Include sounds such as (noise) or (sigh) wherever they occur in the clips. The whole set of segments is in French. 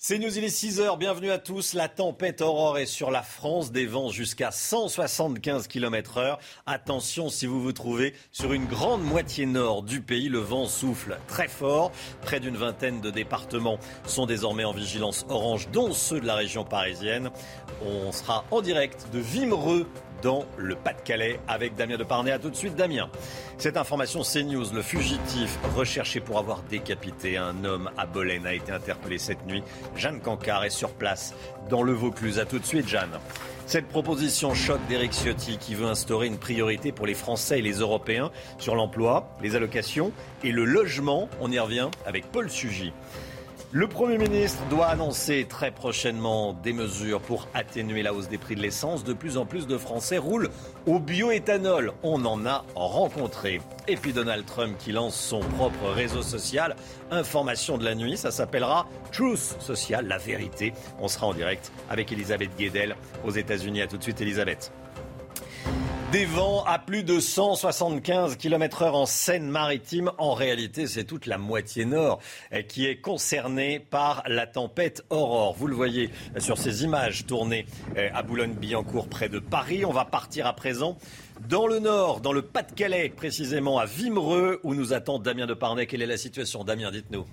C'est News, il est 6h, bienvenue à tous. La tempête Aurore est sur la France, des vents jusqu'à 175 km heure. Attention si vous vous trouvez sur une grande moitié nord du pays, le vent souffle très fort. Près d'une vingtaine de départements sont désormais en vigilance orange, dont ceux de la région parisienne. On sera en direct de Vimereux dans le Pas-de-Calais avec Damien Deparnay. A tout de suite, Damien. Cette information CNews, le fugitif recherché pour avoir décapité un homme à Bolène a été interpellé cette nuit. Jeanne Cancard est sur place dans le Vaucluse. A tout de suite, Jeanne. Cette proposition choque d'Éric Ciotti qui veut instaurer une priorité pour les Français et les Européens sur l'emploi, les allocations et le logement. On y revient avec Paul Sugy. Le Premier ministre doit annoncer très prochainement des mesures pour atténuer la hausse des prix de l'essence. De plus en plus de Français roulent au bioéthanol. On en a rencontré. Et puis Donald Trump qui lance son propre réseau social. Information de la nuit, ça s'appellera Truth Social, la vérité. On sera en direct avec Elisabeth Guedel aux États-Unis. À tout de suite, Elisabeth. Des vents à plus de 175 km heure en Seine-Maritime. En réalité, c'est toute la moitié nord eh, qui est concernée par la tempête Aurore. Vous le voyez sur ces images tournées eh, à Boulogne-Billancourt près de Paris. On va partir à présent dans le nord, dans le Pas-de-Calais, précisément à Vimereux, où nous attend Damien Deparnay. Quelle est la situation? Damien, dites-nous.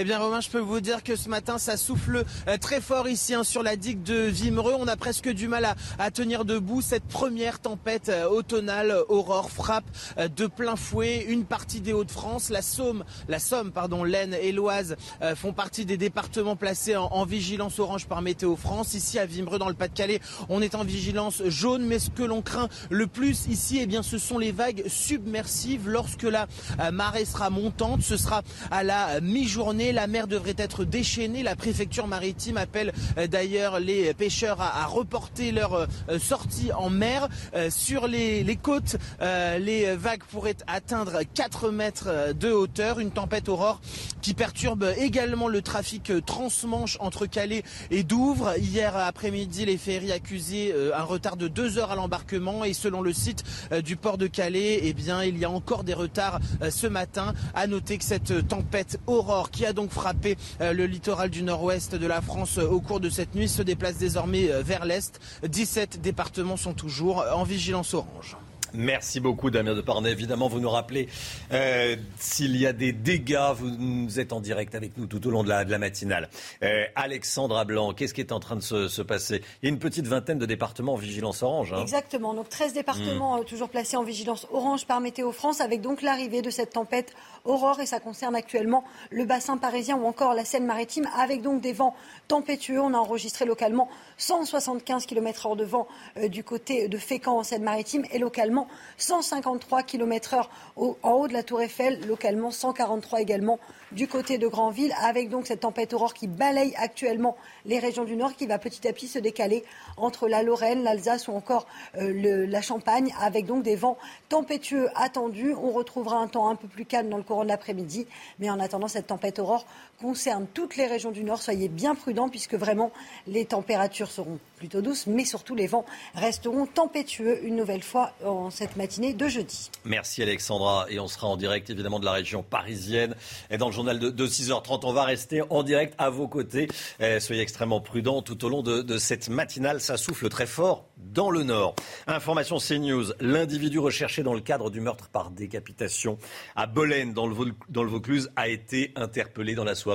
Eh bien, Romain, je peux vous dire que ce matin, ça souffle euh, très fort ici hein, sur la digue de Vimereux. On a presque du mal à, tenir debout. Cette première tempête euh, automnale, Aurore, frappe euh, de plein fouet une partie des Hauts-de-France. La Somme, la Somme, pardon, l'Aisne et l'Oise font partie des départements placés en, vigilance orange par Météo France. Ici, à Vimereux, dans le Pas-de-Calais, on est en vigilance jaune. Mais ce que l'on craint le plus ici, eh bien, ce sont les vagues submersives. Lorsque la marée sera montante, ce sera à la mi-journée la mer devrait être déchaînée. La préfecture maritime appelle euh, d'ailleurs les pêcheurs à, reporter leur euh, sortie en mer. Euh, sur les, côtes, les vagues pourraient atteindre 4 mètres de hauteur. Une tempête aurore qui perturbe également le trafic transmanche entre Calais et Douvres. Hier après-midi, les ferries accusaient un retard de 2 heures à l'embarquement et selon le site du port de Calais, eh bien, il y a encore des retards ce matin. À noter que cette tempête aurore qui a donc frappé euh, le littoral du nord-ouest de la France euh, au cours de cette nuit se déplace désormais euh, vers l'est. 17 départements sont toujours en vigilance orange. Merci beaucoup Damien Deparnay. Évidemment, vous nous rappelez euh, s'il y a des dégâts. Vous, êtes en direct avec nous tout au long de la, de la matinale. Euh, Alexandra Blanc, qu'est-ce qui est en train de se, passer? Il y a une petite vingtaine de départements en vigilance orange. Hein. Exactement. Donc 13 départements hmm. toujours placés en vigilance orange par Météo France avec donc l'arrivée de cette tempête Aurore et ça concerne actuellement le bassin parisien ou encore la Seine-Maritime avec donc des vents tempétueux. On a enregistré localement 175 km/h de vent euh, du côté de Fécamp en Seine-Maritime et localement 153 km/h en haut de la Tour Eiffel, localement 143 également du côté de Granville, avec donc cette tempête aurore qui balaye actuellement les régions du Nord, qui va petit à petit se décaler entre la Lorraine, l'Alsace ou encore euh, la Champagne, avec donc des vents tempétueux attendus. On retrouvera un temps un peu plus calme dans le courant de l'après-midi, mais en attendant, cette tempête aurore concerne toutes les régions du Nord. Soyez bien prudents, puisque vraiment les températures seront plutôt douces, mais surtout les vents resteront tempétueux une nouvelle fois en cette matinée de jeudi. Merci Alexandra, et on sera en direct évidemment de la région parisienne et dans le journal de, 6h30. On va rester en direct à vos côtés. Eh, soyez extrêmement prudents tout au long de, cette matinale. Ça souffle très fort dans le nord. Information CNews. L'individu recherché dans le cadre du meurtre par décapitation à Bolène, dans le, dans Vaucluse, a été interpellé dans la soirée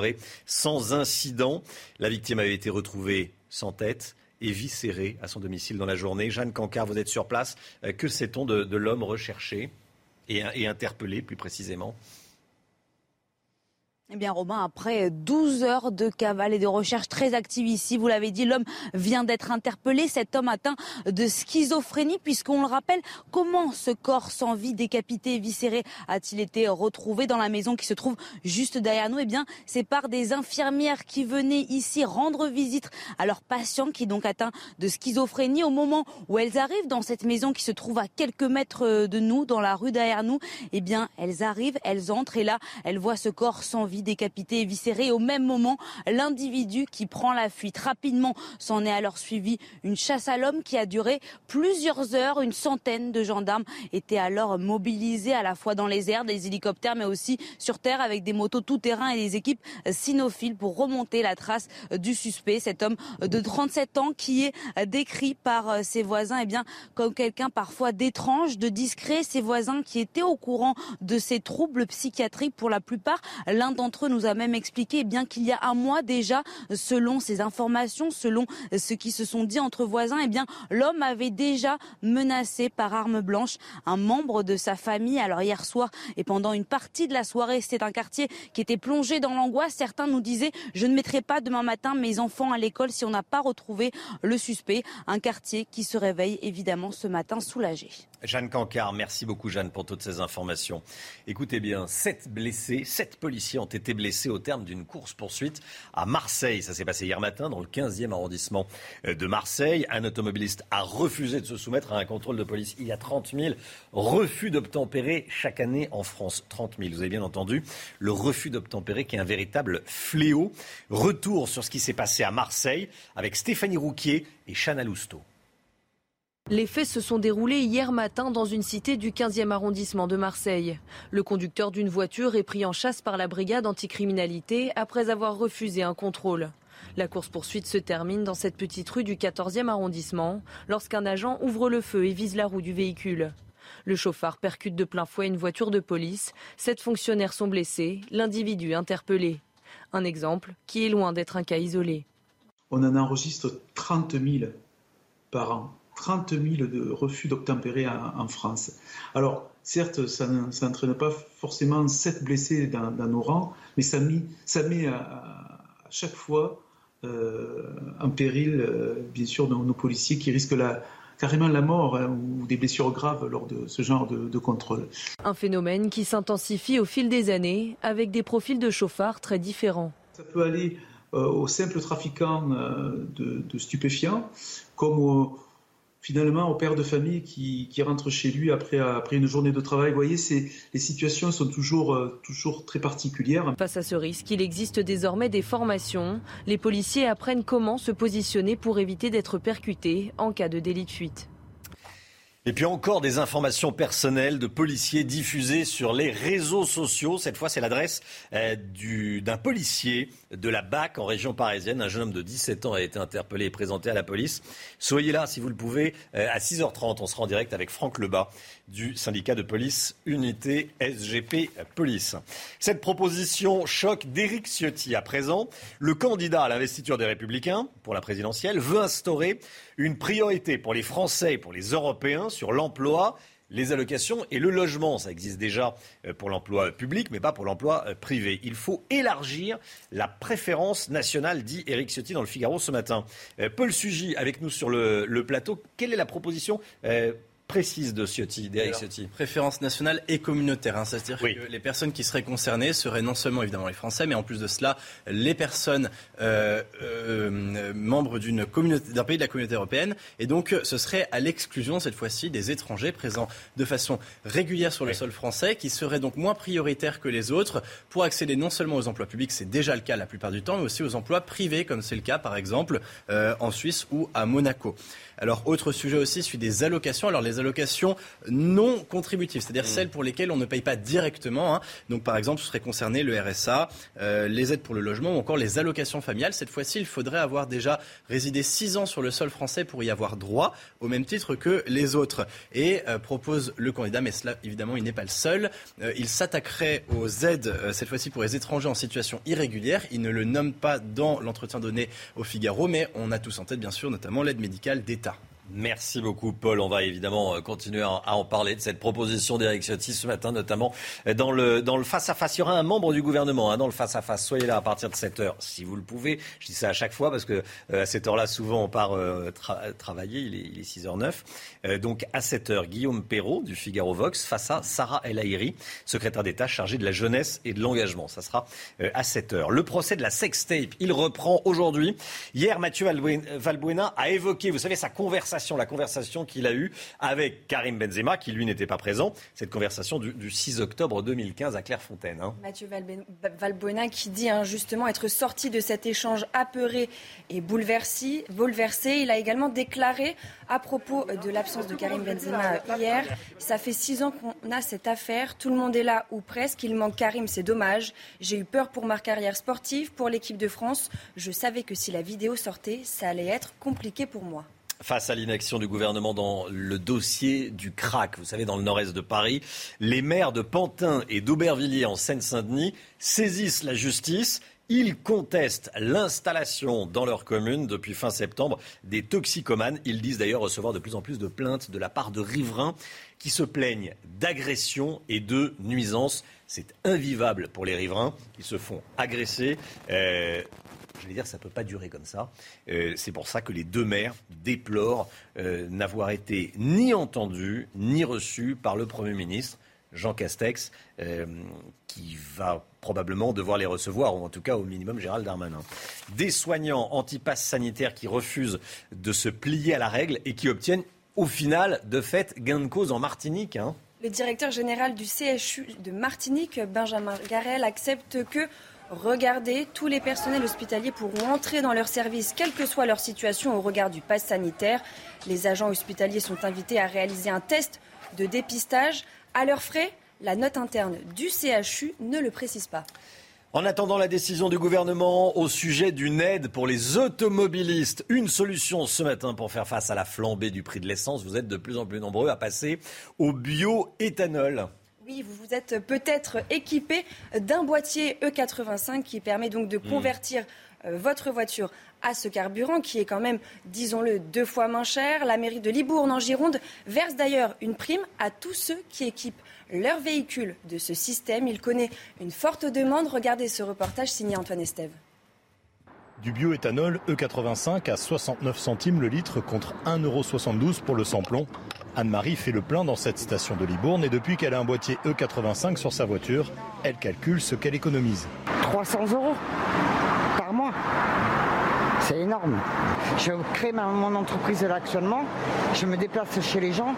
sans incident. La victime avait été retrouvée sans tête et viscérée à son domicile dans la journée. Jeanne Cancard, vous êtes sur place. Euh, que sait-on de, l'homme recherché et interpellé plus précisément? Eh bien, Romain, après 12 heures de cavale et de recherche très active ici, vous l'avez dit, l'homme vient d'être interpellé. Cet homme atteint de schizophrénie, puisqu'on le rappelle, comment ce corps sans vie, décapité, viscéré, a-t-il été retrouvé dans la maison qui se trouve juste derrière nous? Eh bien, c'est par des infirmières qui venaient ici rendre visite à leurs patients qui donc atteint de schizophrénie. Au moment où elles arrivent dans cette maison qui se trouve à quelques mètres de nous, dans la rue derrière nous, eh bien, elles arrivent, elles entrent et là, elles voient ce corps sans vie décapité et viscéré. Au même moment, l'individu qui prend la fuite. Rapidement, s'en est alors suivi une chasse à l'homme qui a duré plusieurs heures. Une centaine de gendarmes étaient alors mobilisés à la fois dans les airs, des hélicoptères, mais aussi sur terre avec des motos tout-terrain et des équipes cynophiles pour remonter la trace du suspect, cet homme de 37 ans qui est décrit par ses voisins eh bien, comme quelqu'un parfois d'étrange, de discret. Ses voisins qui étaient au courant de ses troubles psychiatriques pour la plupart. L'un d'entre eux nous a même expliqué eh bien qu'il y a un mois déjà, selon ces informations, selon ce qui se sont dit entre voisins, eh bien l'homme avait déjà menacé par arme blanche un membre de sa famille. Alors hier soir et pendant une partie de la soirée, c'était un quartier qui était plongé dans l'angoisse. Certains nous disaient je ne mettrai pas demain matin mes enfants à l'école si on n'a pas retrouvé le suspect. Un quartier qui se réveille évidemment ce matin soulagé. Jeanne Cancard, merci beaucoup Jeanne pour toutes ces informations. Écoutez bien, sept blessés, sept policiers ont été blessés au terme d'une course-poursuite à Marseille. Ça s'est passé hier matin dans le 15e arrondissement euh, de Marseille. Un automobiliste a refusé de se soumettre à un contrôle de police. Il y a 30 000 refus d'obtempérer chaque année en France. 30 000, vous avez bien entendu. Le refus d'obtempérer qui est un véritable fléau. Retour sur ce qui s'est passé à Marseille avec Stéphanie Rouquier et Chana Lousteau. Les faits se sont déroulés hier matin dans une cité du 15e arrondissement de Marseille. Le conducteur d'une voiture est pris en chasse par la brigade anticriminalité après avoir refusé un contrôle. La course-poursuite se termine dans cette petite rue du 14e arrondissement lorsqu'un agent ouvre le feu et vise la roue du véhicule. Le chauffard percute de plein fouet une voiture de police. Sept fonctionnaires sont blessés, l'individu interpellé. Un exemple qui est loin d'être un cas isolé. On en enregistre 30 000 par an 30 000 de refus d'obtempérer en, France. Alors, certes, ça n'entraîne pas forcément 7 blessés dans, nos rangs, mais ça, met à, chaque fois euh, en péril, euh, bien sûr, nos, policiers qui risquent carrément la mort hein, ou des blessures graves lors de ce genre de, contrôle. Un phénomène qui s'intensifie au fil des années avec des profils de chauffards très différents. Ça peut aller euh, aux simples trafiquants de, de, stupéfiants comme aux, finalement au père de famille qui, rentre chez lui après, après une journée de travail. Vous voyez, les situations sont toujours, euh, toujours très particulières. Face à ce risque, il existe désormais des formations. Les policiers apprennent comment se positionner pour éviter d'être percutés en cas de délit de fuite. Et puis encore des informations personnelles de policiers diffusées sur les réseaux sociaux. Cette fois, c'est l'adresse euh, d'un policier de la BAC en région parisienne. Un jeune homme de 17 ans a été interpellé et présenté à la police. Soyez là si vous le pouvez. Euh, à 6h30, on sera en direct avec Franck Lebas du syndicat de police Unité SGP Police. Cette proposition choque d'Éric Ciotti. À présent, le candidat à l'investiture des Républicains pour la présidentielle veut instaurer une priorité pour les Français et pour les Européens sur l'emploi les allocations et le logement. Ça existe déjà euh, pour l'emploi public, mais pas pour l'emploi euh, privé. Il faut élargir la préférence nationale, dit Éric Ciotti dans le Figaro ce matin. Euh, Paul Sugy avec nous sur le, plateau. Quelle est la proposition précise de Ciotti, Ciotti. Préférence nationale et communautaire. Hein, C'est-à-dire que les personnes qui seraient concernées seraient non seulement évidemment les Français, mais en plus de cela, les personnes euh, euh, membres d'une communauté, d'un pays de la communauté européenne. Et donc, ce serait à l'exclusion, cette fois-ci, des étrangers présents de façon régulière sur le sol français, qui seraient donc moins prioritaires que les autres pour accéder non seulement aux emplois publics, c'est déjà le cas la plupart du temps, mais aussi aux emplois privés, comme c'est le cas, par exemple, euh, en Suisse ou à Monaco. Alors, autre sujet aussi, celui des allocations. Alors, les allocations non contributives, c'est-à-dire mmh. celles pour lesquelles on ne paye pas directement. Hein. Donc, par exemple, ce serait concerné le RSA, euh, les aides pour le logement ou encore les allocations familiales. Cette fois-ci, il faudrait avoir déjà résidé six ans sur le sol français pour y avoir droit, au même titre que les autres. Et euh, propose le candidat, mais cela, évidemment, il n'est pas le seul. Euh, il s'attaquerait aux aides, cette fois-ci pour les étrangers en situation irrégulière. Il ne le nomme pas dans l'entretien donné au Figaro, mais on a tous en tête, bien sûr, notamment l'aide médicale d'État. Merci beaucoup, Paul. On va évidemment euh, continuer à en parler de cette proposition d'Éric Ciotti ce matin, notamment euh, dans le, dans le face-à-face. Il y aura un membre du gouvernement hein, dans le face-à-face. Soyez là à partir de 7 heures, si vous le pouvez. Je dis ça à chaque fois parce que euh, à cette heure-là, souvent, on part travailler. Il est, il est 6h09. donc, à 7 heures, Guillaume Perrault du Figaro Vox face à Sarah El Haïry, secrétaire d'État chargée de la jeunesse et de l'engagement. Ça sera à 7 heures. Le procès de la sextape, il reprend aujourd'hui. Hier, Mathieu Valbuena a évoqué, vous savez, sa conversation la conversation qu'il a eue avec Karim Benzema, qui lui n'était pas présent. Cette conversation du, 6 octobre 2015 à Clairefontaine. Hein. Mathieu Valbuena qui dit hein, justement être sorti de cet échange apeuré et bouleversé. bouleversé. Il a également déclaré à propos de l'absence de Karim Benzema hier, ça fait six ans qu'on a cette affaire, tout le monde est là ou presque, il manque Karim, c'est dommage. J'ai eu peur pour ma carrière sportive, pour l'équipe de France. Je savais que si la vidéo sortait, ça allait être compliqué pour moi face à l'inaction du gouvernement dans le dossier du crack. Vous savez, dans le nord-est de Paris, les maires de Pantin et d'Aubervilliers en Seine-Saint-Denis saisissent la justice. Ils contestent l'installation dans leur commune depuis fin septembre des toxicomanes. Ils disent d'ailleurs recevoir de plus en plus de plaintes de la part de riverains qui se plaignent d'agressions et de nuisances. C'est invivable pour les riverains qui se font agresser. Euh, je vais dire, ça ne peut pas durer comme ça. Euh, c'est pour ça que les deux maires déplorent euh, n'avoir été ni entendus ni reçus par le Premier ministre. Jean Castex, euh, qui va probablement devoir les recevoir, ou en tout cas au minimum Gérald Darmanin. Des soignants anti-pass sanitaires qui refusent de se plier à la règle et qui obtiennent au final, de fait, gain de cause en Martinique. Hein. Le directeur général du CHU de Martinique, Benjamin Garel, accepte que Regardez, tous les personnels hospitaliers pourront entrer dans leur service, quelle que soit leur situation au regard du pass sanitaire. Les agents hospitaliers sont invités à réaliser un test de dépistage. À leurs frais, la note interne du CHU ne le précise pas. En attendant la décision du gouvernement au sujet d'une aide pour les automobilistes, une solution ce matin pour faire face à la flambée du prix de l'essence. Vous êtes de plus en plus nombreux à passer au bioéthanol. Oui, vous vous êtes peut-être équipé d'un boîtier E85 qui permet donc de hmm. convertir euh, votre voiture à ce carburant qui est quand même, disons-le, deux fois moins cher. La mairie de Libourne en Gironde verse d'ailleurs une prime à tous ceux qui équipent leur véhicule de ce système. Il connaît une forte demande. Regardez ce reportage signé Antoine Estève. Du bioéthanol E85 à 69 centimes le litre contre 1,72€ pour le samplon. Anne-Marie fait le plein dans cette station de Libourne et depuis qu'elle a un boîtier E85 sur sa voiture, elle calcule ce qu'elle économise. 300 euros par mois. C'est énorme. Je crée mon entreprise de l'actionnement, je me déplace chez les gens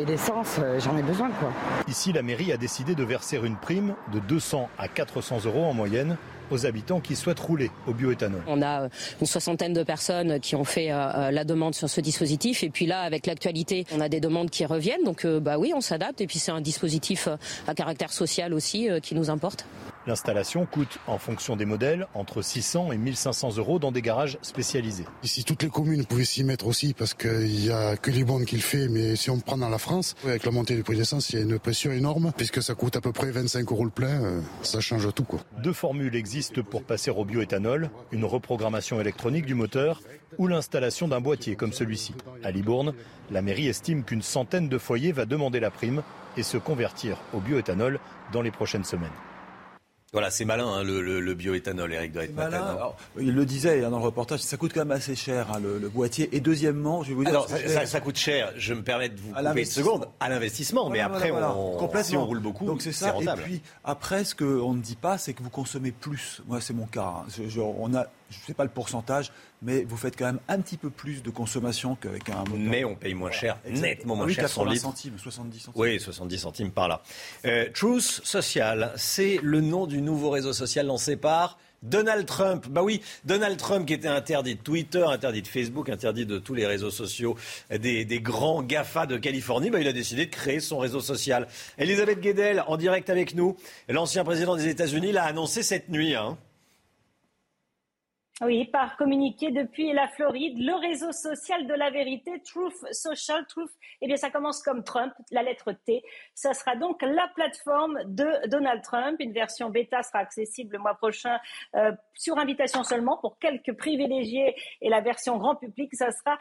et l'essence, euh, j'en ai besoin. Quoi. Ici, la mairie a décidé de verser une prime de 200 à 400 euros en moyenne aux habitants qui souhaitent rouler au bioéthanol. On a euh, une soixantaine de personnes qui ont fait euh, la demande sur ce dispositif et puis là avec l'actualité on a des demandes qui reviennent donc bah oui on s'adapte et puis c'est un dispositif à caractère social aussi qui nous importe. L'installation coûte, en fonction des modèles, entre 600 et 1500 euros dans des garages spécialisés. Ici, toutes les communes pouvaient s'y mettre aussi parce qu'il n'y a que les bonnes qui le fait. Mais si on prend dans la France, avec la montée du prix de l'essence, il y a une pression énorme puisque ça coûte à peu près 25 euros le plein. Euh, ça change tout. Quoi. Deux formules existent pour passer au bioéthanol une reprogrammation électronique du moteur ou l'installation d'un boîtier comme celui-ci. À Libourne, la mairie estime qu'une centaine de foyers va demander la prime et se convertir au bioéthanol dans les prochaines semaines. Voilà, c'est malin hein, le, bioéthanol, Eric doit être hein. Il le disait hein, dans le reportage, ça coûte quand même assez cher le, boîtier. Et deuxièmement, je vais vous dire. Alors, ça, coûte cher. Je me permets de vous couper une seconde à l'investissement, mais après, on, si on roule beaucoup, donc c'est ça. Rentable. Et puis après, ce qu'on ne dit pas, c'est que vous consommez plus. Moi, c'est mon cas. on a je ne sais pas le pourcentage, mais vous faites quand même un petit peu plus de consommation qu'avec un moteur. Mais on paye moins cher, nettement moins cher. 80 centimes, 70 centimes. Oui, 70 centimes par là. Euh, Truth Social, c'est le nom du nouveau réseau social lancé par Donald Trump, bah oui, Donald Trump qui était interdit de Twitter, interdit de Facebook, interdit de tous les réseaux sociaux des, grands GAFA de Californie, bah il a décidé de créer son réseau social. Elisabeth Guedel, en direct avec nous, l'ancien président des États-Unis, l'a annoncé cette nuit. Hein. Oui, par communiqué depuis la Floride, le réseau social de la vérité, Truth Social, Truth, eh bien ça commence comme Trump, la lettre T. Ça sera donc la plateforme de Donald Trump. Une version bêta sera accessible le mois prochain euh, sur invitation seulement pour quelques privilégiés et la version grand public, ça sera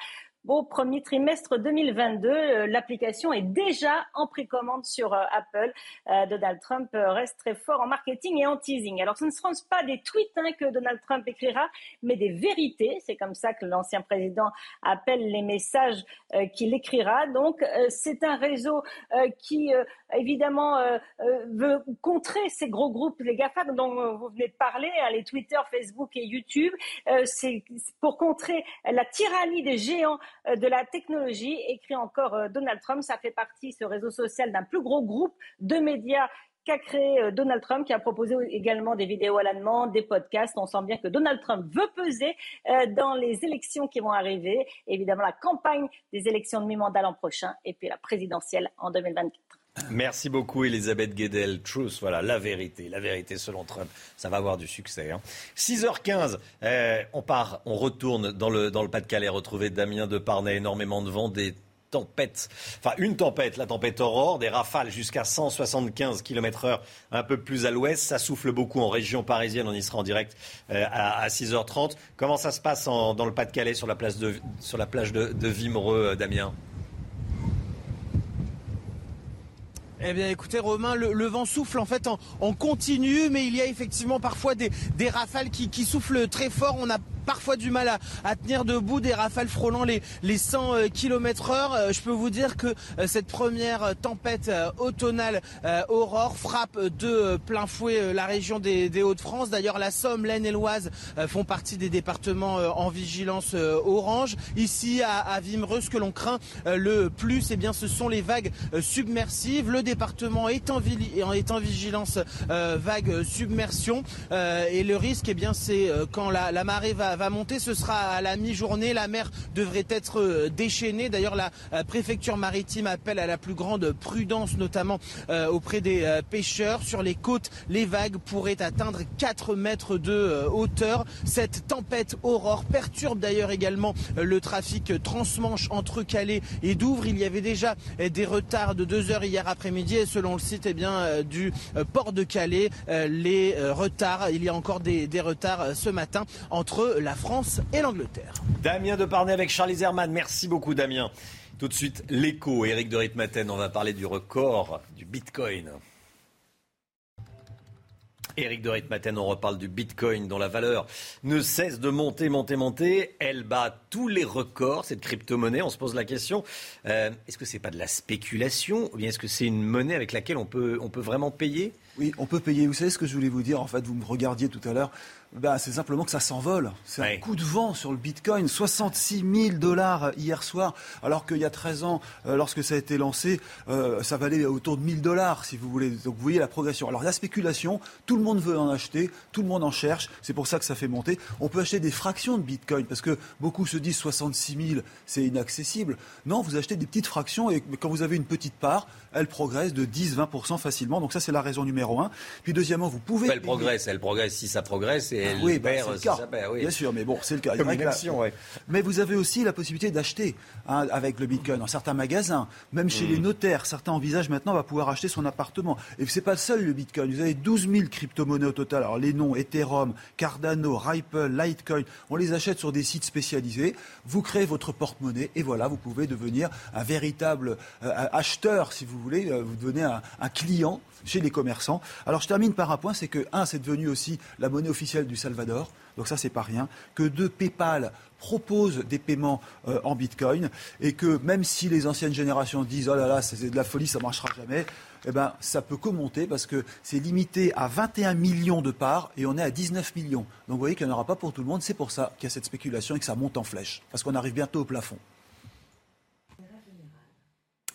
Bon, premier trimestre 2022, euh, l'application est déjà en précommande sur euh, Apple. Euh, Donald Trump reste très fort en marketing et en teasing. Alors, ce ne seront pas des tweets hein, que Donald Trump écrira, mais des vérités. C'est comme ça que l'ancien président appelle les messages qu'il écrira. Donc, c'est un réseau qui, évidemment, veut contrer ces gros groupes, les GAFA dont vous venez de parler, hein, les Twitter, Facebook et YouTube. c'est pour contrer la tyrannie des géants de la technologie, écrit encore euh, Donald Trump. Ça fait partie, ce réseau social, d'un plus gros groupe de médias qu'a créé euh, Donald Trump, qui a proposé également des vidéos à la des podcasts. On sent bien que Donald Trump veut peser dans les élections qui vont arriver. Évidemment, la campagne des élections de mi-mandat l'an prochain et puis la présidentielle en 2024. Merci beaucoup Elisabeth Guedel. Truth, voilà, la vérité, la vérité selon Trump. Ça va avoir du succès. 6h15, hein. eh, on part, on retourne dans le, dans le Pas-de-Calais, retrouver Damien Deparnay, énormément de vent, des tempêtes, enfin une tempête, la tempête Aurore, des rafales jusqu'à 175 km heure un peu plus à l'ouest. Ça souffle beaucoup en région parisienne, on y sera en direct euh, à, 6h30. Comment ça se passe dans le Pas-de-Calais sur la, place de, sur la plage de, de Vimereux, euh, Damien? Eh bien, écoutez, Romain, le, vent souffle en fait en, continu, mais il y a effectivement parfois des, rafales qui, qui soufflent très fort. On a parfois du mal à, tenir debout, des rafales frôlant les, les 100 km heure. Je peux vous dire que euh, cette première tempête euh, automnale euh, Aurore frappe de plein fouet la région des, Hauts-de-France. D'ailleurs, la Somme, l'Aisne et l'Oise font partie des départements en vigilance orange. Ici, à, à Vimereux, ce que l'on craint le plus, eh bien, ce sont les vagues submersives. Le département est en, est en vigilance vague submersion et le risque, eh bien, c'est quand la, la marée va, va monter. Ce sera à la mi-journée. La mer devrait être euh, déchaînée. D'ailleurs, la euh, préfecture maritime appelle à la plus grande prudence, notamment euh, auprès des pêcheurs. Sur les côtes, les vagues pourraient atteindre 4 mètres de hauteur. Cette tempête aurore perturbe d'ailleurs également le trafic transmanche entre Calais et Douvres. Il y avait déjà des retards de 2 heures hier après-midi et selon le site eh bien, du port de Calais, les retards, il y a encore des, retards ce matin entre la France et l'Angleterre. Damien Deparnay avec Charlie Zerman. Merci beaucoup, Damien. Tout de suite, l'écho. Éric de Ritmaten, on va parler du record du Bitcoin. Éric de Ritmaten, on reparle du Bitcoin dont la valeur ne cesse de monter, monter, monter. Elle bat tous les records, cette crypto-monnaie. On se pose la question, euh, est-ce que ce n'est pas de la spéculation ou bien est-ce que c'est une monnaie avec laquelle on peut, on peut vraiment payer? Oui, on peut payer. Vous savez ce que je voulais vous dire? En fait, vous me regardiez tout à l'heure. Bah, c'est simplement que ça s'envole. C'est un coup de vent sur le Bitcoin. 66 000 dollars hier soir, alors qu'il y a 13 ans, euh, lorsque ça a été lancé, euh, ça valait autour de 1000 dollars, si vous voulez. Donc vous voyez la progression. Alors la spéculation, tout le monde veut en acheter, tout le monde en cherche. C'est pour ça que ça fait monter. On peut acheter des fractions de Bitcoin, parce que beaucoup se disent 66 000, c'est inaccessible. Non, vous achetez des petites fractions, et quand vous avez une petite part, elle progresse de 10-20% facilement. Donc ça, c'est la raison numéro un. Puis deuxièmement, vous pouvez... Elle progresse, elle progresse si ça progresse oui, bah, Bien sûr, mais bon, c'est le cas. Mais vous avez aussi la possibilité d'acheter hein, avec le Bitcoin dans certains magasins, même chez les hmm. notaires. Certains envisagent maintenant va pouvoir acheter son appartement. Et c'est pas le seul le Bitcoin. Vous avez 12 000 crypto-monnaies au total. Alors les noms Ethereum, Cardano, Ripple, Litecoin, on les achète sur des sites spécialisés. Vous créez votre porte-monnaie et voilà, vous pouvez devenir un véritable euh, acheteur, si vous Euh, vous devenez un, client chez les commerçants. Alors je termine par un point, c'est que, un, c'est devenu aussi la monnaie officielle du Salvador, donc ça c'est pas rien, que deux, PayPal propose des paiements euh, en Bitcoin, et que même si les anciennes générations disent oh là là, c'est de la folie, ça marchera jamais, eh ben, ça peut commenter parce que c'est limité à 21 millions de parts et on est à 19 millions. Donc vous voyez qu'il n'y en aura pas pour tout le monde. C'est pour ça qu'il y a cette spéculation et que ça monte en flèche. Parce qu'on arrive bientôt au plafond.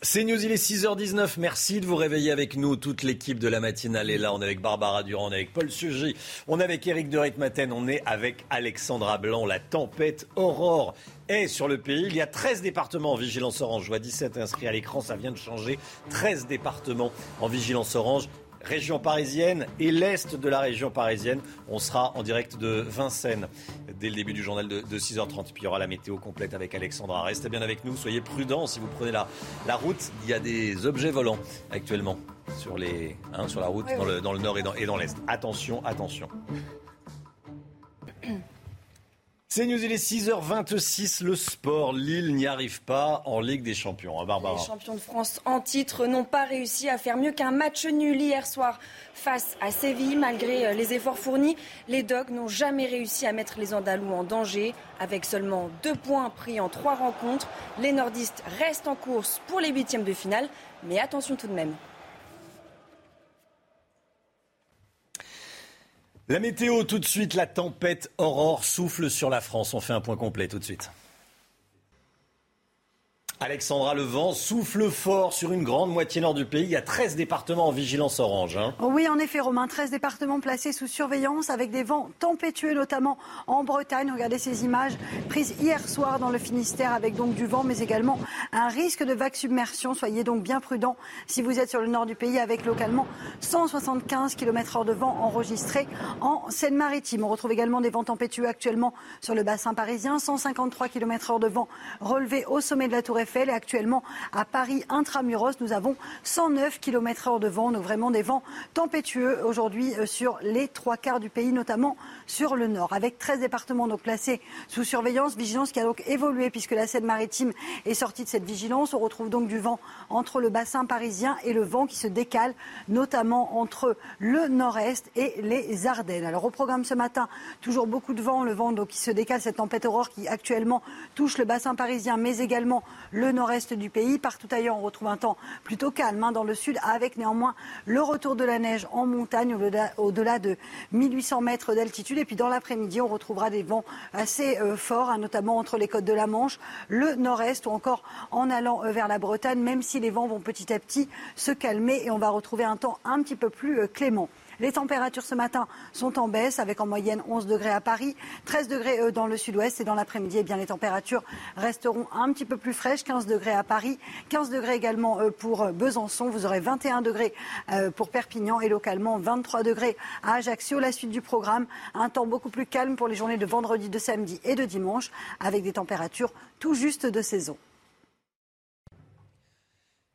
C'est News, il est 6h19. Merci de vous réveiller avec nous. Toute l'équipe de la matinale est là. On est avec Barbara Durand, on est avec Paul Sugy, on est avec Eric de Ritmaten, on est avec Alexandra Blanc. La tempête Aurore est sur le pays. Il y a 13 départements en vigilance orange. Je vois 17 inscrits à l'écran, ça vient de changer. 13 départements en vigilance orange région parisienne et l'est de la région parisienne. On sera en direct de Vincennes dès le début du journal de, 6h30. Puis il y aura la météo complète avec Alexandra. Restez bien avec nous, soyez prudents si vous prenez la, la route. Il y a des objets volants actuellement sur, les, hein, sur la route dans, Le, dans, le, nord et dans, et dans l'est. Attention, attention. (clears throat) C'est News, il est 6h26, le sport. Lille n'y arrive pas en Ligue des Champions. Hein. Les champions de France en titre n'ont pas réussi à faire mieux qu'un match nul hier soir face à Séville. Malgré euh, les efforts fournis, les Dogs n'ont jamais réussi à mettre les Andalous en danger. Avec seulement deux points pris en trois rencontres, les nordistes restent en course pour les huitièmes de finale. Mais attention tout de même. La météo tout de suite, la tempête Aurore souffle sur la France. On fait un point complet tout de suite. Alexandra, le vent souffle fort sur une grande moitié nord du pays. Il y a 13 départements en vigilance orange. Hein. Oui, en effet, Romain. 13 départements placés sous surveillance avec des vents tempétueux, notamment en Bretagne. Regardez ces images prises hier soir dans le Finistère avec donc du vent, mais également un risque de vague submersion. Soyez donc bien prudents si vous êtes sur le nord du pays avec localement 175 km/h de vent enregistrés en Seine-Maritime. On retrouve également des vents tempétueux actuellement sur le bassin parisien. 153 km/h de vent relevés au sommet de la Tour Eiffel et actuellement à Paris intramuros, nous avons 109 km heure de vent, donc vraiment des vents tempétueux aujourd'hui euh, sur les trois quarts du pays, notamment sur le nord, avec 13 départements donc placés sous surveillance, vigilance qui a donc évolué puisque la Seine-Maritime est sortie de cette vigilance. On retrouve donc du vent entre le bassin parisien et le vent qui se décale, notamment entre le nord-est et les Ardennes. Alors au programme ce matin, toujours beaucoup de vent, le vent donc qui se décale, cette tempête aurore qui actuellement touche le bassin parisien, mais également le nord-est du pays. Partout ailleurs, on retrouve un temps plutôt calme hein, dans le sud, avec néanmoins le retour de la neige en montagne au-delà de 1800 mètres d'altitude. Et puis dans l'après-midi, on retrouvera des vents assez euh, forts, hein, notamment entre les côtes de la Manche, le nord-est ou encore en allant euh, vers la Bretagne, même si les vents vont petit à petit se calmer et on va retrouver un temps un petit peu plus euh, clément. Les températures ce matin sont en baisse avec en moyenne 11 degrés à Paris, 13 degrés euh, dans le sud-ouest et dans l'après-midi, eh les températures resteront un petit peu plus fraîches, 15 degrés à Paris, 15 degrés également euh, pour euh, Besançon, vous aurez 21 degrés pour Perpignan et localement 23 degrés à Ajaccio. La suite du programme, un temps beaucoup plus calme pour les journées de vendredi, de samedi et de dimanche avec des températures tout juste de saison.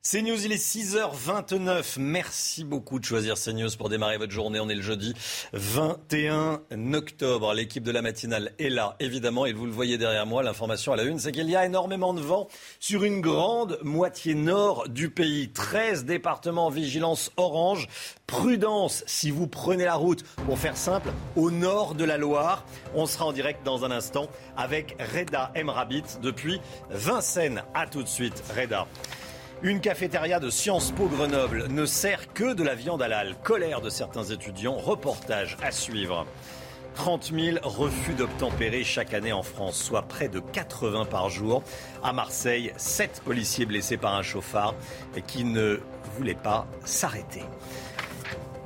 CNews, il est 6h29. Merci beaucoup de choisir CNews pour démarrer votre journée. On est le jeudi 21 octobre. L'équipe de la matinale est là, évidemment, et vous le voyez derrière moi. L'information à la une, c'est qu'il y a énormément de vent sur une grande moitié nord du pays. 13 départements en vigilance orange. Prudence si vous prenez la route, pour faire simple, au nord de la Loire. On sera en direct dans un instant avec Reda Emrabit depuis Vincennes. À tout de suite, Reda. Une cafétéria de Sciences Po Grenoble ne sert que de la viande halal. Colère de certains étudiants. Reportage à suivre. 30 000 refus d'obtempérer chaque année en France, soit près de 80 par jour. À Marseille, 7 policiers blessés par un chauffard qui ne voulait pas s'arrêter.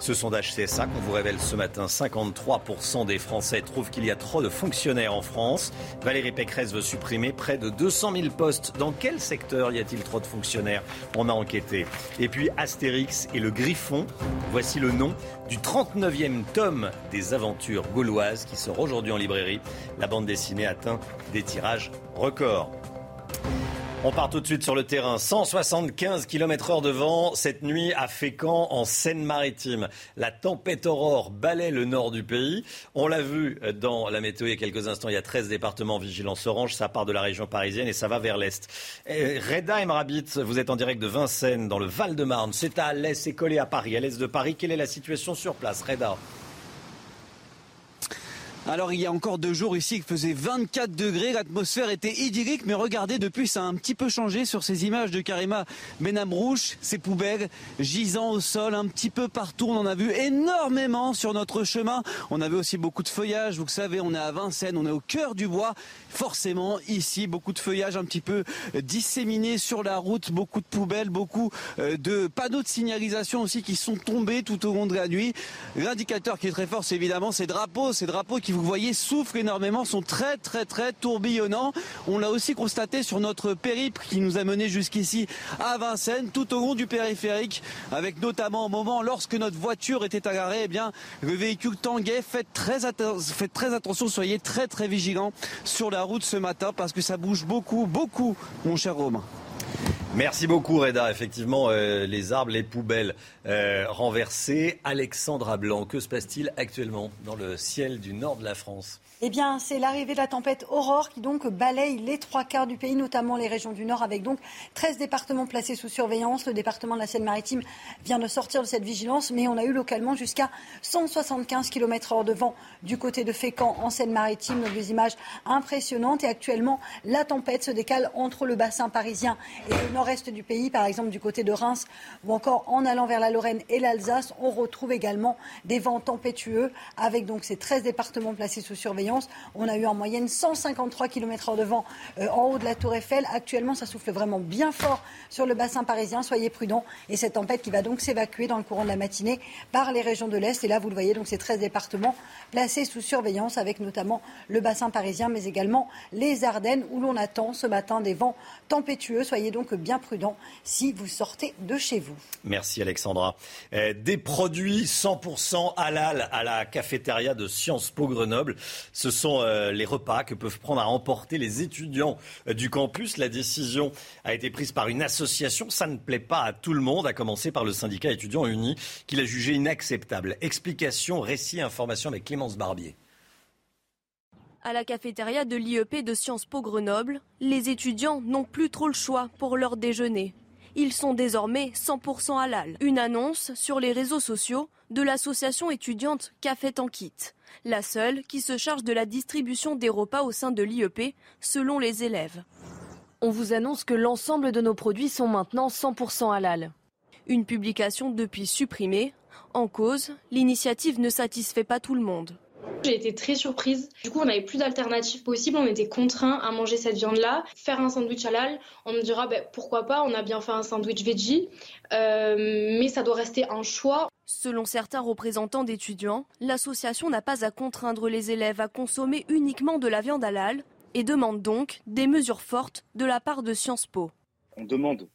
Ce sondage CSA qu'on vous révèle ce matin, 53% des Français trouvent qu'il y a trop de fonctionnaires en France. Valérie Pécresse veut supprimer près de 200 000 postes. Dans quel secteur y a-t-il trop de fonctionnaires? On a enquêté. Et puis Astérix et le Griffon, voici le nom du 39e tome des aventures gauloises qui sort aujourd'hui en librairie. La bande dessinée atteint des tirages records. On part tout de suite sur le terrain. 175 km heure de vent cette nuit à Fécamp en Seine-Maritime. La tempête aurore balaie le nord du pays. On l'a vu dans la météo il y a quelques instants. Il y a 13 départements en vigilance orange. Ça part de la région parisienne et ça va vers l'est. Reda Emrabit, vous êtes en direct de Vincennes dans le Val-de-Marne. C'est à l'est, c'est collé à Paris, à l'est de Paris. Quelle est la situation sur place, Reda? Alors il y a encore deux jours ici il faisait 24 degrés, l'atmosphère était idyllique, mais regardez depuis ça a un petit peu changé sur ces images de Karima Benamrouche, ces poubelles gisant au sol un petit peu partout, on en a vu énormément sur notre chemin, on avait aussi beaucoup de feuillage, vous savez on est à Vincennes, on est au cœur du bois, forcément ici beaucoup de feuillage un petit peu disséminé sur la route, beaucoup de poubelles, beaucoup euh, de panneaux de signalisation aussi qui sont tombés tout au long de la nuit. L'indicateur qui est très fort c'est évidemment ces drapeaux, ces drapeaux qui vous voyez souffrent énormément, sont très très très tourbillonnants. On l'a aussi constaté sur notre périple qui nous a mené jusqu'ici à Vincennes, tout au long du périphérique, avec notamment au moment lorsque notre voiture était agarrée, eh bien le véhicule tanguait. Faites très, faites très attention, soyez très très vigilants sur la route ce matin parce que ça bouge beaucoup, beaucoup, mon cher Romain. Merci beaucoup Reda. Effectivement, euh, les arbres, les poubelles euh, renversées. Alexandra Blanc, que se passe-t-il actuellement dans le ciel du nord de la France? Eh bien, c'est l'arrivée de la tempête Aurore qui donc balaye les trois quarts du pays, notamment les régions du Nord, avec donc 13 départements placés sous surveillance. Le département de la Seine-Maritime vient de sortir de cette vigilance, mais on a eu localement jusqu'à 175 km h de vent du côté de Fécamp en Seine-Maritime. Des images impressionnantes. Et actuellement, la tempête se décale entre le bassin parisien et le nord-est du pays, par exemple du côté de Reims, ou encore en allant vers la Lorraine et l'Alsace. On retrouve également des vents tempétueux, avec donc ces 13 départements placés sous surveillance on a eu en moyenne 153 km/h de vent euh, en haut de la Tour Eiffel. Actuellement, ça souffle vraiment bien fort sur le bassin parisien. Soyez prudents. Et cette tempête qui va donc s'évacuer dans le courant de la matinée par les régions de l'Est. Et là, vous le voyez, donc ces 13 départements placés sous surveillance avec notamment le bassin parisien, mais également les Ardennes où l'on attend ce matin des vents tempétueux. Soyez donc bien prudents si vous sortez de chez vous. Merci Alexandra. Euh, des produits 100% halal à la cafétéria de Sciences Po Grenoble. Ce sont euh, les repas que peuvent prendre à emporter les étudiants euh, du campus. La décision a été prise par une association. Ça ne plaît pas à tout le monde, à commencer par le syndicat étudiant uni, qui l'a jugé inacceptable. Explication, récit, information avec Clémence Barbier. À la cafétéria de l'IEP de Sciences Po Grenoble, les étudiants n'ont plus trop le choix pour leur déjeuner. Ils sont désormais 100% halal. Une annonce sur les réseaux sociaux de l'association étudiante Café Kit la seule qui se charge de la distribution des repas au sein de l'IEP, selon les élèves. On vous annonce que l'ensemble de nos produits sont maintenant 100% halal. Une publication depuis supprimée. En cause, l'initiative ne satisfait pas tout le monde. J'ai été très surprise. Du coup, on n'avait plus d'alternatives possibles. On était contraints à manger cette viande-là. Faire un sandwich halal, on me dira ben, pourquoi pas, on a bien fait un sandwich veggie. Euh, mais ça doit rester un choix. Selon certains représentants d'étudiants, l'association n'a pas à contraindre les élèves à consommer uniquement de la viande halal et demande donc des mesures fortes de la part de Sciences Po. On demande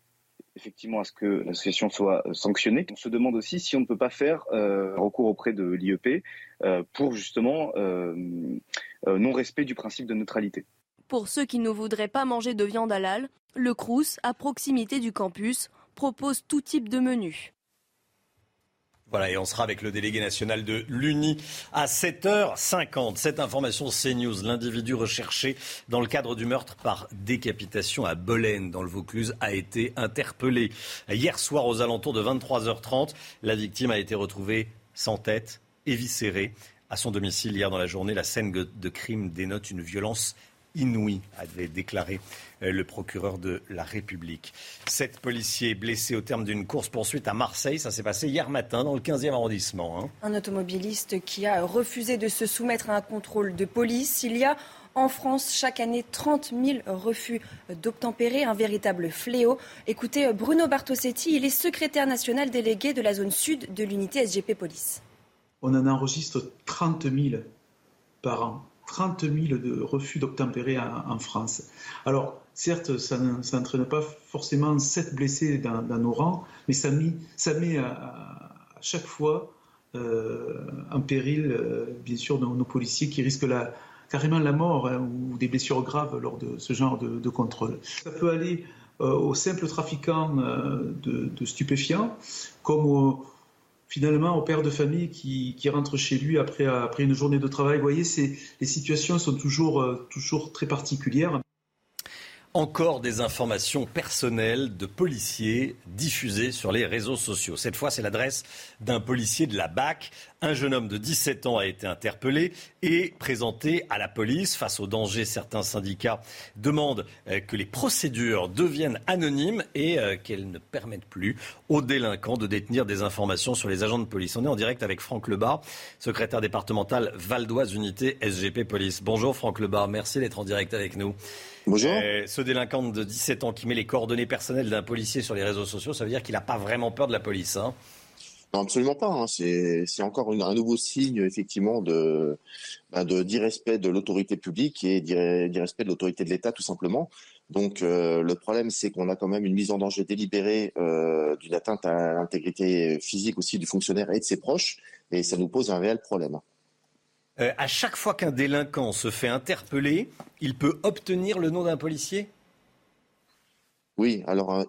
effectivement à ce que l'association soit sanctionnée. On se demande aussi si on ne peut pas faire euh, recours auprès de l'IEP euh, pour justement euh, non-respect du principe de neutralité. Pour ceux qui ne voudraient pas manger de viande halal, le Crous, à proximité du campus, propose tout type de menus. Voilà, et on sera avec le délégué national de l'UNI à 7h50. Cette information CNews, l'individu recherché dans le cadre du meurtre par décapitation à Bolène, dans le Vaucluse, a été interpellé. Hier soir, aux alentours de 23h30, la victime a été retrouvée sans tête, éviscérée. À son domicile hier dans la journée, la scène de crime dénote une violence inouïe, avait déclaré euh, le procureur de la République. Sept policiers blessés au terme d'une course-poursuite à Marseille. Ça s'est passé hier matin dans le 15e arrondissement. Hein. Un automobiliste qui a refusé de se soumettre à un contrôle de police. Il y a en France chaque année 30 000 refus d'obtempérer, un véritable fléau. Écoutez Bruno Bartosetti, il est secrétaire national délégué de la zone sud de l'unité SGP Police. On en enregistre 30 000 par an. 30 000 de refus d'obtempérer en, France. Alors, certes, ça n'entraîne pas forcément 7 blessés dans, nos rangs, mais ça, met, à, chaque fois euh, en péril, euh, bien sûr, nos, policiers qui risquent carrément la mort hein, ou des blessures graves lors de ce genre de, contrôle. Ça peut aller euh, aux simples trafiquants de, de, stupéfiants, comme aux finalement au père de famille qui, rentre chez lui après, après une journée de travail. Vous voyez, les situations sont toujours, euh, toujours très particulières. Encore des informations personnelles de policiers diffusées sur les réseaux sociaux. Cette fois, c'est l'adresse d'un policier de la BAC. Un jeune homme de 17 ans a été interpellé et présenté à la police. Face au danger, certains syndicats demandent euh, que les procédures deviennent anonymes et euh, qu'elles ne permettent plus aux délinquants de détenir des informations sur les agents de police. On est en direct avec Franck Lebar, secrétaire départemental Valdoise Unité SGP Police. Bonjour Franck Lebar, merci d'être en direct avec nous. Bonjour. Euh, ce délinquant de 17 ans qui met les coordonnées personnelles d'un policier sur les réseaux sociaux, ça veut dire qu'il n'a pas vraiment peur de la police. Hein non, absolument pas. Hein. C'est encore un nouveau signe, effectivement, de ben, d'irrespect de, l'autorité publique et d'irrespect de l'autorité de l'État, tout simplement. Donc, euh, le problème, c'est qu'on a quand même une mise en danger délibérée euh, d'une atteinte à l'intégrité physique aussi du fonctionnaire et de ses proches, et ça nous pose un réel problème. Euh, à chaque fois qu'un délinquant se fait interpeller, il peut obtenir le nom d'un policier? Oui, alors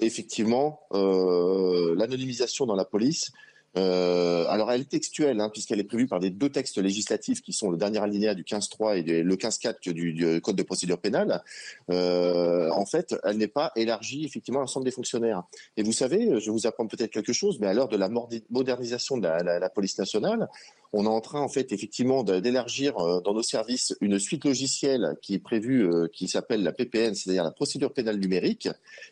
effectivement l'anonymisation dans la police euh, alors elle est textuelle, hein, puisqu'elle est prévue par des deux textes législatifs qui sont le dernier alinéa du 15.3 et le 15.4 du, du, Code de procédure pénale. Euh, en fait, elle n'est pas élargie effectivement à l'ensemble des fonctionnaires. Et vous savez, je vous apprends peut-être quelque chose, mais à l'heure de la modernisation de la police nationale, on est en train en fait effectivement d'élargir euh, dans nos services une suite logicielle qui est prévue, euh, qui s'appelle la PPN, c'est-à-dire la procédure pénale numérique.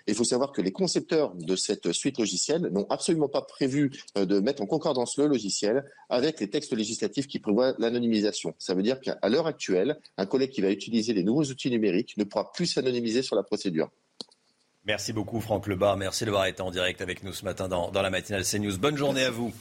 Il faut savoir que les concepteurs de cette suite logicielle n'ont absolument pas prévu euh, de mettre en concordance le logiciel avec les textes législatifs qui prévoient l'anonymisation. Ça veut dire qu'à l'heure actuelle, un collègue qui va utiliser les nouveaux outils numériques ne pourra plus s'anonymiser sur la procédure. Merci beaucoup Franck Lebas. Merci d'avoir été en direct avec nous ce matin dans, dans la matinale CNews. Bonne journée à vous.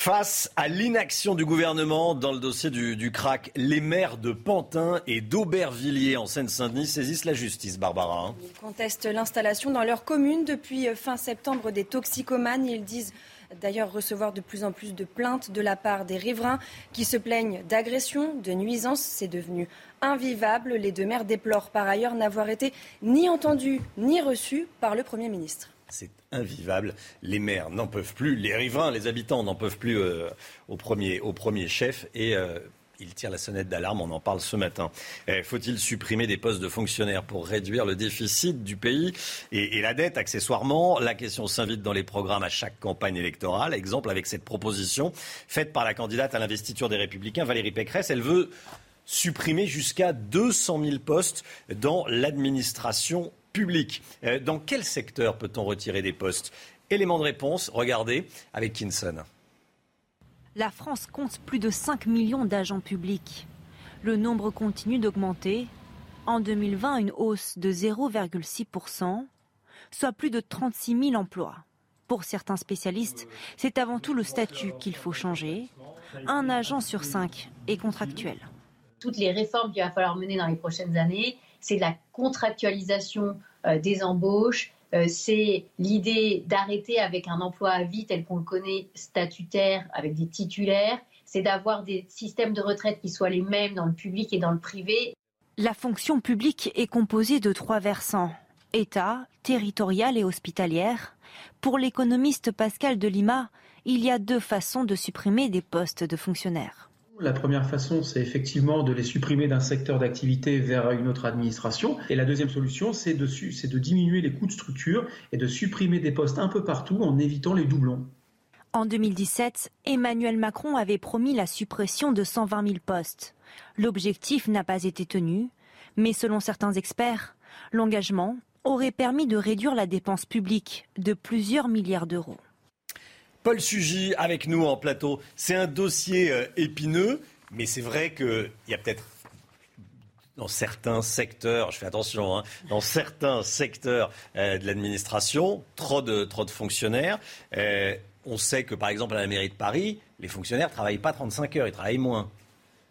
Face à l'inaction du gouvernement dans le dossier du, du crack, les maires de Pantin et d'Aubervilliers en Seine-Saint-Denis saisissent la justice, Barbara. Hein. Ils contestent l'installation dans leur commune depuis fin septembre des toxicomanes. Ils disent d'ailleurs recevoir de plus en plus de plaintes de la part des riverains qui se plaignent d'agressions, de nuisances. C'est devenu invivable. Les deux maires déplorent par ailleurs n'avoir été ni entendus ni reçus par le Premier ministre. C'est invivable. Les maires n'en peuvent plus, les riverains, les habitants n'en peuvent plus euh, au, premier, chef. Et euh, ils tirent la sonnette d'alarme, on en parle ce matin. Eh, faut-il supprimer des postes de fonctionnaires pour réduire le déficit du pays et, et la dette accessoirement? La question s'invite dans les programmes à chaque campagne électorale. Exemple avec cette proposition faite par la candidate à l'investiture des Républicains, Valérie Pécresse. Elle veut supprimer jusqu'à 200 000 postes dans l'administration public. Euh, dans quel secteur peut-on retirer des postes Élément de réponse, regardez avec Kinson. La France compte plus de 5 millions d'agents publics. Le nombre continue d'augmenter. En 2020, une hausse de 0,6%, soit plus de 36 000 emplois. Pour certains spécialistes, c'est avant tout le statut qu'il faut changer. Un agent sur cinq est contractuel. Toutes les réformes qu'il va falloir mener dans les prochaines années, c'est la contractualisation euh, des embauches, euh, c'est l'idée d'arrêter avec un emploi à vie tel qu'on le connaît statutaire avec des titulaires, c'est d'avoir des systèmes de retraite qui soient les mêmes dans le public et dans le privé. La fonction publique est composée de trois versants État, territorial et hospitalière. Pour l'économiste Pascal Delima, il y a deux façons de supprimer des postes de fonctionnaires. La première façon, c'est effectivement de les supprimer d'un secteur d'activité vers une autre administration. Et la deuxième solution, c'est de, diminuer les coûts de structure et de supprimer des postes un peu partout en évitant les doublons. En 2017, Emmanuel Macron avait promis la suppression de 120 000 postes. L'objectif n'a pas été tenu, mais selon certains experts, l'engagement aurait permis de réduire la dépense publique de plusieurs milliards d'euros. Paul Sugy avec nous en plateau. C'est un dossier euh, épineux, mais c'est vrai qu'il y a peut-être dans certains secteurs, je fais attention, hein, dans certains secteurs euh, de l'administration, trop de, fonctionnaires. Euh, on sait que, par exemple, à la mairie de Paris, les fonctionnaires ne travaillent pas 35 heures, ils travaillent moins.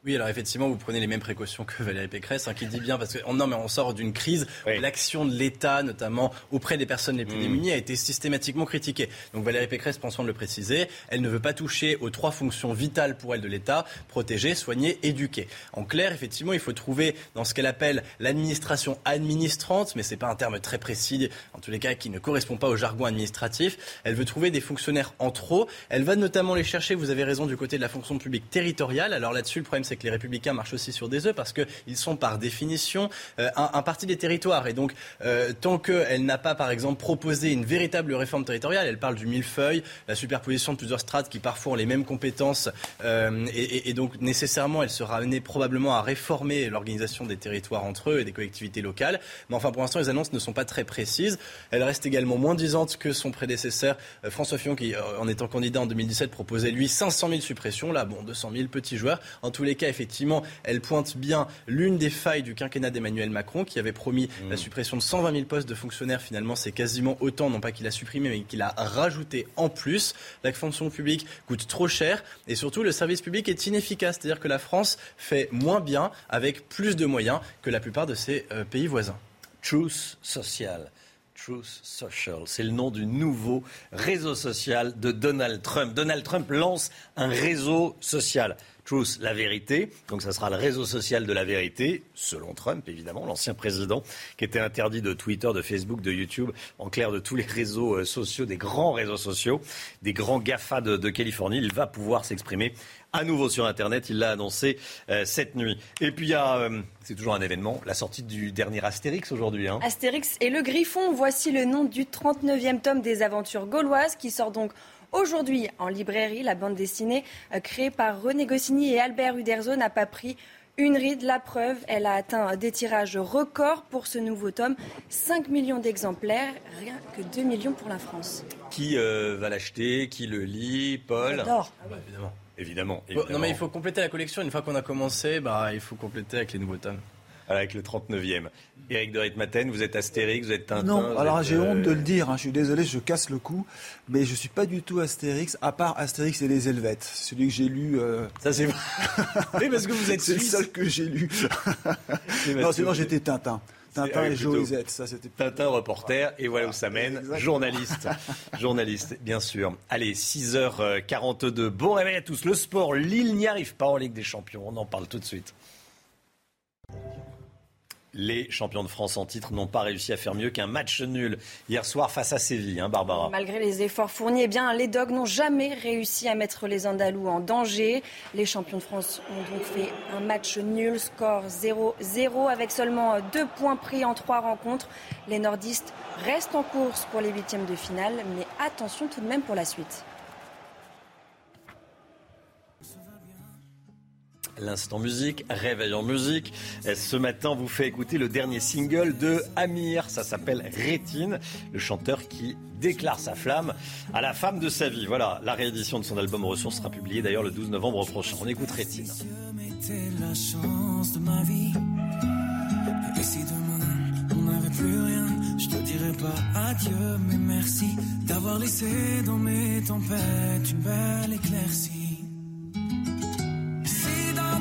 Oui, alors effectivement, vous prenez les mêmes précautions que Valérie Pécresse, hein, qui dit bien, parce que non, mais on sort d'une crise. L'action de l'État, notamment auprès des personnes les plus mmh. démunies, a été systématiquement critiquée. Donc Valérie Pécresse, pensons de le préciser, elle ne veut pas toucher aux trois fonctions vitales pour elle de l'État protéger, soigner, éduquer. En clair, effectivement, il faut trouver dans ce qu'elle appelle l'administration administrante, mais c'est pas un terme très précis, en tous les cas, qui ne correspond pas au jargon administratif. Elle veut trouver des fonctionnaires en trop. Elle va notamment les chercher. Vous avez raison du côté de la fonction publique territoriale. Alors là-dessus, le problème c'est que les républicains marchent aussi sur des œufs parce qu'ils sont par définition euh, un, parti des territoires. Et donc, euh, tant qu'elle n'a pas, par exemple, proposé une véritable réforme territoriale, elle parle du millefeuille, la superposition de plusieurs strates qui parfois ont les mêmes compétences, euh, et, donc nécessairement, elle sera amenée probablement à réformer l'organisation des territoires entre eux et des collectivités locales. Mais enfin, pour l'instant, les annonces ne sont pas très précises. Elle reste également moins disante que son prédécesseur, François Fillon, qui, en étant candidat en 2017, proposait lui 500 000 suppressions. Là, bon, 200 000 petits joueurs. En tous les cas, effectivement, elle pointe bien l'une des failles du quinquennat d'Emmanuel Macron, qui avait promis la mmh. suppression de 120 000 postes de fonctionnaires. Finalement, c'est quasiment autant, non pas qu'il a supprimé, mais qu'il a rajouté en plus. La fonction publique coûte trop cher et surtout, le service public est inefficace. C'est-à-dire que la France fait moins bien avec plus de moyens que la plupart de ses euh, pays voisins. Truth Social. Truth Social. C'est le nom du nouveau réseau social de Donald Trump. Donald Trump lance un réseau social. La vérité. Donc ça sera le réseau social de la vérité, selon Trump évidemment, l'ancien président, qui était interdit de Twitter, de Facebook, de YouTube, en clair de tous les réseaux euh, sociaux, des grands réseaux sociaux, des grands GAFA de, de Californie. Il va pouvoir s'exprimer à nouveau sur Internet. Il l'a annoncé euh, cette nuit. Et puis il y a, euh, c'est toujours un événement, la sortie du dernier Astérix aujourd'hui. Hein. Astérix et le Griffon, voici le nom du 39e tome des aventures gauloises qui sort donc aujourd'hui en librairie. La bande dessinée euh, créée par René Goscinny et Albert Uderzo n'a pas pris une ride, la preuve, elle a atteint des tirages records pour ce nouveau tome. 5 millions d'exemplaires, rien que 2 millions pour la France. Qui va l'acheter? Qui le lit? Paul? J'adore. Ah bah, évidemment. Évidemment, Non, mais il faut compléter la collection. Une fois qu'on a commencé, bah, il faut compléter avec les nouveaux tomes. Avec le 39e. Éric de Ritmaten, vous êtes Astérix, vous êtes Tintin Non, alors j'ai euh, honte de le dire, hein, je suis désolé, je casse le coup, mais je suis pas du tout Astérix, à part Astérix et les Helvètes, celui que j'ai lu. Euh, Ça c'est (laughs) oui, parce que vous êtes C'est le seul que j'ai lu. (laughs) non, sinon j'étais Tintin. Tintin et Joëzette, ça c'était. Tintin reporter, et voilà où ça mène. Journaliste. (laughs) Journaliste, bien sûr. Allez, 6h42. Bon réveil à tous. Le sport, Lille n'y arrive pas en Ligue des Champions. On en parle tout de suite. Les champions de France en titre n'ont pas réussi à faire mieux qu'un match nul hier soir face à Séville, hein, Barbara. Malgré les efforts fournis, eh bien, les Dogs n'ont jamais réussi à mettre les Andalous en danger. Les champions de France ont donc fait un match nul, score 0-0 avec seulement deux points pris en trois rencontres. Les nordistes restent en course pour les huitièmes de finale, mais attention tout de même pour la suite. L'instant musique, réveil en musique. Ce matin, vous fait écouter le dernier single de Amir. Ça s'appelle Rétine, le chanteur qui déclare sa flamme à la femme de sa vie. Voilà, la réédition de son album Ressources sera publiée d'ailleurs le 12 novembre prochain. On écoute Rétine.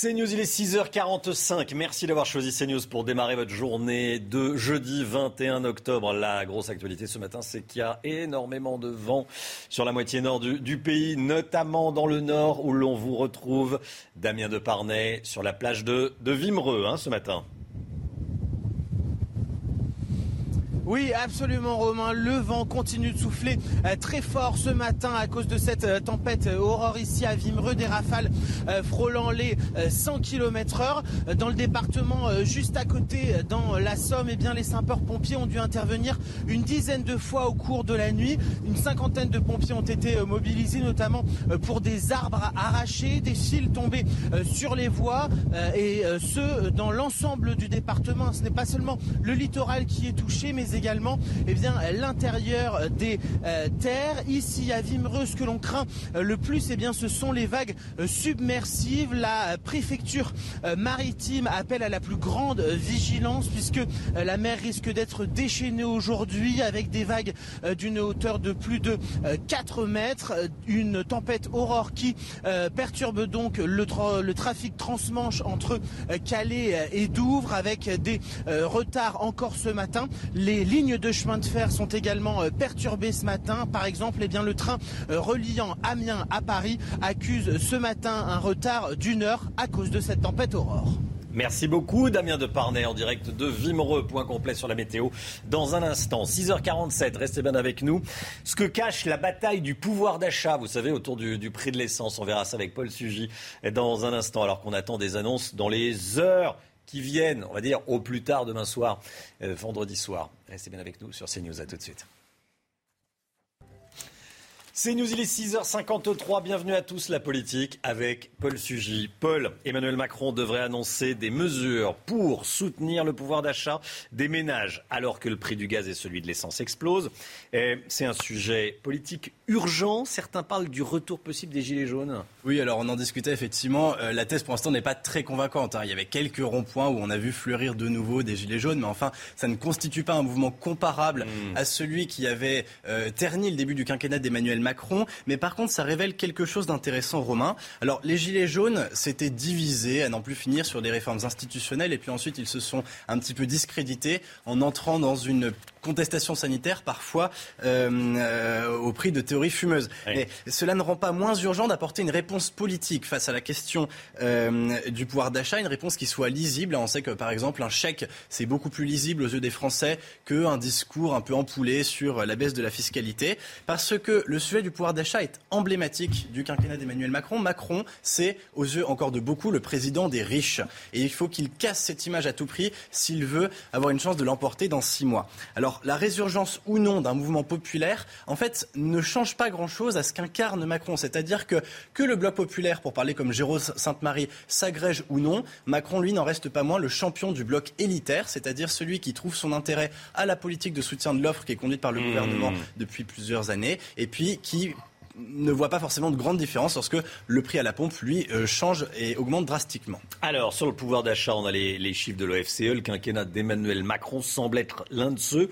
CNews, il est 6h45. Merci d'avoir choisi CNews pour démarrer votre journée de jeudi 21 octobre. La grosse actualité ce matin, c'est qu'il y a énormément de vent sur la moitié nord du, pays, notamment dans le nord où l'on vous retrouve. Damien Deparnay sur la plage de, de Vimereux hein, ce matin. Oui, absolument, Romain. Le vent continue de souffler euh, très fort ce matin à cause de cette euh, tempête euh, aurore ici à Vimereux, des rafales frôlant les euh, 100 km heure. Dans le département juste à côté, dans la Somme, eh bien, les sapeurs-pompiers ont dû intervenir une dizaine de fois au cours de la nuit. Une cinquantaine de pompiers ont été mobilisés, notamment pour des arbres arrachés, des fils tombés sur les voies, et ce, dans l'ensemble du département. Ce n'est pas seulement le littoral qui est touché, mais eh bien, l'intérieur des euh, terres. Ici à Vimereux, ce que l'on craint euh, le plus, eh bien, ce sont les vagues euh, submersives. La préfecture maritime appelle à la plus grande vigilance puisque la mer risque d'être déchaînée aujourd'hui avec des vagues d'une hauteur de plus de euh, 4 mètres. Une tempête aurore qui perturbe donc le, tra- le trafic transmanche entre Calais et Douvres avec des retards encore ce matin. Lignes de chemin de fer sont également euh, perturbées ce matin. Par exemple, eh le train euh, reliant Amiens à Paris accuse ce matin un retard d'une heure à cause de cette tempête aurore. Merci beaucoup Damien Deparnay en direct de Vimereux. Point complet sur la météo dans un instant. 6h47, restez bien avec nous. Ce que cache la bataille du pouvoir d'achat, vous savez, autour du, du prix de l'essence. On verra ça avec Paul Sugy dans un instant, alors qu'on attend des annonces dans les heures qui viennent, on va dire au plus tard demain soir, euh, vendredi soir. Restez bien avec nous sur CNews. À tout de suite. C'est il est 6h53. Bienvenue à tous, la politique avec Paul Sugy. Paul, Emmanuel Macron devrait annoncer des mesures pour soutenir le pouvoir d'achat des ménages alors que le prix du gaz et celui de l'essence explosent. C'est un sujet politique urgent. Certains parlent du retour possible des Gilets jaunes. Oui, alors on en discutait effectivement. Euh, la thèse pour l'instant n'est pas très convaincante. Hein. Il y avait quelques ronds-points où on a vu fleurir de nouveau des Gilets jaunes, mais enfin, ça ne constitue pas un mouvement comparable hmm. à celui qui avait euh, terni le début du quinquennat d'Emmanuel Macron. Mais par contre, ça révèle quelque chose d'intéressant, Romain. Alors, les Gilets jaunes s'étaient divisés à n'en plus finir sur des réformes institutionnelles, et puis ensuite, ils se sont un petit peu discrédités en entrant dans une contestation sanitaire parfois euh, euh, au prix de théories fumeuses. Mais cela ne rend pas moins urgent d'apporter une réponse politique face à la question euh, du pouvoir d'achat, une réponse qui soit lisible. On sait que par exemple un chèque c'est beaucoup plus lisible aux yeux des Français qu'un discours un peu empoulé sur la baisse de la fiscalité, parce que le sujet du pouvoir d'achat est emblématique du quinquennat d'Emmanuel Macron. Macron, c'est aux yeux encore de beaucoup le président des riches, et il faut qu'il casse cette image à tout prix s'il veut avoir une chance de l'emporter dans six mois. Alors alors, la résurgence ou non d'un mouvement populaire, en fait, ne change pas grand-chose à ce qu'incarne Macron. C'est-à-dire que, que le bloc populaire, pour parler comme Jérôme Sainte-Marie, s'agrège ou non, Macron, lui, n'en reste pas moins le champion du bloc élitaire, c'est-à-dire celui qui trouve son intérêt à la politique de soutien de l'offre qui est conduite par le mmh. gouvernement depuis plusieurs années, et puis qui ne voit pas forcément de grande différence lorsque le prix à la pompe, lui, euh, change et augmente drastiquement. Alors, sur le pouvoir d'achat, on a les, les chiffres de l'OFCE. Le quinquennat d'Emmanuel Macron semble être l'un de ceux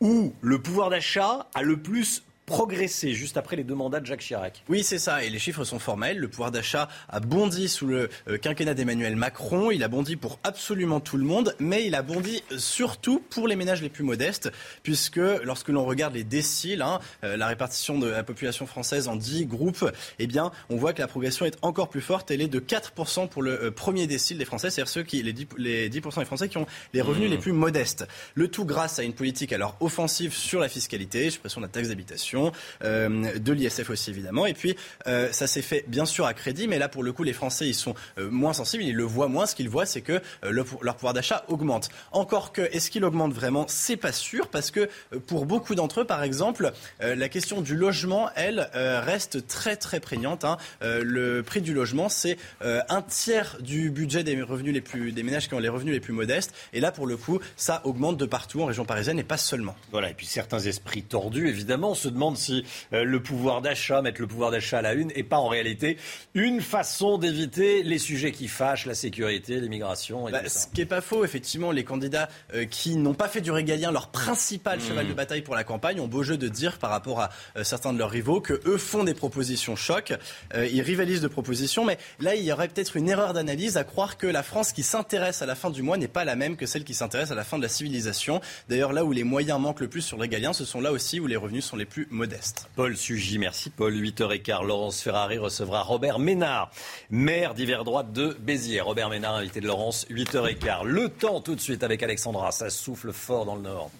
où le pouvoir d'achat a le plus progressé juste après les deux mandats de Jacques Chirac. Oui, c'est ça. Et les chiffres sont formels. Le pouvoir d'achat a bondi sous le euh, quinquennat d'Emmanuel Macron. Il a bondi pour absolument tout le monde, mais il a bondi surtout pour les ménages les plus modestes, puisque lorsque l'on regarde les déciles, hein, euh, la répartition de la population française en 10 groupes, eh bien, on voit que la progression est encore plus forte. Elle est de 4% pour le euh, premier décile des Français, c'est-à-dire ceux qui, les 10%, les 10 des Français qui ont les revenus mmh. les plus modestes. Le tout grâce à une politique alors offensive sur la fiscalité, suppression de la taxe d'habitation euh, de l'ISF aussi évidemment. Et puis euh, ça s'est fait bien sûr à crédit, mais là pour le coup les Français ils sont euh, moins sensibles, ils le voient moins. Ce qu'ils voient c'est que leur pouvoir d'achat augmente. Encore que est-ce qu'il augmente vraiment? C'est pas sûr parce que pour beaucoup d'entre eux par exemple la question du logement elle reste très très prégnante. Hein. le prix du logement c'est un tiers du budget des revenus les plus des ménages qui ont les revenus les plus modestes. Et là pour le coup ça augmente de partout en région parisienne et pas seulement. Voilà et puis certains esprits tordus évidemment se demandent si euh, le pouvoir d'achat, mettre le pouvoir d'achat à la une, n'est pas en réalité une façon d'éviter les sujets qui fâchent, la sécurité, l'immigration. Bah, ce qui n'est pas faux, effectivement, les candidats euh, qui n'ont pas fait du régalien leur principal cheval de mmh. bataille pour la campagne ont beau jeu de dire par rapport à euh, certains de leurs rivaux que eux font des propositions choc. ils rivalisent de propositions, mais là, il y aurait peut-être une erreur d'analyse à croire que la France qui s'intéresse à la fin du mois n'est pas la même que celle qui s'intéresse à la fin de la civilisation. D'ailleurs, là où les moyens manquent le plus sur le régalien, ce sont là aussi où les revenus sont les plus modeste. Paul Sugy, merci Paul. 8h15, Laurence Ferrari recevra Robert Ménard, maire d'hiver droite de Béziers. Robert Ménard, invité de Laurence, 8h15. Le temps tout de suite avec Alexandra, ça souffle fort dans le nord.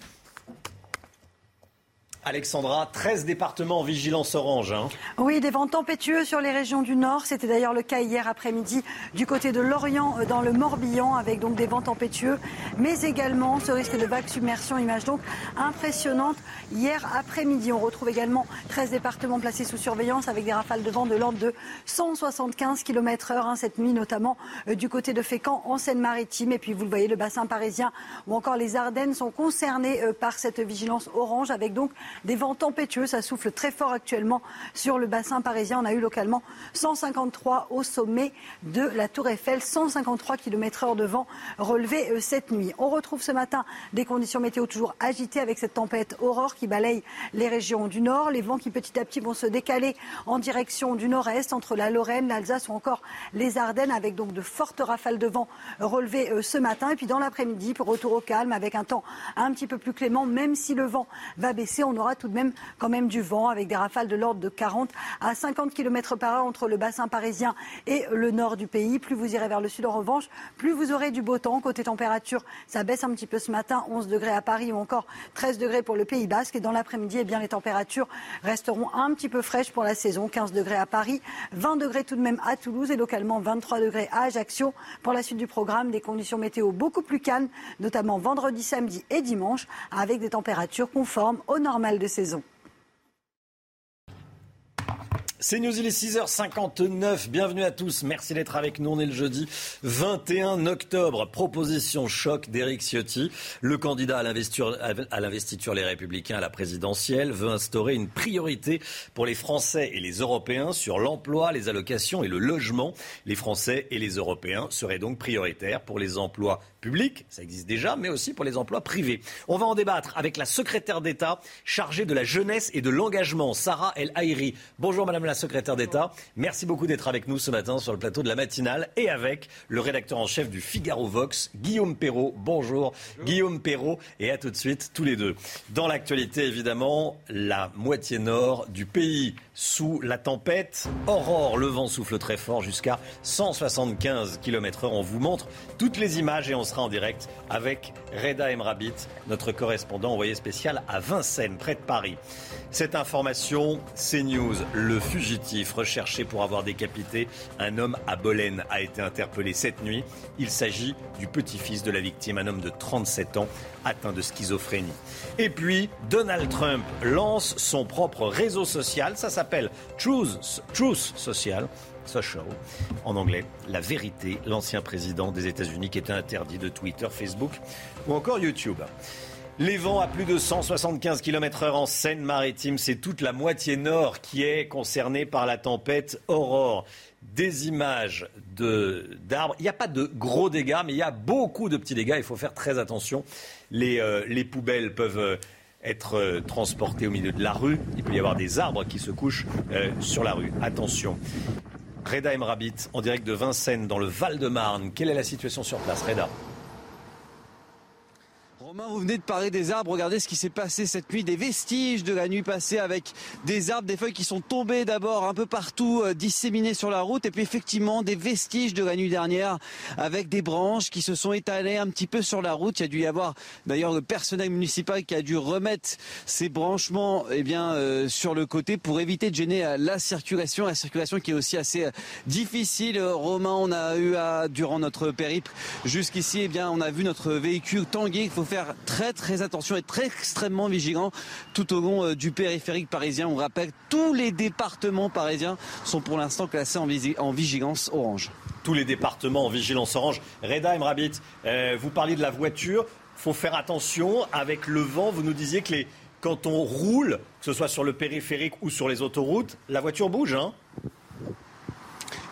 Alexandra, 13 départements en vigilance orange. Hein. Oui, des vents tempétueux sur les régions du nord. C'était d'ailleurs le cas hier après-midi du côté de Lorient euh, dans le Morbihan avec donc des vents tempétueux, mais également ce risque de vague submersion, image donc impressionnante. Hier après-midi, on retrouve également 13 départements placés sous surveillance avec des rafales de vent de l'ordre de 175 km h cette nuit, notamment euh, du côté de Fécamp en Seine-Maritime. Et puis vous le voyez, le bassin parisien ou encore les Ardennes sont concernés euh, par cette vigilance orange avec donc des vents tempétueux, ça souffle très fort actuellement sur le bassin parisien. On a eu localement 153 au sommet de la Tour Eiffel, 153 km h de vent relevé euh, cette nuit. On retrouve ce matin des conditions météo toujours agitées avec cette tempête Aurore qui balaye les régions du nord. Les vents qui petit à petit vont se décaler en direction du nord-est entre la Lorraine, l'Alsace ou encore les Ardennes avec donc de fortes rafales de vent relevées euh, ce matin. Et puis dans l'après-midi, pour retour au calme avec un temps un petit peu plus clément, même si le vent va baisser, aura tout de même quand même du vent avec des rafales de l'ordre de 40 à 50 km par heure entre le bassin parisien et le nord du pays. Plus vous irez vers le sud en revanche, plus vous aurez du beau temps. Côté température, ça baisse un petit peu ce matin, 11 degrés à Paris ou encore 13 degrés pour le Pays Basque. Et dans l'après-midi, eh bien, les températures resteront un petit peu fraîches pour la saison. 15 degrés à Paris, 20 degrés tout de même à Toulouse et localement 23 degrés à Ajaccio. Pour la suite du programme, des conditions météo beaucoup plus calmes, notamment vendredi, samedi et dimanche, avec des températures conformes au de saison. C'est News, il est 6h59. Bienvenue à tous. Merci d'être avec nous. On est le jeudi 21 octobre. Proposition choc d'Éric Ciotti. Le candidat à l'investiture Les Républicains à la présidentielle veut instaurer une priorité pour les Français et les Européens sur l'emploi, les allocations et le logement. Les Français et les Européens seraient donc prioritaires pour les emplois publics, ça existe déjà, mais aussi pour les emplois privés. On va en débattre avec la secrétaire d'État chargée de la jeunesse et de l'engagement, Sarah El Haïri. Bonjour Madame la secrétaire d'État. Merci beaucoup d'être avec nous ce matin sur le plateau de la matinale et avec le rédacteur en chef du Figaro Vox, Guillaume Perrault. Bonjour, Guillaume Perrault et à tout de suite tous les deux. Dans l'actualité évidemment, la moitié nord du pays sous la tempête. Aurore, le vent souffle très fort jusqu'à 175 km/h. On vous montre toutes les images et on sera en direct avec Reda Emrabit, notre correspondant envoyé spécial à Vincennes, près de Paris. Cette information, CNews, le fugitif recherché pour avoir décapité un homme à Bolène a été interpellé cette nuit. Il s'agit du petit-fils de la victime, un homme de 37 ans atteint de schizophrénie. Et puis, Donald Trump lance son propre réseau social. Ça s'appelle Truth, Truth Social. Social, en anglais, la vérité, l'ancien président des États-Unis qui était interdit de Twitter, Facebook ou encore YouTube. Les vents à plus de 175 km/h en Seine-Maritime, c'est toute la moitié nord qui est concernée par la tempête Aurore. Des images d'arbres. Il n'y a pas de gros dégâts, mais il y a beaucoup de petits dégâts. Il faut faire très attention. Les, euh, les poubelles peuvent euh, être euh, transportées au milieu de la rue. Il peut y avoir des arbres qui se couchent sur la rue. Attention. Reda Emrabit, en direct de Vincennes, dans le Val-de-Marne. Quelle est la situation sur place, Reda? Romain, vous venez de parler des arbres. Regardez ce qui s'est passé cette nuit, des vestiges de la nuit passée avec des arbres, des feuilles qui sont tombées d'abord un peu partout, euh, disséminées sur la route, et puis effectivement des vestiges de la nuit dernière avec des branches qui se sont étalées un petit peu sur la route. Il y a dû y avoir d'ailleurs le personnel municipal qui a dû remettre ces branchements eh bien, euh, sur le côté pour éviter de gêner euh, la circulation, la circulation qui est aussi assez difficile. Romain, on a eu à, durant notre périple jusqu'ici, eh bien, on a vu notre véhicule tanguer. Il faut faire très très attention et très extrêmement vigilant tout au long euh, du périphérique parisien. On rappelle, tous les départements parisiens sont pour l'instant classés en, vigilance orange. Tous les départements en vigilance orange. Reda Emrabit, euh, vous parliez de la voiture. faut faire attention avec le vent. Vous nous disiez que les, quand on roule, que ce soit sur le périphérique ou sur les autoroutes, la voiture bouge. Hein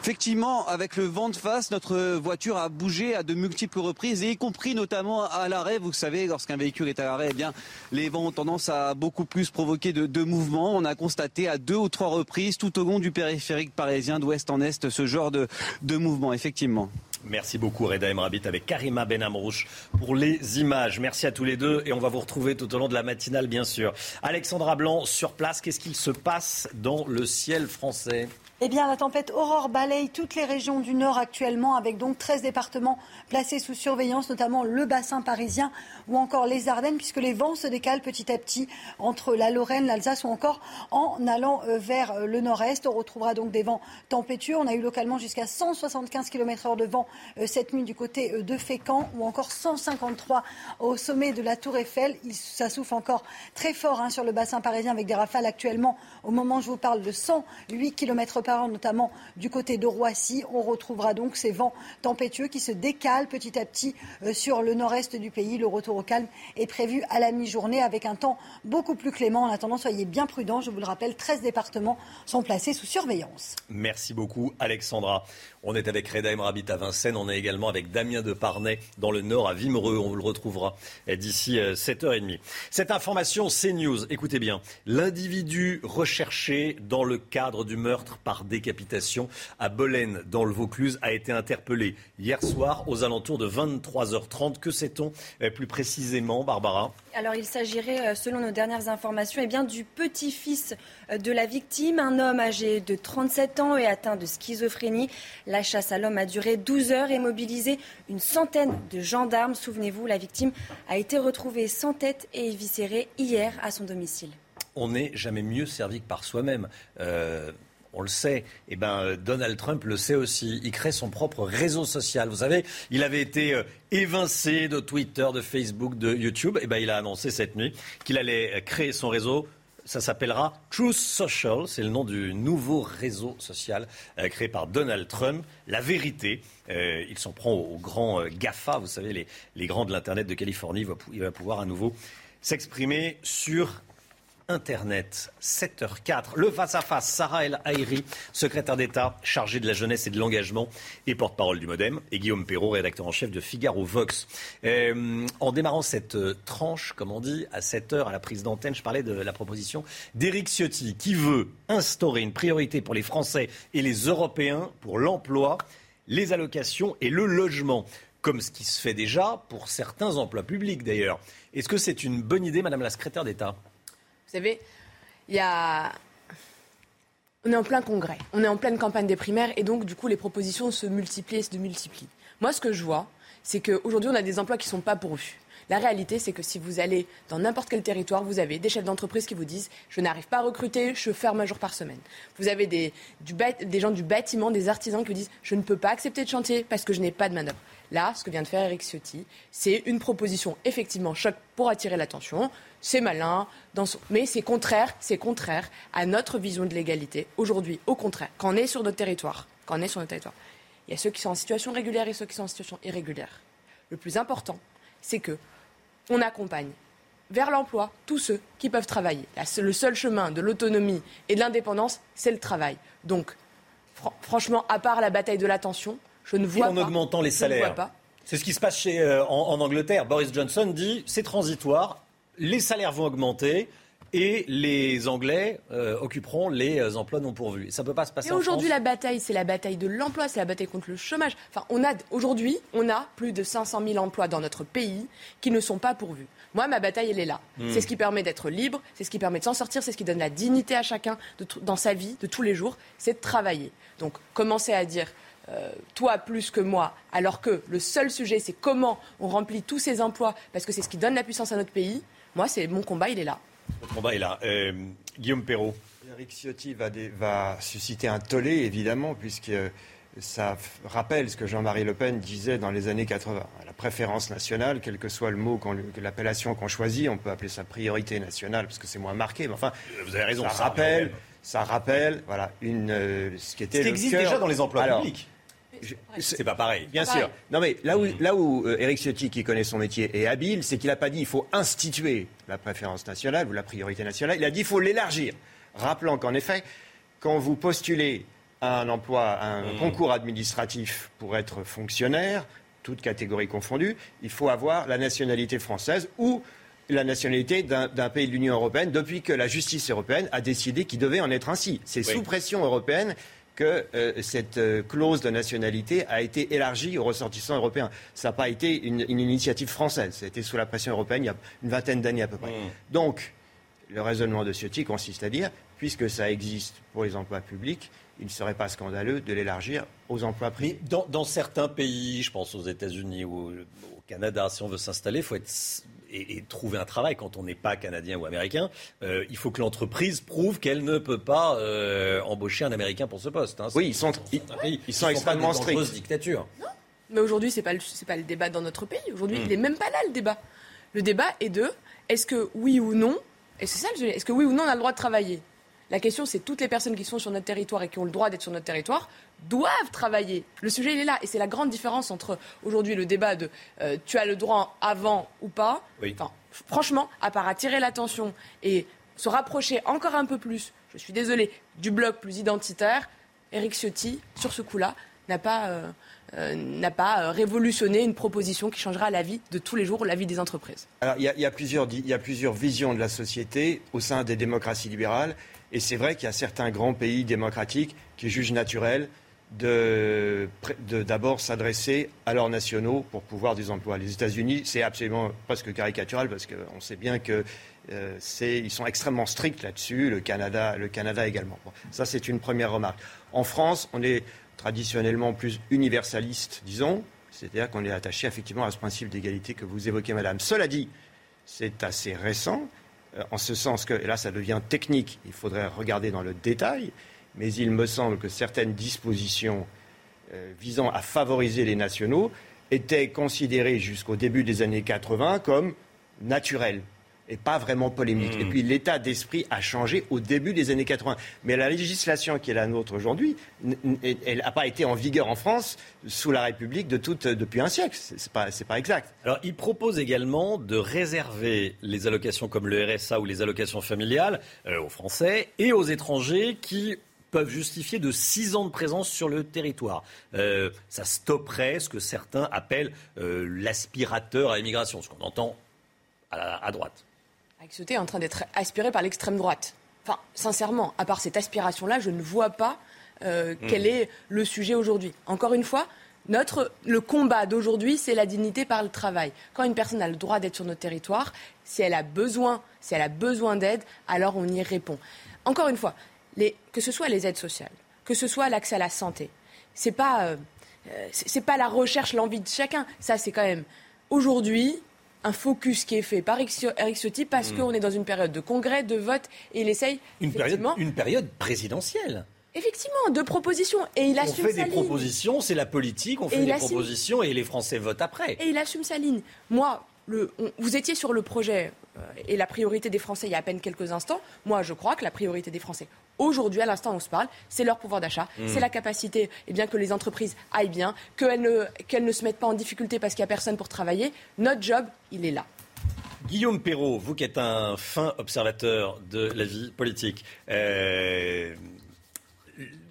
Effectivement, avec le vent de face, notre voiture a bougé à de multiples reprises, y compris notamment à l'arrêt. Vous savez, lorsqu'un véhicule est à l'arrêt, eh bien, les vents ont tendance à beaucoup plus provoquer de, mouvements. On a constaté à deux ou trois reprises, tout au long du périphérique parisien, d'ouest en est, ce genre de, de mouvement, effectivement. Merci beaucoup Reda Emrabit avec Karima Benamrouche pour les images. Merci à tous les deux et on va vous retrouver tout au long de la matinale bien sûr. Alexandra Blanc sur place, qu'est-ce qu'il se passe dans le ciel français? Eh bien, la tempête Aurore balaye toutes les régions du Nord actuellement, avec donc 13 départements placés sous surveillance, notamment le bassin parisien ou encore les Ardennes, puisque les vents se décalent petit à petit entre la Lorraine, l'Alsace ou encore en allant euh, vers euh, le nord-est. On retrouvera donc des vents tempétueux. On a eu localement jusqu'à 175 km/h de vent euh, cette nuit du côté de Fécamp ou encore 153 au sommet de la Tour Eiffel. Ça souffle encore très fort hein, sur le bassin parisien avec des rafales actuellement, au moment où je vous parle, de 108 km notamment du côté de Roissy. On retrouvera donc ces vents tempétueux qui se décalent petit à petit sur le nord-est du pays. Le retour au calme est prévu à la mi-journée avec un temps beaucoup plus clément. En attendant, soyez bien prudents. Je vous le rappelle, 13 départements sont placés sous surveillance. Merci beaucoup, Alexandra. On est avec Reda Emrabit à Vincennes. On est également avec Damien Deparnay dans le Nord à Vimereux. On vous le retrouvera d'ici 7h30. Euh, Cette information, c'est news. Écoutez bien. L'individu recherché dans le cadre du meurtre par décapitation à Bolène, dans le Vaucluse, a été interpellé hier soir aux alentours de 23h30. Que sait-on euh, plus précisément, Barbara alors il s'agirait, euh, selon nos dernières informations, eh bien, du petit-fils euh, de la victime, un homme âgé de 37 ans et atteint de schizophrénie. La chasse à l'homme a duré 12 heures et mobilisé une centaine de gendarmes. Souvenez-vous, la victime a été retrouvée sans tête et éviscérée hier à son domicile. On n'est jamais mieux servi que par soi-même. Euh, on le sait. Eh ben, Donald Trump le sait aussi. Il crée son propre réseau social. Vous savez, il avait été euh, évincé de Twitter, de Facebook, de YouTube. Eh ben, il a annoncé cette nuit qu'il allait créer son réseau Ça s'appellera Truth Social. C'est le nom du nouveau réseau social euh, créé par Donald Trump. La vérité. Euh, il s'en prend aux, grands euh, GAFA, vous savez, les, les grands de l'Internet de Californie. il va pouvoir à nouveau s'exprimer sur Internet. 7h04. Le face-à-face, Sarah El Haïry, secrétaire d'État chargée de la jeunesse et de l'engagement et porte-parole du Modem, et Guillaume Perrault, rédacteur en chef de Figaro Vox. Euh, en démarrant cette euh, tranche, comme on dit, à 7h à la prise d'antenne, je parlais de la proposition d'Éric Ciotti qui veut instaurer une priorité pour les Français et les Européens pour l'emploi, les allocations et le logement comme ce qui se fait déjà pour certains emplois publics d'ailleurs. Est-ce que c'est une bonne idée, Madame la secrétaire d'État? Vous savez, il y a. On est en plein congrès, on est en pleine campagne des primaires et donc du coup les propositions se multiplient et se multiplient. Moi ce que je vois, c'est qu'aujourd'hui on a des emplois qui ne sont pas pourvus. La réalité, c'est que si vous allez dans n'importe quel territoire, vous avez des chefs d'entreprise qui vous disent Je n'arrive pas à recruter, je ferme un jour par semaine. Vous avez des, gens du bâtiment, des artisans qui vous disent Je ne peux pas accepter de chantier parce que je n'ai pas de main-d'œuvre. Là, ce que vient de faire Eric Ciotti, c'est une proposition effectivement choc pour attirer l'attention. C'est malin, mais c'est contraire, c'est contraire à notre vision de l'égalité aujourd'hui. Au contraire, quand on est sur notre territoire, quand on est sur notre territoire, il y a ceux qui sont en situation régulière et ceux qui sont en situation irrégulière. Le plus important, c'est que on accompagne vers l'emploi tous ceux qui peuvent travailler. Le seul chemin de l'autonomie et de l'indépendance, c'est le travail. Donc, franchement, à part la bataille de l'attention, je ne vois et en augmentant les salaires. C'est ce qui se passe chez, euh, en, Angleterre. Boris Johnson dit c'est transitoire, les salaires vont augmenter. Et les Anglais euh, occuperont les euh, emplois non pourvus. Ça ne peut pas se passer. Et aujourd'hui, la bataille, c'est la bataille de l'emploi, c'est la bataille contre le chômage. Enfin, on a aujourd'hui, on a plus de 500 000 emplois dans notre pays qui ne sont pas pourvus. Moi, ma bataille, elle est là. Hmm. C'est ce qui permet d'être libre, c'est ce qui permet de s'en sortir, c'est ce qui donne la dignité à chacun dans sa vie de tous les jours, c'est de travailler. Donc, commencer à dire euh, toi plus que moi, alors que le seul sujet, c'est comment on remplit tous ces emplois, parce que c'est ce qui donne la puissance à notre pays. Moi, c'est mon combat, il est là. Mon combat est là. Euh, Guillaume Perrault. Eric Ciotti va, susciter un tollé, évidemment, puisque ça rappelle ce que Jean-Marie Le Pen disait dans les années 80. La préférence nationale, quel que soit le mot, l'appellation qu'on choisit, on peut appeler ça priorité nationale parce que c'est moins marqué. Mais enfin, vous avez raison. Ça, rappelle, ça rappelle, voilà, une, euh, ce qui était. Ce qui existe déjà dans les emplois publics. C'est pas pareil. Bien sûr. Non, mais là où, là où euh, Eric Ciotti, qui connaît son métier, est habile, c'est qu'il n'a pas dit il faut instituer la préférence nationale ou la priorité nationale. Il a dit il faut l'élargir. Rappelant qu'en effet, quand vous postulez à un emploi, à un mm. concours administratif pour être fonctionnaire, toutes catégories confondues, il faut avoir la nationalité française ou la nationalité d'un pays de l'Union européenne depuis que la justice européenne a décidé qu'il devait en être ainsi. C'est sous pression européenne que euh, cette euh, clause de nationalité a été élargie aux ressortissants européens. Ça n'a pas été une, initiative française. Ça a été sous la pression européenne il y a une vingtaine d'années à peu près. Mmh. Donc, le raisonnement de Ciotti consiste à dire, puisque ça existe pour les emplois publics, il ne serait pas scandaleux de l'élargir aux emplois privés. Dans, certains pays, je pense aux États-Unis ou au Canada, si on veut s'installer, il faut être et, trouver un travail quand on n'est pas canadien ou américain, euh, il faut que l'entreprise prouve qu'elle ne peut pas euh, embaucher un américain pour ce poste. Hein. Oui, ils sont, ils, sont, extrêmement stricts. dictature. Non, mais aujourd'hui, ce n'est pas, le, pas le débat dans notre pays. Aujourd'hui, il n'est hmm. même pas là le débat. Le débat est de est-ce que oui ou non, et c'est ça le est-ce que oui ou non on a le droit de travailler? La question, c'est toutes les personnes qui sont sur notre territoire et qui ont le droit d'être sur notre territoire doivent travailler. Le sujet, il est là. Et c'est la grande différence entre aujourd'hui le débat de euh, tu as le droit avant ou pas. franchement, à part attirer l'attention et se rapprocher encore un peu plus, je suis désolée, du bloc plus identitaire, Eric Ciotti, sur ce coup-là, n'a pas, euh, euh, pas révolutionné une proposition qui changera la vie de tous les jours, la vie des entreprises. Alors, il y, a plusieurs, visions de la société au sein des démocraties libérales. Et c'est vrai qu'il y a certains grands pays démocratiques qui jugent naturel d'abord s'adresser à leurs nationaux pour pouvoir des emplois. Les États-Unis, c'est absolument presque caricatural parce qu'on sait bien qu'ils euh, sont extrêmement stricts là-dessus. Le Canada également. ça, c'est une première remarque. En France, on est traditionnellement plus universaliste, disons, c'est-à-dire qu'on est attaché effectivement à ce principe d'égalité que vous évoquez, Madame. Cela dit, c'est assez récent. Euh, en ce sens que, là ça devient technique, il faudrait regarder dans le détail, mais il me semble que certaines dispositions euh, visant à favoriser les nationaux étaient considérées jusqu'au début des années 80 comme naturelles. Et pas vraiment polémique. Hmm. Et puis l'état d'esprit a changé au début des années 80. Mais la législation qui est la nôtre aujourd'hui, elle n'a pas été en vigueur en France sous la République de toute, depuis un siècle. C'est pas, pas exact. Alors, il propose également de réserver les allocations comme le RSA ou les allocations familiales euh, aux Français et aux étrangers qui peuvent justifier de six ans de présence sur le territoire. Euh, ça stopperait ce que certains appellent euh, l'aspirateur à l'immigration, ce qu'on entend à, à droite. Axioté est en train d'être aspiré par l'extrême droite. Enfin, sincèrement, à part cette aspiration-là, je ne vois pas euh, Hmm. quel est le sujet aujourd'hui. Encore une fois, notre, le combat d'aujourd'hui, c'est la dignité par le travail. Quand une personne a le droit d'être sur notre territoire, si elle a besoin, si elle a besoin d'aide, alors on y répond. Encore une fois, les, que ce soit les aides sociales, que ce soit l'accès à la santé, c'est pas, euh, c'est pas la recherche, l'envie de chacun. Ça, c'est quand même aujourd'hui un focus qui est fait par Eric Ciotti parce Mm. qu'on est dans une période de congrès, de vote, et il essaye Une période, une période présidentielle. effectivement de propositions. Et il On assume fait sa des ligne. propositions, c'est la politique, on Et fait des assume- propositions et les Français votent après. Et il assume sa ligne. Moi, le, on- vous étiez sur le projet euh, et la priorité des Français il y a à peine quelques instants. Moi, je crois que la priorité des Français, aujourd'hui, à l'instant où on se parle, c'est leur pouvoir d'achat, Mm. c'est la capacité eh bien, que les entreprises aillent bien, qu'elles ne, qu'elles ne se mettent pas en difficulté parce qu'il n'y a personne pour travailler. Notre job, il est là. Guillaume Perrault, vous qui êtes un fin observateur de la vie politique, euh,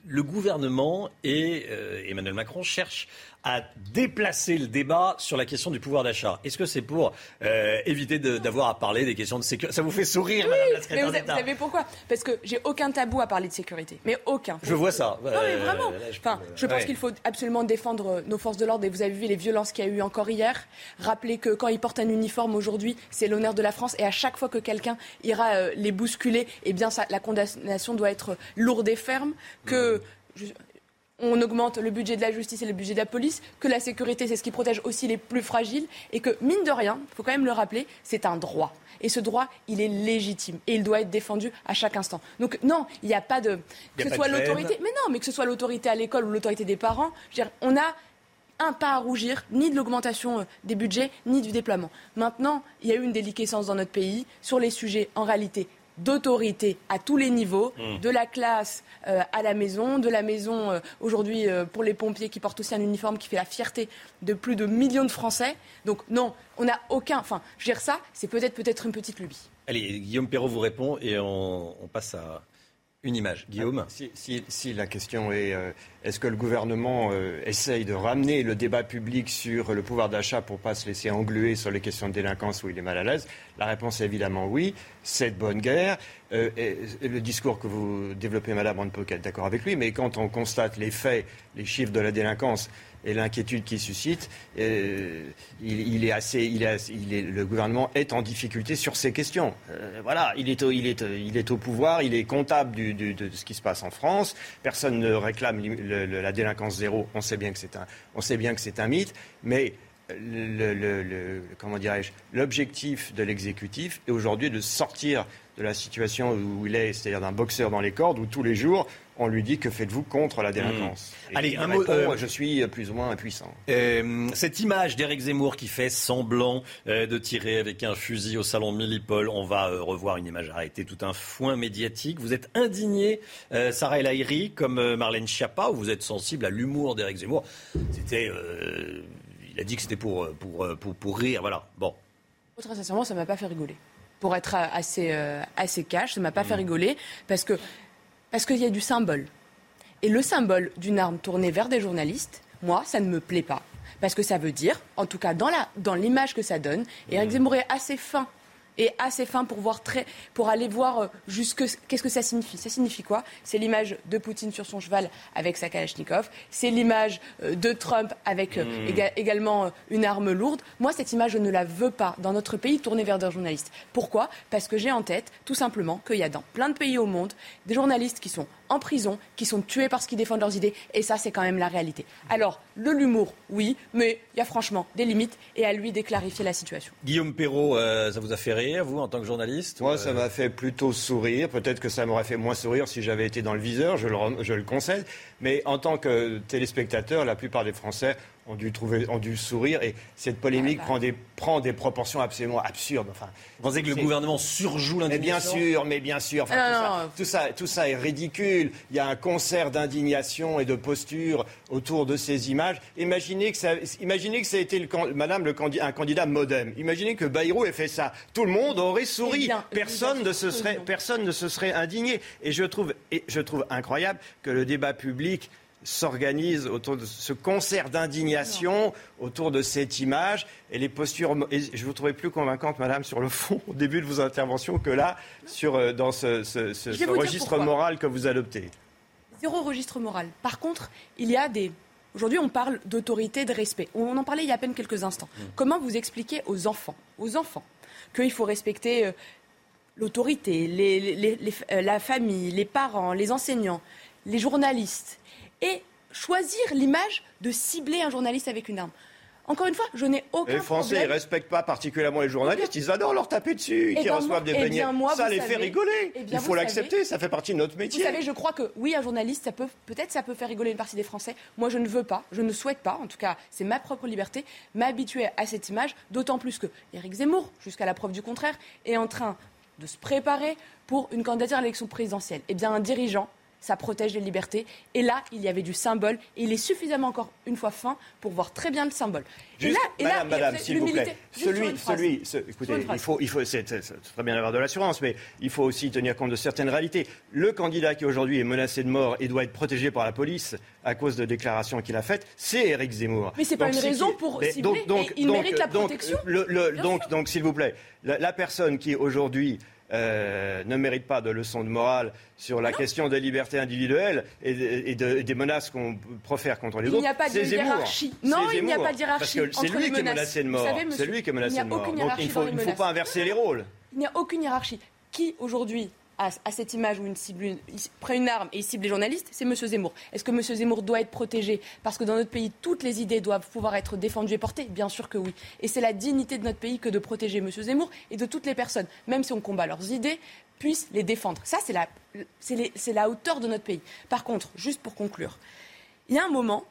le gouvernement et euh, Emmanuel Macron cherchent à déplacer le débat sur la question du pouvoir d'achat. Est-ce que c'est pour euh, éviter d'avoir à parler des questions de sécurité? Ça vous fait sourire, Madame la Mais secrétaire vous, savez pourquoi? Parce que j'ai aucun tabou à parler de sécurité. Mais aucun. Je vois ça. Non, mais Euh, vraiment. là, je Enfin, je pense ouais. qu'il faut absolument défendre euh, nos forces de l'ordre. Et vous avez vu les violences qu'il y a eu encore hier. Rappeler que quand ils portent un uniforme aujourd'hui, c'est l'honneur de la France. Et à chaque fois que quelqu'un ira euh, les bousculer, eh bien, ça, la condamnation doit être lourde et ferme. Que. je- on augmente le budget de la justice et le budget de la police, que la sécurité, c'est ce qui protège aussi les plus fragiles, et que, mine de rien, il faut quand même le rappeler, c'est un droit. Et ce droit, il est légitime, et il doit être défendu à chaque instant. Donc non, il n'y a pas de... Que ce soit l'autorité... Mais non, mais que ce soit l'autorité à l'école ou l'autorité des parents, je veux dire, on a un pas à rougir, ni de l'augmentation euh, des budgets, ni du déploiement. Maintenant, il y a eu une déliquescence dans notre pays sur les sujets, en réalité, d'autorité à tous les niveaux, Mmh. de la classe euh, à la maison, de la maison euh, aujourd'hui euh, pour les pompiers qui portent aussi un uniforme qui fait la fierté de plus de millions de Français. Donc non, on n'a aucun. Enfin, je veux dire ça, c'est peut-être peut-être une petite lubie. Allez, Guillaume Perrault vous répond et on, on passe à une image. Guillaume Si, si- la question est euh, est-ce que le gouvernement euh, essaye de ramener le débat public sur le pouvoir d'achat pour pas se laisser engluer sur les questions de délinquance où il est mal à l'aise? La réponse est évidemment oui. C'est de bonne guerre. Euh, et, et le discours que vous développez, madame, on ne peut qu'être d'accord avec lui, mais quand on constate les faits, les chiffres de la délinquance et l'inquiétude qu'il suscite, euh, il, est assez, le gouvernement est en difficulté sur ces questions. Euh, voilà, il est, au, il, est, au pouvoir, il est comptable de, ce qui se passe en France. Personne ne réclame la délinquance zéro. On sait bien que c'est un, mythe, mais comment dirais-je, l'objectif de l'exécutif est aujourd'hui de sortir de la situation où il est, c'est-à-dire d'un boxeur dans les cordes, où tous les jours on lui dit que faites-vous contre la délinquance? Et Mmh. Allez, un mot, euh, je suis plus ou moins impuissant. Euh, cette image d'Éric Zemmour qui fait semblant euh, de tirer avec un fusil au salon de Millipol, on va euh, revoir une image arrêtée, tout un foin médiatique. Vous êtes indigné, euh, Sarah El Haïry, comme euh, Marlène Schiappa, ou vous êtes sensible à l'humour d'Éric Zemmour? C'était, euh, il a dit que c'était pour, euh, pour, euh, pour, pour rire, voilà. Bon. Très sincèrement, ça m'a pas fait rigoler. Pour être euh, assez, euh, assez cash, ça m'a pas fait rigoler parce que parce qu'il y a du symbole. Et le symbole d'une arme tournée vers des journalistes, moi, ça ne me plaît pas. Parce que ça veut dire, en tout cas dans la- dans l'image que ça donne, et Eric Zemmour est assez fin et assez fin pour voir très, pour aller voir euh, jusque qu'est-ce que ça signifie? Ça signifie quoi? C'est l'image de Poutine sur son cheval avec sa Kalachnikov. C'est l'image euh, de Trump avec euh, Mm. éga- également une arme lourde. Moi, cette image, je ne la veux pas dans notre pays tournée vers des journalistes. Pourquoi? Parce que j'ai en tête, tout simplement, qu'il y a dans plein de pays au monde des journalistes qui sont en prison, qui sont tués parce qu'ils défendent leurs idées. Et ça, c'est quand même la réalité. Alors, de l'humour, oui, mais il y a franchement des limites et à lui de clarifier la situation. Guillaume Perrault, euh, ça vous a fait rire, vous, en tant que journaliste? Moi, ça m'a fait plutôt sourire. Peut-être que ça m'aurait fait moins sourire si j'avais été dans le viseur, je le, je le concède. Mais en tant que téléspectateur, la plupart des Français ont dû, trouver, ont dû sourire. Et cette polémique prend, des, prend des proportions absolument absurdes. Enfin, Vous pensez que le gouvernement surjoue mais bien l'indignation sûr, mais bien sûr. Enfin, Ah, tout, ça, tout, ça, tout ça est ridicule. Il y a un concert d'indignation et de posture autour de ces images. Imaginez que ça, imaginez que ça a été le, Madame le un candidat modem. Imaginez que Bayrou ait fait ça. Tout le monde aurait souri. Eh bien, personne, ne se serait, personne ne se serait indigné. Et je trouve, et je trouve incroyable que le débat public s'organise autour de ce concert d'indignation autour de cette image et les postures. Et je vous trouvais plus convaincante, Madame, sur le fond au début de vos interventions que là, sur, euh, dans ce, registre moral que vous adoptez. Zéro registre moral. Par contre, il y a des. Aujourd'hui, on parle d'autorité, de respect. On en parlait il y a à peine quelques instants. Comment vous expliquez aux enfants, aux enfants, qu'il faut respecter euh, l'autorité, les- les- les- les- euh, la famille, les parents, les enseignants, les journalistes, et choisir l'image de cibler un journaliste avec une arme Encore une fois, je n'ai aucun Les Français, ils problème. respectent pas particulièrement les journalistes. Ils adorent leur taper dessus, Eh qui ben, reçoivent des eh beignets. ça les fait rigoler. eh Il faut l'accepter. Ça fait partie de notre métier. Vous savez, je crois que oui, un journaliste, ça peut peut-être ça peut faire rigoler une partie des Français. Moi, je ne veux pas, je ne souhaite pas. En tout cas, c'est ma propre liberté, m'habituer à cette image. D'autant plus que Éric Zemmour, jusqu'à la preuve du contraire, est en train de se préparer pour une candidature à l'élection présidentielle. Eh bien, un dirigeant. Ça protège les libertés. Et là, il y avait du symbole. Et il est suffisamment, encore une fois, fin pour voir très bien le symbole. Juste, et là, et là, madame, s'il vous plaît. Celui, celui, ce- écoutez, il faut, il faut, c'est très bien d'avoir de l'assurance, mais il faut aussi tenir compte de certaines réalités. Le candidat qui aujourd'hui est menacé de mort et doit être protégé par la police à cause de déclarations qu'il a faites, c'est Éric Zemmour. Mais c'est pas Donc, une raison pour mais cibler, et il mérite la donc, protection. le- le- Bien donc, donc, s'il vous plaît, la, la personne qui aujourd'hui euh, ne mérite pas de leçon de morale sur la question des libertés individuelles et, de- et de- et des menaces qu'on profère contre les Il autres. n'y a pas de hiérarchie. Non, il n'y a pas de hiérarchie Parce que c'est lui qui est menacé de mort. C'est lui qui est il menacé de mort. Donc il faut, il ne faut pas inverser les rôles. Il n'y a aucune hiérarchie. Qui aujourd'hui a cette image où une cible, il prend une arme et il cible les journalistes C'est M. Zemmour. Est-ce que M. Zemmour doit être protégé? Parce que dans notre pays, toutes les idées doivent pouvoir être défendues et portées Bien sûr que oui. Et c'est la dignité de notre pays que de protéger M. Zemmour et de toutes les personnes, même si on combat leurs idées, puissent les défendre. Ça, c'est la, la hauteur de notre pays. Par contre, juste pour conclure, il y a un moment,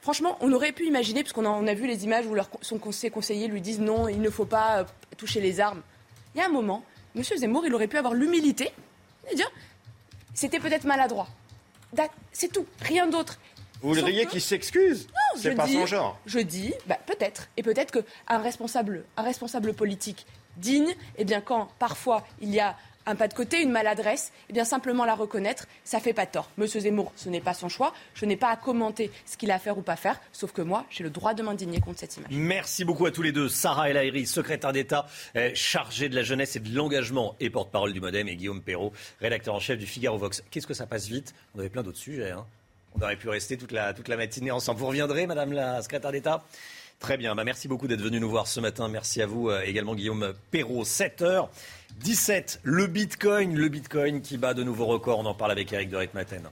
franchement, on aurait pu imaginer, puisqu'on a, on a vu les images où son conseil conseillers lui disent non, il ne faut pas euh, toucher les armes. Il y a un moment, M. Zemmour, il aurait pu avoir l'humilité de dire c'était peut-être maladroit. C'est tout, rien d'autre. Vous voudriez qu'il s'excuse? Non, C'est je pas dis- son genre. Je dis, bah, peut-être. Et peut-être qu'un responsable, un responsable politique digne, eh bien, quand parfois il y a un pas de côté, une maladresse, eh bien, simplement la reconnaître, ça fait pas tort. Monsieur Zemmour, ce n'est pas son choix. Je n'ai pas à commenter ce qu'il a à faire ou pas faire, sauf que moi, j'ai le droit de m'indigner contre cette image. Merci beaucoup à tous les deux. Sarah El secrétaire d'État chargée de la jeunesse et de l'engagement et porte-parole du Modem, et Guillaume Perrault, rédacteur en chef du Figaro Vox. Qu'est-ce que ça passe vite? On avait plein d'autres sujets. hein. On aurait pu rester toute la, toute la matinée ensemble. Vous reviendrez, Madame la secrétaire d'État? Très bien. Bah, merci beaucoup d'être venu nous voir ce matin. Merci à vous euh, également, Guillaume Perrault. 7h17, le Bitcoin, le Bitcoin qui bat de nouveaux records. On en parle avec Eric de Ritmaten.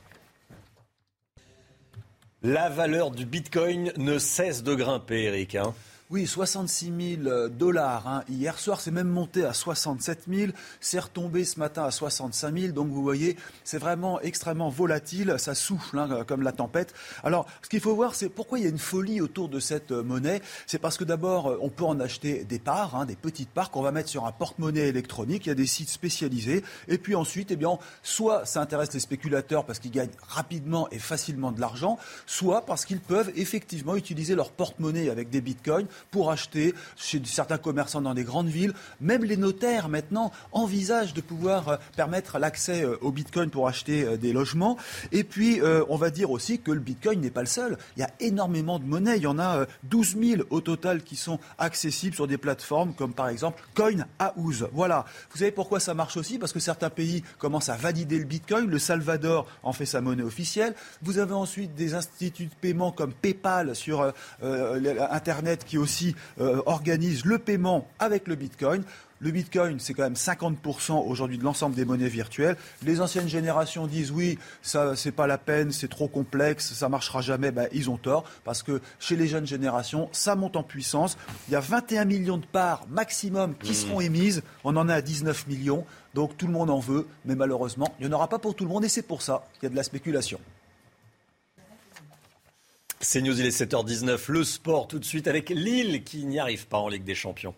La valeur du Bitcoin ne cesse de grimper, Eric. hein. Oui, 66 000 dollars. hein. Hier soir, c'est même monté à 67 000. C'est retombé ce matin à 65 000. Donc vous voyez, c'est vraiment extrêmement volatile. Ça souffle hein, comme la tempête. Alors, ce qu'il faut voir, c'est pourquoi il y a une folie autour de cette euh, monnaie. C'est parce que d'abord, euh, on peut en acheter des parts, hein, des petites parts qu'on va mettre sur un porte-monnaie électronique. Il y a des sites spécialisés. Et puis ensuite, eh bien, soit ça intéresse les spéculateurs parce qu'ils gagnent rapidement et facilement de l'argent, soit parce qu'ils peuvent effectivement utiliser leur porte-monnaie avec des bitcoins pour acheter chez certains commerçants dans des grandes villes. Même les notaires maintenant envisagent de pouvoir euh, permettre l'accès euh, au bitcoin pour acheter euh, des logements. Et puis, on va dire aussi que le bitcoin n'est pas le seul. Il y a énormément de monnaies. Il y en a euh, 12 000 au total qui sont accessibles sur des plateformes comme par exemple CoinHouse. Voilà. Vous savez pourquoi ça marche aussi? Parce que certains pays commencent à valider le bitcoin. Le Salvador en fait sa monnaie officielle. Vous avez ensuite des instituts de paiement comme PayPal sur Internet qui aussi euh, organisent le paiement avec le bitcoin. Le bitcoin, c'est quand même 50% aujourd'hui de l'ensemble des monnaies virtuelles. Les anciennes générations disent oui, ça c'est pas la peine, c'est trop complexe, ça marchera jamais. Ben, ils ont tort parce que chez les jeunes générations, ça monte en puissance. Il y a 21 millions de parts maximum qui Mmh. seront émises. On en est à 19 millions. Donc tout le monde en veut, mais malheureusement, il n'y en aura pas pour tout le monde et c'est pour ça qu'il y a de la spéculation. C'est News, il est 7h19. Le sport tout de suite avec Lille qui n'y arrive pas en Ligue des Champions.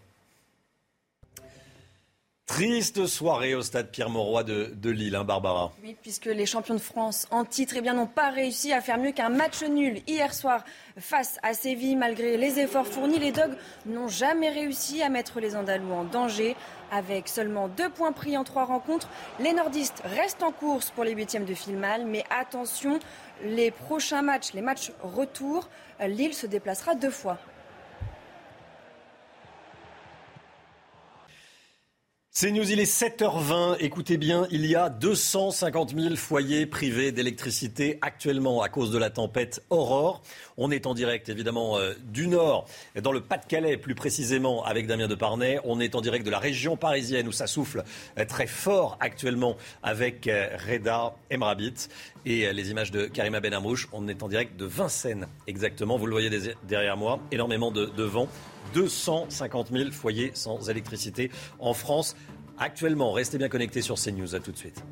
Triste soirée au stade Pierre-Mauroy de, Lille, hein, Barbara. Oui, puisque les champions de France en titre eh n'ont pas réussi à faire mieux qu'un match nul hier soir face à Séville. Malgré les efforts fournis, les Dogs n'ont jamais réussi à mettre les Andalous en danger. Avec seulement deux points pris en trois rencontres, les nordistes restent en course pour les huitièmes de finale. Mais attention, les prochains matchs, les matchs retour, Lille se déplacera deux fois. C'est News, il est 7h20. Écoutez bien, il y a 250 000 foyers privés d'électricité actuellement à cause de la tempête Aurore. On est en direct évidemment euh, du Nord, dans le Pas-de-Calais plus précisément avec Damien Deparnay. On est en direct de la région parisienne où ça souffle euh, très fort actuellement avec euh, Reda Emrabit et les images de Karima Benamrouche. On est en direct de Vincennes exactement. Vous le voyez derrière moi, énormément de, de vent. 250 000 foyers sans électricité en France. Actuellement, restez bien connectés sur CNews. À tout de suite.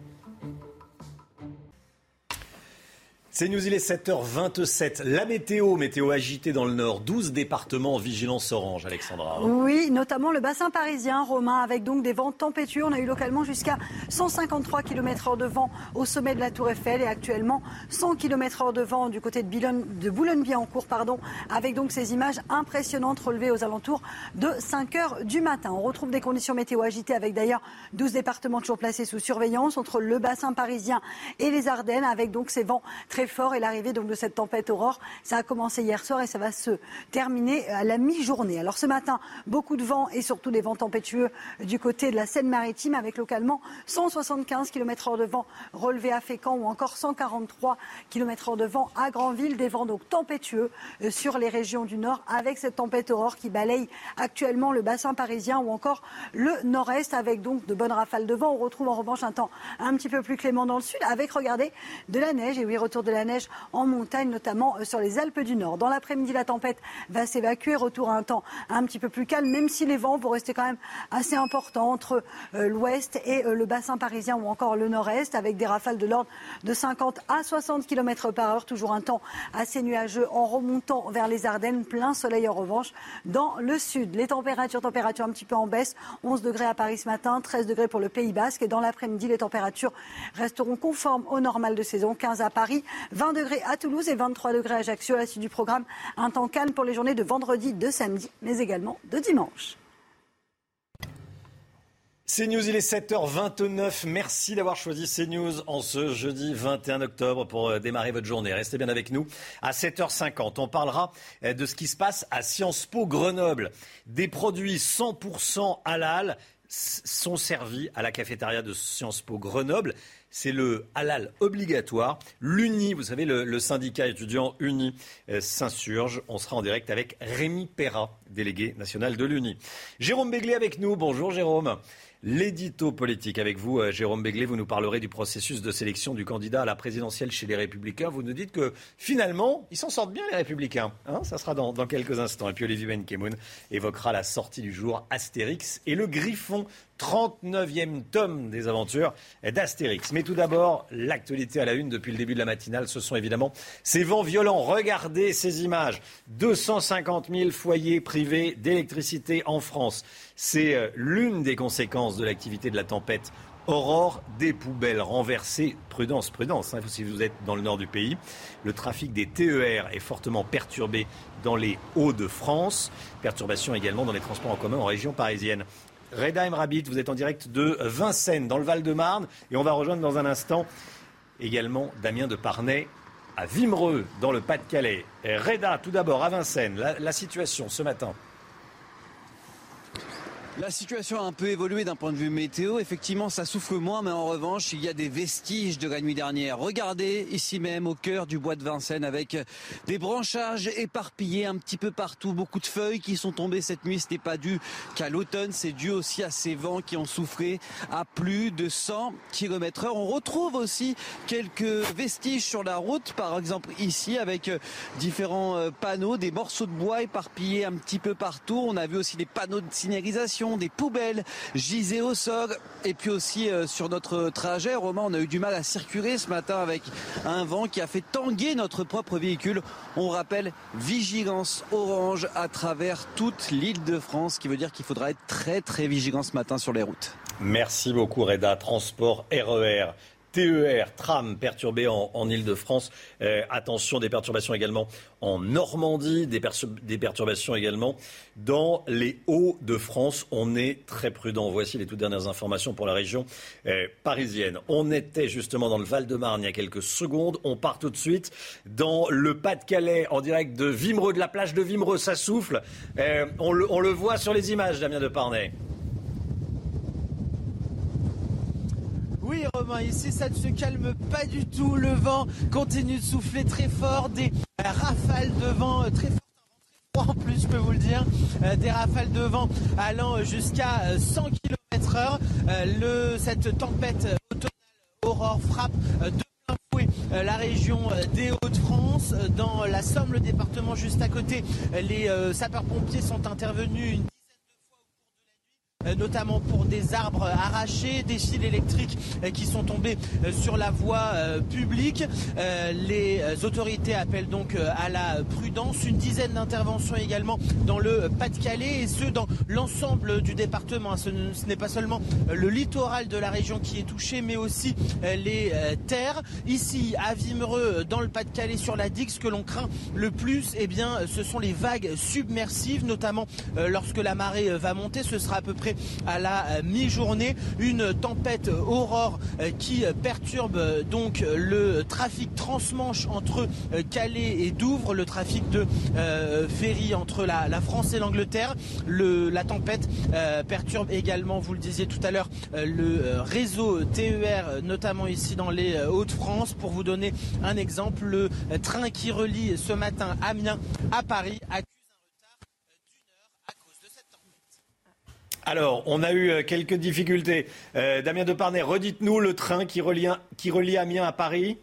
C'est News, il est 7h27. La météo, météo agitée dans le nord, 12 départements en vigilance orange, Alexandra. Oui, notamment le bassin parisien, Romain, avec donc des vents tempétueux. On a eu localement jusqu'à 153 km/h de vent au sommet de la Tour Eiffel et actuellement 100 km/h de vent du côté de, Boulogne-Billancourt, pardon, avec donc ces images impressionnantes relevées aux alentours de 5 h du matin. On retrouve des conditions météo agitées avec d'ailleurs 12 départements toujours placés sous surveillance entre le bassin parisien et les Ardennes, avec donc ces vents très fort et l'arrivée de cette tempête aurore. Ça a commencé hier soir et ça va se terminer à la mi-journée. Alors ce matin, beaucoup de vent et surtout des vents tempétueux du côté de la Seine-Maritime avec localement 175 km/h de vent relevé à Fécamp ou encore 143 km/h de vent à Granville. Des vents donc tempétueux euh, sur les régions du nord avec cette tempête aurore qui balaye actuellement le bassin parisien ou encore le nord-est avec donc de bonnes rafales de vent. On retrouve en revanche un temps un petit peu plus clément dans le sud avec, regardez, de la neige et oui, retour de la neige en montagne, notamment euh, sur les Alpes du Nord. Dans l'après-midi, la tempête va s'évacuer. Retour à un temps un petit peu plus calme, même si les vents vont rester quand même assez importants entre euh, l'ouest et euh, le bassin parisien ou encore le nord-est, avec des rafales de l'ordre de 50 à 60 km par heure. Toujours un temps assez nuageux en remontant vers les Ardennes. Plein soleil en revanche dans le sud. Les températures, températures un petit peu en baisse. 11 degrés à Paris ce matin, 13 degrés pour le Pays Basque. Et dans l'après-midi, les températures resteront conformes au normal de saison. 15 à Paris, 20 degrés à Toulouse et 23 degrés à Ajaccio. À la suite du programme, un temps calme pour les journées de vendredi, de samedi, mais également de dimanche. CNews, il est 7h29. Merci d'avoir choisi CNews en ce jeudi 21 octobre pour euh, démarrer votre journée. Restez bien avec nous. À 7h50, on parlera euh, de ce qui se passe à Sciences Po Grenoble. Des produits 100% halal sont servis à la cafétéria de Sciences Po Grenoble c'est le halal obligatoire. L'UNI, vous savez, le, syndicat étudiant UNI euh, s'insurge. On sera en direct avec Rémi Perra, délégué national de l'UNI. Jérôme Béglé avec nous. Bonjour Jérôme. L'édito politique avec vous, euh, Jérôme Béglé, vous nous parlerez du processus de sélection du candidat à la présidentielle chez les Républicains. Vous nous dites que finalement, ils s'en sortent bien les Républicains. Hein Ça sera dans, quelques instants. Et puis Olivier Benkemoun évoquera la sortie du jour Astérix et le Griffon 39e tome des aventures d'Astérix. Mais tout d'abord, l'actualité à la une depuis le début de la matinale, ce sont évidemment ces vents violents. Regardez ces images. 250 000 foyers privés d'électricité en France. C'est euh, l'une des conséquences de l'activité de la tempête Aurore, des poubelles renversées. Prudence, prudence, hein, si vous êtes dans le nord du pays. Le trafic des TER est fortement perturbé dans les Hauts-de-France. Perturbation également dans les transports en commun en région parisienne. Reda Emrabit, vous êtes en direct de Vincennes, dans le Val-de-Marne. Et on va rejoindre dans un instant également Damien de Parnay à Vimereux, dans le Pas-de-Calais. Reda, tout d'abord, à Vincennes, la situation ce matin. La situation a un peu évolué d'un point de vue météo. Effectivement, ça souffle moins, mais en revanche, il y a des vestiges de la nuit dernière. Regardez ici même au cœur du bois de Vincennes avec des branchages éparpillés un petit peu partout, beaucoup de feuilles qui sont tombées cette nuit. Ce n'est pas dû qu'à l'automne, c'est dû aussi à ces vents qui ont soufflé à plus de 100 km heure. On retrouve aussi quelques vestiges sur la route, par exemple ici avec différents euh, panneaux, des morceaux de bois éparpillés un petit peu partout. On a vu aussi des panneaux de signalisation des poubelles gisées au sol. Et puis aussi euh, sur notre trajet, Romain, on a eu du mal à circuler ce matin avec un vent qui a fait tanguer notre propre véhicule. On rappelle vigilance orange à travers toute l'île de France, qui veut dire qu'il faudra être très très vigilant ce matin sur les routes. Merci beaucoup Reda. Transport RER. TER, tram perturbé en, Ile-de-France. Euh, attention, des perturbations également en Normandie, des, perturbations également dans les Hauts-de-France. On est très prudent. Voici les toutes dernières informations pour la région euh, parisienne. On était justement dans le Val-de-Marne il y a quelques secondes. On part tout de suite dans le Pas-de-Calais en direct de Vimereux, de la plage de Vimereux. Ça souffle. Euh, on, le, on le voit sur les images, Damien de Oui, Romain, ici ça ne se calme pas du tout. Le vent continue de souffler très fort, des rafales de vent euh, très fortes en plus, je peux vous le dire, euh, des rafales de vent allant jusqu'à 100 km heure. Cette tempête automnale Aurore frappe de plein fouet la région des Hauts-de-France. Dans la Somme, le département juste à côté, les sapeurs-pompiers sont intervenus euh, notamment pour des arbres arrachés, des fils électriques euh, qui sont tombés euh, sur la voie publique. Les autorités appellent donc à la prudence. Une dizaine d'interventions également dans le Pas-de-Calais et ce dans l'ensemble du département. Ce n'est pas seulement le littoral de la région qui est touché, mais aussi les terres. Ici, à Vimereux, dans le Pas-de-Calais, sur la digue, ce que l'on craint le plus, eh bien, ce sont les vagues submersives, notamment lorsque la marée va monter. Ce sera à peu près à la euh, mi-journée. Une tempête aurore euh, qui perturbe euh, donc le trafic transmanche entre Calais et Douvres, le trafic de ferry entre la, France et l'Angleterre. La tempête perturbe également, vous le disiez tout à l'heure, le réseau TER, notamment ici dans les Hauts-de-France. Pour vous donner un exemple, le train qui relie ce matin Amiens à Paris Alors, on a eu euh, quelques difficultés. Euh, Damien Deparnay, redites-nous le train qui relie, qui relie Amiens à Paris.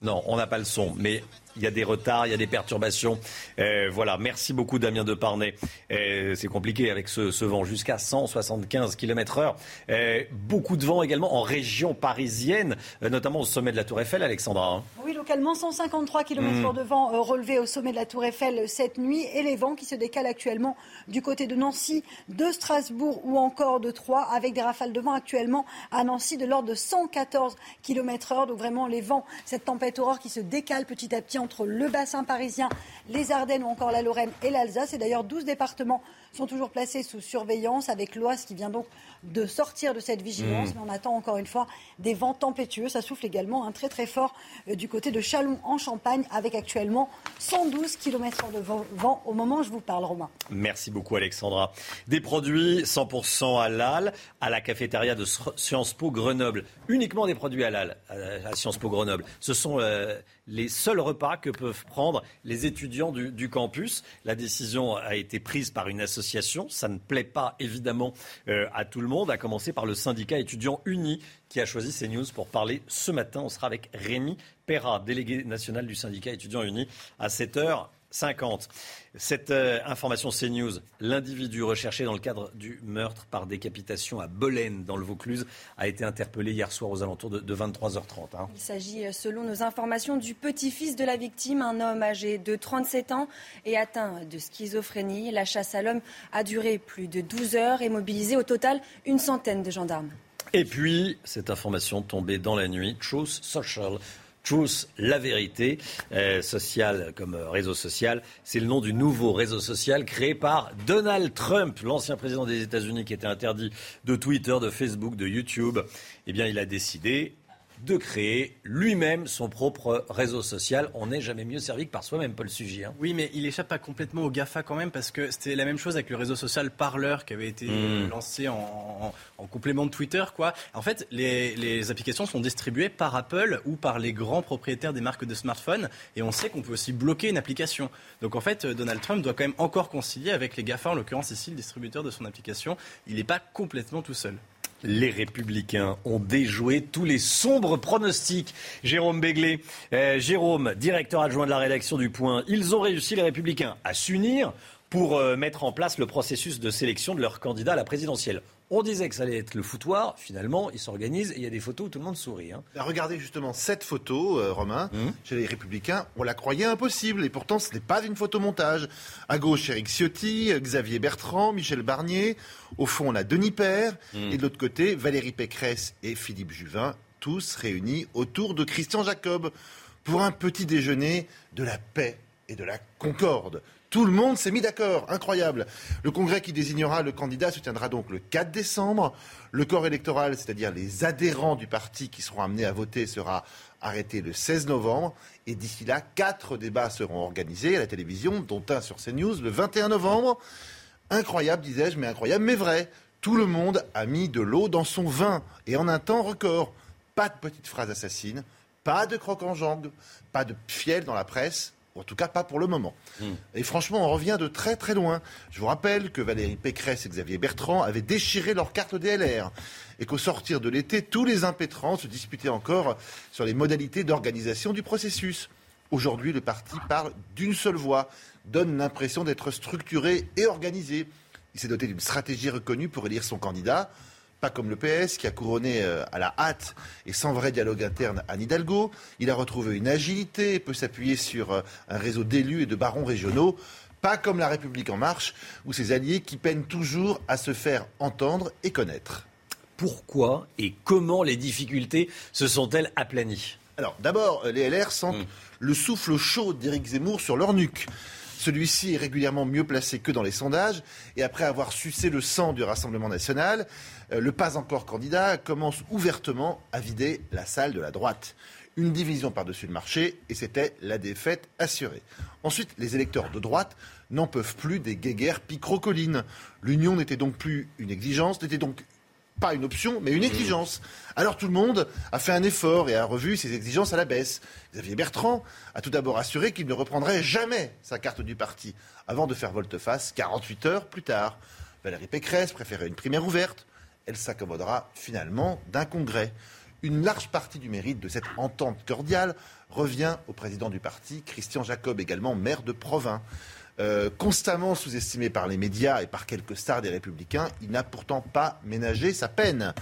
Non, on n'a pas le son, mais il y a des retards, il y a des perturbations. Euh, voilà, merci beaucoup Damien Deparnay. Euh, c'est compliqué avec ce, vent jusqu'à 175 km heure. Euh, beaucoup de vent également en région parisienne, notamment au sommet de la Tour Eiffel, Alexandra. Hein. Oui, localement, 153 km heure de vent relevé au sommet de la Tour Eiffel cette nuit et les vents qui se décalent actuellement du côté de Nancy, de Strasbourg ou encore de Troyes avec des rafales de vent actuellement à Nancy de l'ordre de 114 km heure. Donc vraiment les vents, cette tempête aurore qui se décale petit à petit en entre le bassin parisien, les Ardennes ou encore la Lorraine et l'Alsace. Et d'ailleurs, 12 départements sont toujours placés sous surveillance avec l'Oise qui vient donc de sortir de cette vigilance. Mmh. Mais on attend encore une fois des vents tempétueux. Ça souffle également un très très fort euh, du côté de Chalon en Champagne avec actuellement 112 km de vent au moment où je vous parle, Romain. Merci beaucoup Alexandra. Des produits 100% halal à la cafétéria de Sciences Po Grenoble. Uniquement des produits halal à Sciences Po Grenoble. Ce sont euh, les seuls repas que peuvent prendre les étudiants du, campus. La décision a été prise par une association. Ça ne plaît pas évidemment euh, à tout le monde, à commencer par le syndicat étudiant uni qui a choisi CNews pour parler ce matin. On sera avec Rémi Perra, délégué national du syndicat étudiant uni, à 7 heures. 50. Cette euh, information CNews, l'individu recherché dans le cadre du meurtre par décapitation à Belen dans le Vaucluse a été interpellé hier soir aux alentours de, 23h30. Hein. Il s'agit, euh, selon nos informations, du petit-fils de la victime, un homme âgé de 37 ans et atteint de schizophrénie. La chasse à l'homme a duré plus de 12 heures et mobilisé au total une centaine de gendarmes. Et puis, cette information tombée dans la nuit, Truth Social Truth, la vérité, euh, social comme euh, réseau social. C'est le nom du nouveau réseau social créé par Donald Trump, l'ancien président des États-Unis qui était interdit de Twitter, de Facebook, de YouTube. Eh bien, il a décidé de créer lui-même son propre réseau social. On n'est jamais mieux servi que par soi-même, Paul Sugy. Hein. Oui, mais il échappe pas complètement au GAFA quand même, parce que c'était la même chose avec le réseau social Parler qui avait été hmm. lancé en, complément de Twitter. Quoi. En fait, les, applications sont distribuées par Apple ou par les grands propriétaires des marques de smartphones, et on sait qu'on peut aussi bloquer une application. Donc en fait, Donald Trump doit quand même encore concilier avec les GAFA, en l'occurrence ici le distributeur de son application. Il n'est pas complètement tout seul. Les républicains ont déjoué tous les sombres pronostics. Jérôme Béglé, euh, Jérôme, directeur adjoint de la rédaction du Point, ils ont réussi, les républicains, à s'unir pour euh, mettre en place le processus de sélection de leur candidat à la présidentielle. On disait que ça allait être le foutoir. Finalement, ils s'organisent et il y a des photos où tout le monde sourit. Hein. Bah, regardez justement cette photo, euh, Romain, mmh. chez les Républicains. On la croyait impossible et pourtant ce n'est pas une photomontage. À gauche, Éric Ciotti, Xavier Bertrand, Michel Barnier. Au fond, on a Denis Père. Mmh. Et de l'autre côté, Valérie Pécresse et Philippe Juvin, tous réunis autour de Christian Jacob pour un petit déjeuner de la paix et de la concorde. Tout le monde s'est mis d'accord, incroyable. Le congrès qui désignera le candidat se tiendra donc le 4 décembre. Le corps électoral, c'est-à-dire les adhérents du parti qui seront amenés à voter, sera arrêté le 16 novembre. Et d'ici là, quatre débats seront organisés à la télévision, dont un sur CNews le 21 novembre. Incroyable, disais-je, mais incroyable, mais vrai. Tout le monde a mis de l'eau dans son vin et en un temps record. Pas de petites phrases assassines, pas de croque en jambe, pas de fiel dans la presse, en tout cas pas pour le moment. Hmm. Et franchement, on revient de très très loin. Je vous rappelle que Valérie Pécresse et Xavier Bertrand avaient déchiré leur carte DLR et qu'au sortir de l'été, tous les impétrants se disputaient encore sur les modalités d'organisation du processus. Aujourd'hui, le parti parle d'une seule voix, donne l'impression d'être structuré et organisé. Il s'est doté d'une stratégie reconnue pour élire son candidat. Pas comme le PS qui a couronné euh, à la hâte et sans vrai dialogue interne à Hidalgo. Il a retrouvé une agilité et peut s'appuyer sur euh, un réseau d'élus et de barons régionaux. Pas comme la République en marche ou ses alliés qui peinent toujours à se faire entendre et connaître. Pourquoi et comment les difficultés se sont-elles aplanies? Alors d'abord, euh, les LR sentent hmm. le souffle chaud d'Éric Zemmour sur leur nuque. Celui-ci est régulièrement mieux placé que dans les sondages. Et après avoir sucé le sang du Rassemblement national, le pas encore candidat commence ouvertement à vider la salle de la droite. Une division par-dessus le marché, et c'était la défaite assurée. Ensuite, les électeurs de droite n'en peuvent plus des guéguerres picrocolines. L'union n'était donc plus une exigence, n'était donc pas une option, mais une exigence. Alors tout le monde a fait un effort et a revu ses exigences à la baisse. Xavier Bertrand a tout d'abord assuré qu'il ne reprendrait jamais sa carte du parti, avant de faire volte-face 48 heures plus tard. Valérie Pécresse préférait une primaire ouverte. Elle s'accommodera finalement d'un congrès. Une large partie du mérite de cette entente cordiale revient au président du parti, Christian Jacob, également maire de Provins. Euh, constamment sous-estimé par les médias et par quelques stars des Républicains, il n'a pourtant pas ménagé sa peine.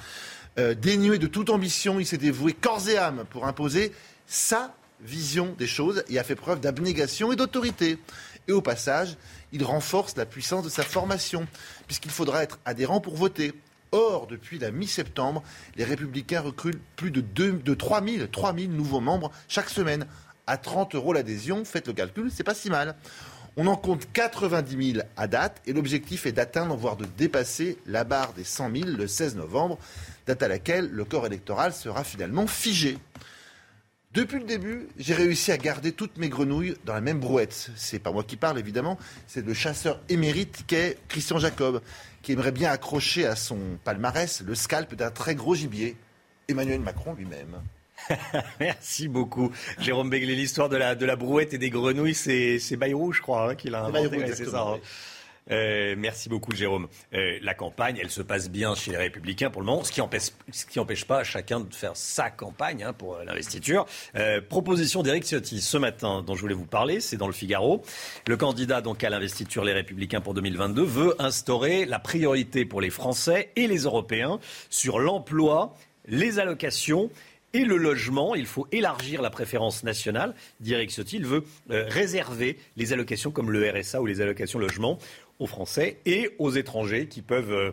Euh, dénué de toute ambition, il s'est dévoué corps et âme pour imposer sa vision des choses et a fait preuve d'abnégation et d'autorité. Et au passage, il renforce la puissance de sa formation, puisqu'il faudra être adhérent pour voter. Or, depuis la mi-septembre, les Républicains recrutent plus de, 2, de 3 000, 3 000 nouveaux membres chaque semaine. À 30 euros l'adhésion, faites le calcul, c'est pas si mal. On en compte 90 000 à date et l'objectif est d'atteindre, voire de dépasser la barre des 100 000 le 16 novembre, date à laquelle le corps électoral sera finalement figé. Depuis le début, j'ai réussi à garder toutes mes grenouilles dans la même brouette. C'est pas moi qui parle évidemment, c'est le chasseur émérite qu'est Christian Jacob, qui aimerait bien accrocher à son palmarès le scalp d'un très gros gibier, Emmanuel Macron lui-même. (laughs) Merci beaucoup. Jérôme Begley, l'histoire de la, de la brouette et des grenouilles, c'est Bayrou, je crois, hein, qui l'a inventé. C'est ça. Hein. Euh, merci beaucoup, Jérôme. Euh, la campagne, elle se passe bien chez les Républicains pour le moment, ce qui empêche, pas chacun de faire sa campagne hein, pour euh, l'investiture. proposition d'Éric Ciotti ce matin, dont je voulais vous parler, c'est dans le Figaro. Le candidat donc à l'investiture Les Républicains pour 2022 veut instaurer la priorité pour les Français et les Européens sur l'emploi, les allocations et le logement. Il faut élargir la préférence nationale. D'Eric Ciotti, il veut réserver les allocations comme le RSA ou les allocations logement aux Français et aux étrangers qui peuvent euh,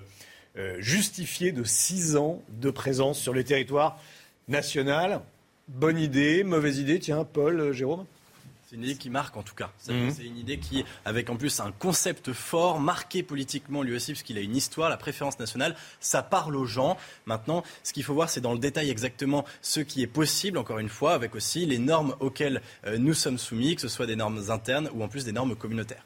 euh, justifier de six ans de présence sur le territoire national. Bonne idée, mauvaise idée, tiens, Paul, Jérôme c'est une idée qui marque en tout cas. Mhm. C'est une idée qui, avec en plus un concept fort, marqué politiquement lui aussi, parce qu'il a une histoire, la préférence nationale, ça parle aux gens. Maintenant, ce qu'il faut voir, c'est dans le détail exactement ce qui est possible, encore une fois, avec aussi les normes auxquelles euh, nous sommes soumis, que ce soit des normes internes ou en plus des normes communautaires.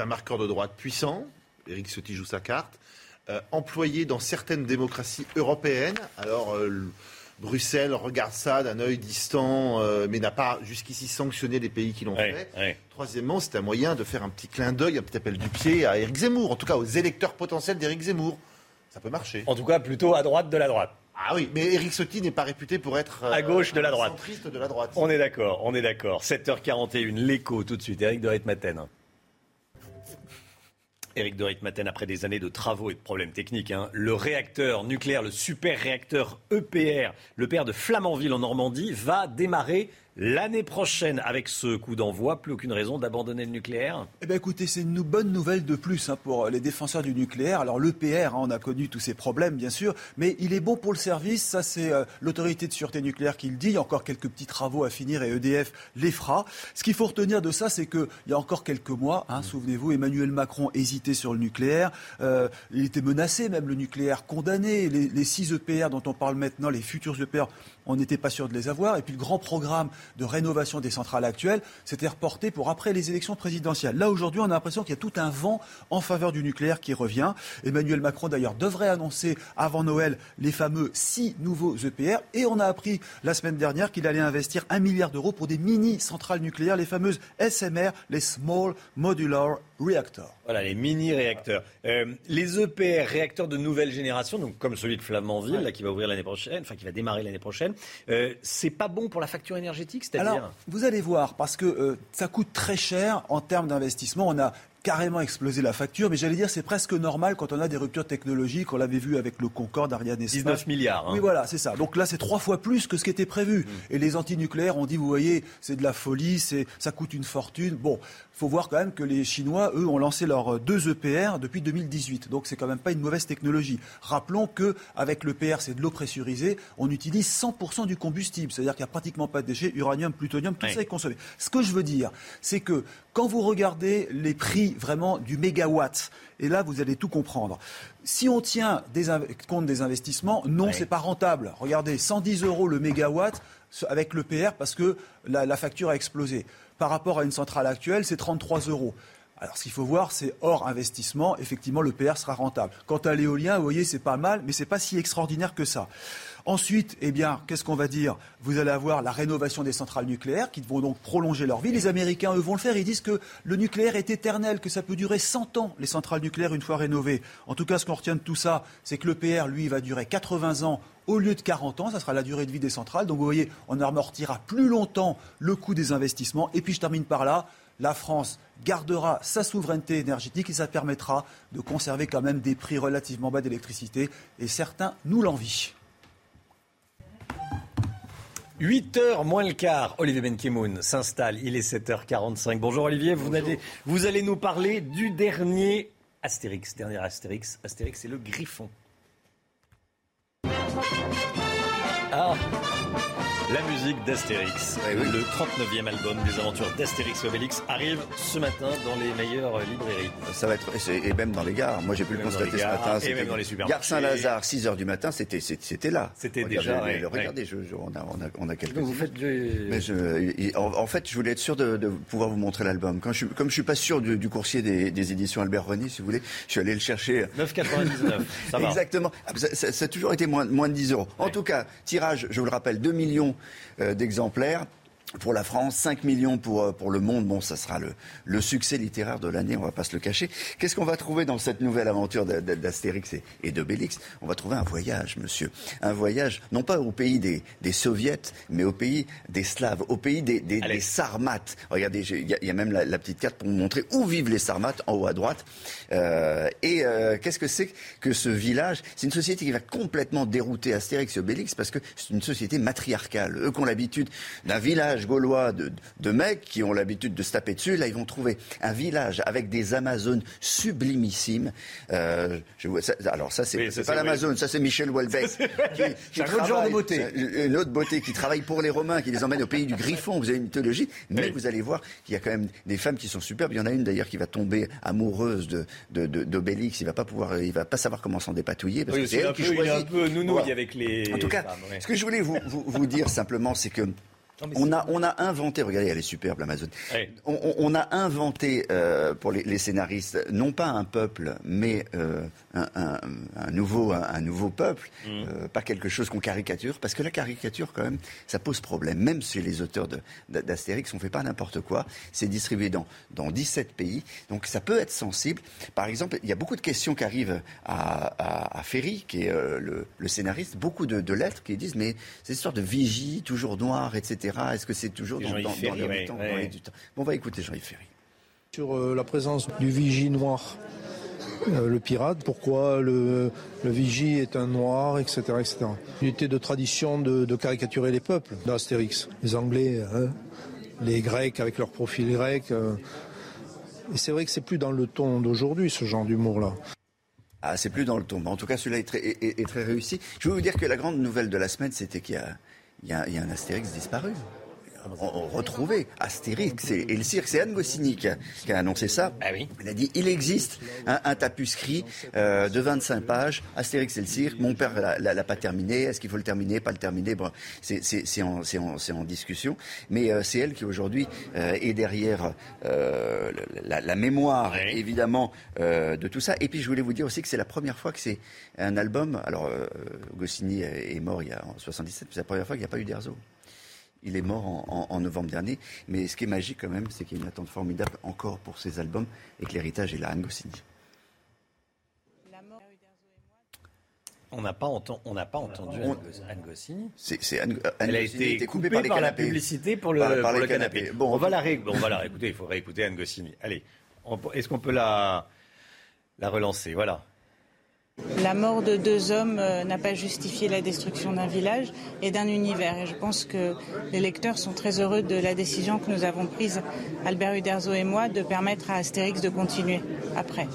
C'est un marqueur de droite puissant. Éric Ciotti joue sa carte. Euh, employé dans certaines démocraties européennes. Alors. Euh, Bruxelles regarde ça d'un œil distant, euh, mais n'a pas jusqu'ici sanctionné les pays qui l'ont fait. Troisièmement, c'est un moyen de faire un petit clin d'œil, un petit appel du pied à Éric Zemmour, en tout cas aux électeurs potentiels d'Éric Zemmour. Ça peut marcher. En tout cas, plutôt à droite de la droite. Ah oui, mais Eric Ciotti n'est pas réputé pour être à gauche de la droite. centriste de la droite. On est d'accord, on est d'accord. 7h41, l'écho tout de suite. Eric de Ritmaten. Éric de Ritmaten, après des années de travaux et de problèmes techniques, hein, le réacteur nucléaire, le super réacteur EPR, le père de Flamanville en Normandie, va démarrer l'année prochaine. Avec ce coup d'envoi, plus aucune raison d'abandonner le nucléaire? Eh bien écoutez, c'est une bonne nouvelle de plus hein, pour les défenseurs du nucléaire. Alors l'EPR, hein, on a connu tous ces problèmes bien sûr, mais il est bon pour le service. Ça c'est euh, l'autorité de sûreté nucléaire qui le dit. Il y a encore quelques petits travaux à finir et EDF les fera. Ce qu'il faut retenir de ça, c'est qu'il y a encore quelques mois, hein, souvenez-vous, Emmanuel Macron hésitait sur le nucléaire. Euh, il était menacé, même le nucléaire condamné. Les, les six EPR dont on parle maintenant, les futurs EPR, on n'était pas sûr de les avoir. Et puis le grand programme de rénovation des centrales actuelles s'était reporté pour après les élections présidentielles. Là, aujourd'hui, on a l'impression qu'il y a tout un vent en faveur du nucléaire qui revient. Emmanuel Macron, d'ailleurs, devrait annoncer avant Noël les fameux six nouveaux EPR. Et on a appris la semaine dernière qu'il allait investir un milliard d'euros pour des mini-centrales nucléaires, les fameuses SMR, les Small Modular Reactors. Voilà, les mini-réacteurs. Euh, les EPR, réacteurs de nouvelle génération, donc comme celui de Flamanville, là, qui va ouvrir l'année prochaine, enfin qui va démarrer l'année prochaine, euh, c'est pas bon pour la facture énergétique, c'est-à-dire vous allez voir, parce que euh, ça coûte très cher en termes d'investissement. On a carrément explosé la facture, mais j'allais dire c'est presque normal quand on a des ruptures technologiques. On l'avait vu avec le Concorde, Ariane Espace. 19 milliards. Hein. Oui, voilà, c'est ça. Donc là, c'est trois fois plus que ce qui était prévu. Mm. Et les antinucléaires ont dit, vous voyez, c'est de la folie, c'est, ça coûte une fortune. Bon, faut voir quand même que les Chinois, eux, ont lancé leurs deux EPR depuis 2018. Donc c'est quand même pas une mauvaise technologie. Rappelons que avec l'EPR, c'est de l'eau pressurisée, on utilise 100% du combustible, c'est-à-dire qu'il n'y a pratiquement pas de déchets, uranium, plutonium, tout ça est consommé. Ce que je veux dire, c'est que quand vous regardez les prix vraiment du mégawatt, et là vous allez tout comprendre. Si on tient des compte des investissements, non, Ouais. c'est pas rentable. Regardez, 110 euros le mégawatt avec l'EPR parce que la, la facture a explosé. Par rapport à une centrale actuelle, c'est 33 euros. Alors, ce qu'il faut voir, c'est hors investissement, effectivement, le PR sera rentable. Quant à l'éolien, vous voyez, c'est pas mal, mais c'est pas si extraordinaire que ça. Ensuite, eh bien, qu'est-ce qu'on va dire? Vous allez avoir la rénovation des centrales nucléaires qui vont donc prolonger leur vie. Les Américains, eux, vont le faire. Ils disent que le nucléaire est éternel, que ça peut durer 100 ans, les centrales nucléaires, une fois rénovées. En tout cas, ce qu'on retient de tout ça, c'est que le PR, lui, va durer 80 ans au lieu de 40 ans. Ça sera la durée de vie des centrales. Donc, vous voyez, on amortira plus longtemps le coût des investissements. Et puis, je termine par là. La France gardera sa souveraineté énergétique et ça permettra de conserver quand même des prix relativement bas d'électricité. Et certains nous l'envient. 8h moins le quart, Olivier Benkemoun s'installe, il est 7h45. Bonjour Olivier, vous allez, vous allez nous parler du dernier Astérix. Dernier Astérix, Astérix c'est le Griffon. La musique d'Astérix, le 39e album des aventures d'Astérix et Obélix arrive ce matin dans les meilleures librairies. Ça va être, et même dans les gares. Moi, j'ai pu le constater ce matin. et C'était- même dans les supermarchés. Gare Saint-Lazare, 6 h du matin, c'était, c'était c'était là. C'était déjà, ouais, le- ouais. Regardez, je- je- on, a, on, a, on a quelques. Donc vous faites du... Mais je- en, en fait, je voulais être sûr de, de pouvoir vous montrer l'album. Quand je, suis- comme je suis pas sûr du, du coursier des, des éditions Albert René, si vous voulez, je suis allé le chercher. 9,99, ça va. (laughs) Exactement. Ah, Ça, ça- ça a toujours été moins, moins de 10 euros. En tout cas, tirage, je vous le rappelle, 2 millions d'exemplaires. Pour la France, 5 millions pour, euh, pour le monde. Bon, ça sera le, le succès littéraire de l'année, on va pas se le cacher. Qu'est-ce qu'on va trouver dans cette nouvelle aventure d'A- d'A- d'Astérix et, et d'Obélix? On va trouver un voyage, monsieur. Un voyage, non pas au pays des, des soviets, mais au pays des Slaves, au pays des, des, des Sarmates. Regardez, il y, y a même la, la petite carte pour vous montrer où vivent les Sarmates, en haut à droite. Euh, et euh, qu'est-ce que c'est que ce village? C'est une société qui va complètement dérouter Astérix et Obélix parce que c'est une société matriarcale. Eux qui ont l'habitude d'un village gaulois de, de mecs qui ont l'habitude de se taper dessus, là ils vont trouver un village avec des Amazones sublimissimes. Euh, je vois ça- alors ça c'est Oui, pas l'Amazone, ça c'est Michel Houellebecq. qui- qui C'est un autre genre de beauté. c'est Une autre beauté qui travaille pour les Romains, qui les emmène au pays du Griffon. Vous avez une mythologie, mais vous allez voir qu'il y a quand même des femmes qui sont superbes. Il y en a une d'ailleurs qui va tomber amoureuse de de- de- d'Obélix. il va pas pouvoir, il va pas savoir comment s'en dépatouiller parce Oui, que c'est elle un qui peu, il est choisit. un peu nounouille Voilà. avec les En tout cas, femmes, ouais. ce que je voulais vous, vous, vous dire simplement, c'est que on, a, on a inventé, regardez, elle est superbe, Amazon. On, a inventé euh, pour les, scénaristes, non pas un peuple, mais euh, un, nouveau, un, nouveau peuple, mm. euh, pas quelque chose qu'on caricature, parce que la caricature, quand même, ça pose problème. Même chez les auteurs d'Astérix, on ne fait pas n'importe quoi. C'est distribué dans, dans 17 pays, donc ça peut être sensible. Par exemple, il y a beaucoup de questions qui arrivent à, à, Ferry, qui est le, scénariste, beaucoup de, de lettres qui disent, mais cette histoire de vigie, toujours noire, etc. Est-ce que c'est toujours dans, dans, Ferry, les temps, Bon, on va écouter Jean-Yves Ferry. Sur euh, la présence du vigie noir, euh, le pirate, pourquoi le, le, vigie est un noir, etc. etc. Unité de tradition de, caricaturer les peuples d'Astérix. Les Anglais, hein, les Grecs avec leur profil grec. Euh. et c'est vrai que c'est plus dans le ton d'aujourd'hui, ce genre d'humour-là. Ah, c'est plus dans le ton. En tout cas, celui-là est très, est très, réussi. Je veux vous dire que la grande nouvelle de la semaine, c'était qu'il y a il y, a, un Astérix disparu retrouver Astérix et, le cirque. C'est Anne Goscinny qui a, annoncé ça. Ah oui. Elle a dit il existe un, tapuscrit euh, de 25 pages, Astérix et le cirque. Mon père l'a pas terminé. Est-ce qu'il faut le terminer, pas le terminer? Bon, C'est en, en, discussion. Mais euh, c'est elle qui aujourd'hui euh, est derrière la, mémoire, évidemment, de tout ça. Et puis je voulais vous dire aussi que c'est la première fois que c'est un album. Alors Goscinny est mort il y a en 77, c'est la première fois qu'il n'y a pas eu d'Erzo. Il est mort en, novembre dernier. Mais ce qui est magique quand même, c'est qu'il y a une attente formidable encore pour ces albums et que l'héritage est là, Anne Goscinny. On n'a pas, entendu, on pas entendu Anne Goscinny. C'est, Anne, Elle a été coupée, par, par la publicité pour le, le canapé. Bon, on, va la on va la réécouter. Il faut réécouter Anne Goscinny. Allez, est-ce qu'on peut la, la relancer? Voilà. La mort de deux hommes euh, n'a pas justifié la destruction d'un village et d'un univers. Et je pense que les lecteurs sont très heureux de la décision que nous avons prise, Albert Uderzo et moi, de permettre à Astérix de continuer après.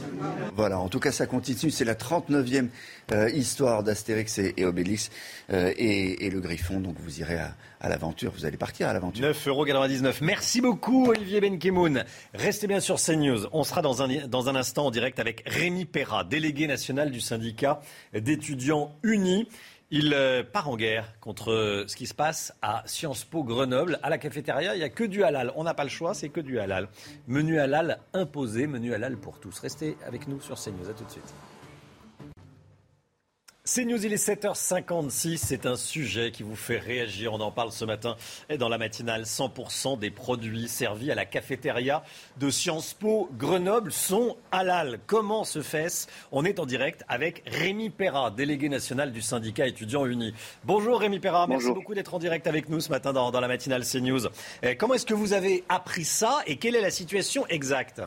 Voilà, en tout cas, ça continue. C'est la 39e euh, histoire d'Astérix et, Obélix euh, et, le Griffon. Donc vous irez à, l'aventure, vous allez partir à l'aventure. 9,99€. Merci beaucoup, Olivier Benkemoun. Restez bien sur CNews. On sera dans un, dans un instant en direct avec Rémi Perra, délégué national du syndicat d'étudiants unis. Il euh, part en guerre contre ce qui se passe à Sciences Po Grenoble. À la cafétéria, il n'y a que du halal. On n'a pas le choix, c'est que du halal. Menu halal imposé, menu halal pour tous. Restez avec nous sur CNews. À tout de suite. C'est News, il est 7h56. C'est un sujet qui vous fait réagir. On en parle ce matin et dans la matinale. 100% des produits servis à la cafétéria de Sciences Po Grenoble sont halal. Comment se fait-ce? On est en direct avec Rémi Perra, délégué national du syndicat étudiants unis. Bonjour Rémi Perra, merci beaucoup d'être en direct avec nous ce matin dans, dans la matinale CNews. Eh, comment est-ce que vous avez appris ça et quelle est la situation exacte?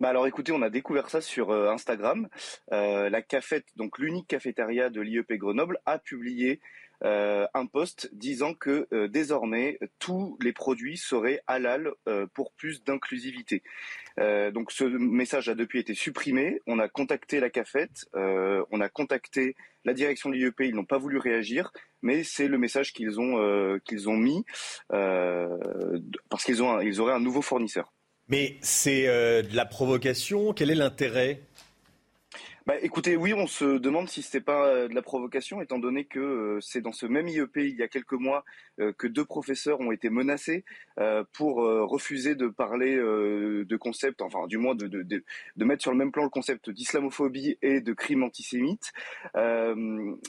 Bah alors écoutez, on a découvert ça sur euh, Instagram. Euh, la cafette, donc l'unique cafétéria de l'IEP Grenoble, a publié euh, un post disant que désormais tous les produits seraient halal pour plus d'inclusivité. donc ce message a depuis été supprimé. On a contacté la cafette, on a contacté la direction de l'IEP, ils n'ont pas voulu réagir, mais c'est le message qu'ils ont mis parce qu'ils ils auraient un nouveau fournisseur. Mais c'est euh, de la provocation. Quel est l'intérêt bah, écoutez, oui, on se demande si ce n'est pas euh, de la provocation, étant donné que euh, c'est dans ce même IEP, il y a quelques mois, euh, que deux professeurs ont été menacés pour refuser de parler de concepts, enfin du moins de, de, mettre sur le même plan le concept d'islamophobie et de crime antisémite.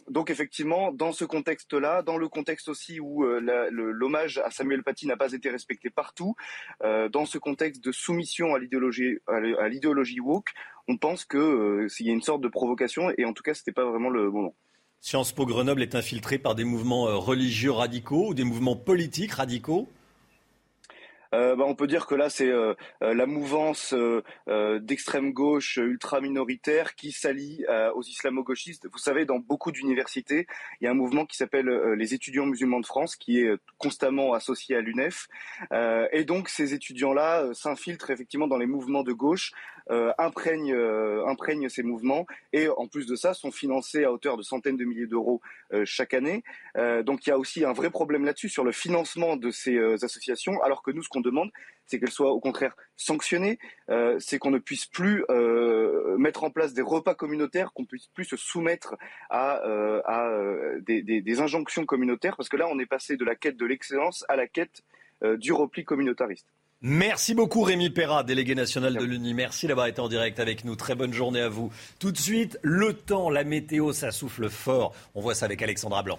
donc effectivement, dans ce contexte-là, dans le contexte aussi où l'hommage à Samuel Paty n'a pas été respecté partout, dans ce contexte de soumission à l'idéologie woke, on pense que euh, s'il y a une sorte de provocation, et en tout cas, ce n'était pas vraiment le moment. Sciences Po Grenoble est infiltré par des mouvements euh, religieux radicaux ou des mouvements politiques radicaux? Euh, bah, on peut dire que là c'est euh, la mouvance d'extrême gauche ultra minoritaire qui s'allie aux islamo-gauchistes. Vous savez, dans beaucoup d'universités, il y a un mouvement qui s'appelle les étudiants musulmans de France, qui est constamment associé à l'UNEF, et donc ces étudiants-là s'infiltrent effectivement dans les mouvements de gauche imprègne, imprègne ces mouvements et en plus de ça sont financés à hauteur de centaines de milliers d'euros chaque année. donc il y a aussi un vrai problème là-dessus sur le financement de ces associations, alors que nous, ce qu'on demande, c'est qu'elles soient au contraire sanctionnées, c'est qu'on ne puisse plus mettre en place des repas communautaires, qu'on puisse plus se soumettre à, des, des, injonctions communautaires, parce que là, on est passé de la quête de l'excellence à la quête du repli communautariste. Merci beaucoup Rémi Perra, délégué national de l'UNI. Merci d'avoir été en direct avec nous. Très bonne journée à vous. Tout de suite, le temps, la météo, ça souffle fort. On voit ça avec Alexandra Blanc.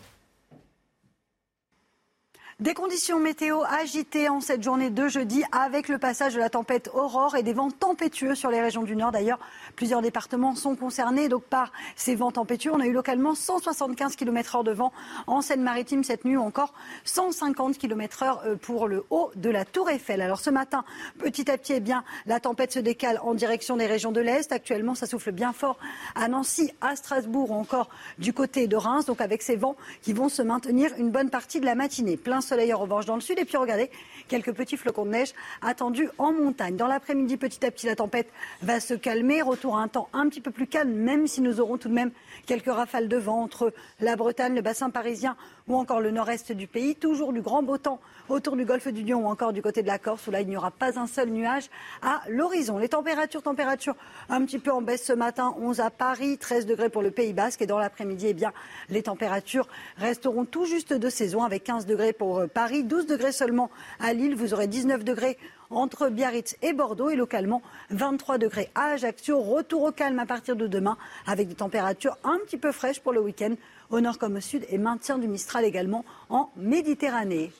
Des conditions météo agitées en cette journée de jeudi avec le passage de la tempête Aurore et des vents tempétueux sur les régions du Nord. D'ailleurs, plusieurs départements sont concernés donc par ces vents tempétueux. On a eu localement 175 km/h de vent en Seine-Maritime cette nuit ou encore 150 km/h euh, pour le haut de la Tour Eiffel. Alors ce matin, petit à petit, eh bien, la tempête se décale en direction des régions de l'Est. Actuellement, ça souffle bien fort à Nancy, à Strasbourg ou encore du côté de Reims. Donc avec ces vents qui vont se maintenir une bonne partie de la matinée. Plein soleil revanche dans le sud. Et puis regardez, quelques petits flocons de neige attendus en montagne. Dans l'après-midi, petit à petit, la tempête va se calmer. Retour à un temps un petit peu plus calme, même si nous aurons tout de même quelques rafales de vent entre la Bretagne, le bassin parisien ou encore le nord-est du pays. Toujours du grand beau temps autour du golfe du Lion ou encore du côté de la Corse où là il n'y aura pas un seul nuage à l'horizon. Les températures, températures un petit peu en baisse ce matin, 11 à Paris, 13 degrés pour le Pays Basque et dans l'après-midi, eh les températures resteront tout juste de saison avec 15 degrés pour euh, Paris, 12 degrés seulement à Lille, vous aurez 19 degrés entre Biarritz et Bordeaux et localement 23 degrés à Ajaccio. Retour au calme à partir de demain avec des températures un petit peu fraîches pour le week-end au nord comme au sud et maintien du Mistral également en Méditerranée.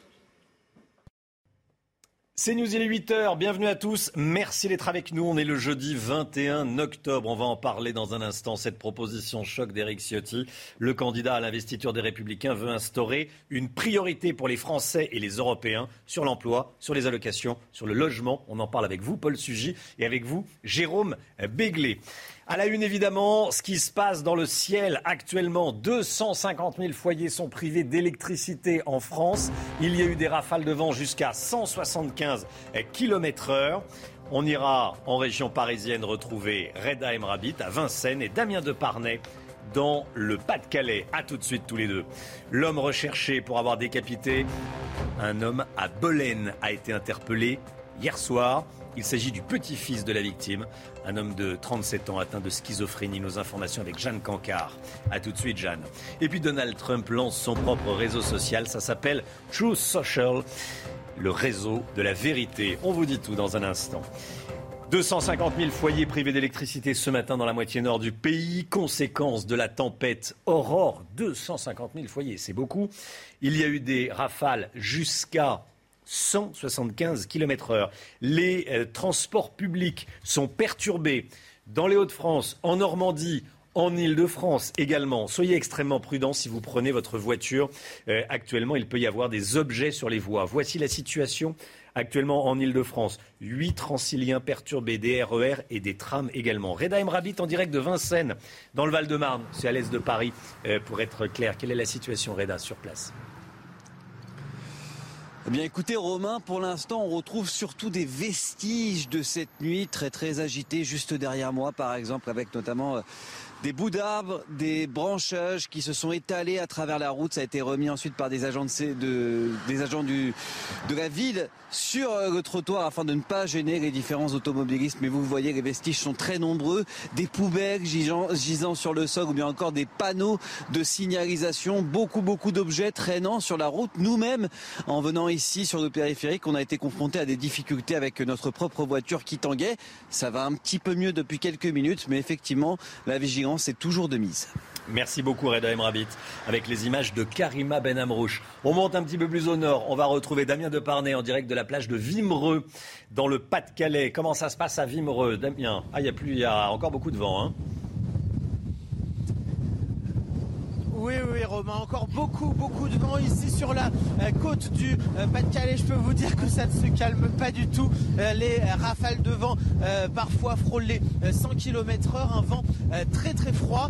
C'est News, il est 8h. Bienvenue à tous. Merci d'être avec nous. On est le jeudi 21 octobre. On va en parler dans un instant. Cette proposition choc d'Éric Ciotti. Le candidat à l'investiture des Républicains veut instaurer une priorité pour les Français et les Européens sur l'emploi, sur les allocations, sur le logement. On en parle avec vous, Paul Sugy, et avec vous, Jérôme Béglé. À la une, évidemment, ce qui se passe dans le ciel actuellement. 250 000 foyers sont privés d'électricité en France. Il y a eu des rafales de vent jusqu'à 175 km heure. On ira en région parisienne retrouver Reda Emrabit à Vincennes et Damien Deparnay dans le Pas-de-Calais. A tout de suite tous les deux. L'homme recherché pour avoir décapité un homme à Belen a été interpellé hier soir. Il s'agit du petit-fils de la victime, un homme de 37 ans atteint de schizophrénie. Nos informations avec Jeanne Cancard. A tout de suite, Jeanne. Et puis Donald Trump lance son propre réseau social. Ça s'appelle True Social, le réseau de la vérité. On vous dit tout dans un instant. 250 000 foyers privés d'électricité ce matin dans la moitié nord du pays. Conséquence de la tempête Aurore. 250 000 foyers, c'est beaucoup. Il y a eu des rafales jusqu'à 175 km/h. Les euh, transports publics sont perturbés dans les Hauts-de-France, en Normandie, en Ile-de-France également. Soyez extrêmement prudents si vous prenez votre voiture. Euh, actuellement, il peut y avoir des objets sur les voies. Voici la situation actuellement en Ile-de-France. Huit transiliens perturbés, des RER e et des trams également. Reda Emrabit en direct de Vincennes, dans le Val-de-Marne. C'est à l'est de Paris, euh, pour être clair. Quelle est la situation, Reda, sur place? Eh bien écoutez Romain, pour l'instant on retrouve surtout des vestiges de cette nuit très très agitée juste derrière moi par exemple avec notamment euh, des bouts d'arbres, des branchages qui se sont étalés à travers la route. Ça a été remis ensuite par des agents de, des agents du, de la ville sur euh, le trottoir afin de ne pas gêner les différents automobilistes. Mais vous voyez, les vestiges sont très nombreux. Des poubelles gisant, gisant sur le sol ou bien encore des panneaux de signalisation. Beaucoup, beaucoup d'objets traînant sur la route. Nous-mêmes, en venant ici sur le périphérique, on a été confrontés à des difficultés avec notre propre voiture qui tanguait. Ça va un petit peu mieux depuis quelques minutes, mais effectivement, la vigilance c'est toujours de mise. Merci beaucoup Reda Emrabit avec les images de Karima Ben Amrouche. On monte un petit peu plus au nord, on va retrouver Damien Deparnay en direct de la plage de Vimereux dans le Pas-de-Calais. Comment ça se passe à Vimereux Damien? Ah, il y a plus il y a encore beaucoup de vent hein. Oui, oui, Romain. Encore beaucoup, beaucoup de vent ici sur la côte du Pas-de-Calais. Je peux vous dire que ça ne se calme pas du tout. les rafales de vent parfois frôlent les 100 km heure. Un vent très très froid.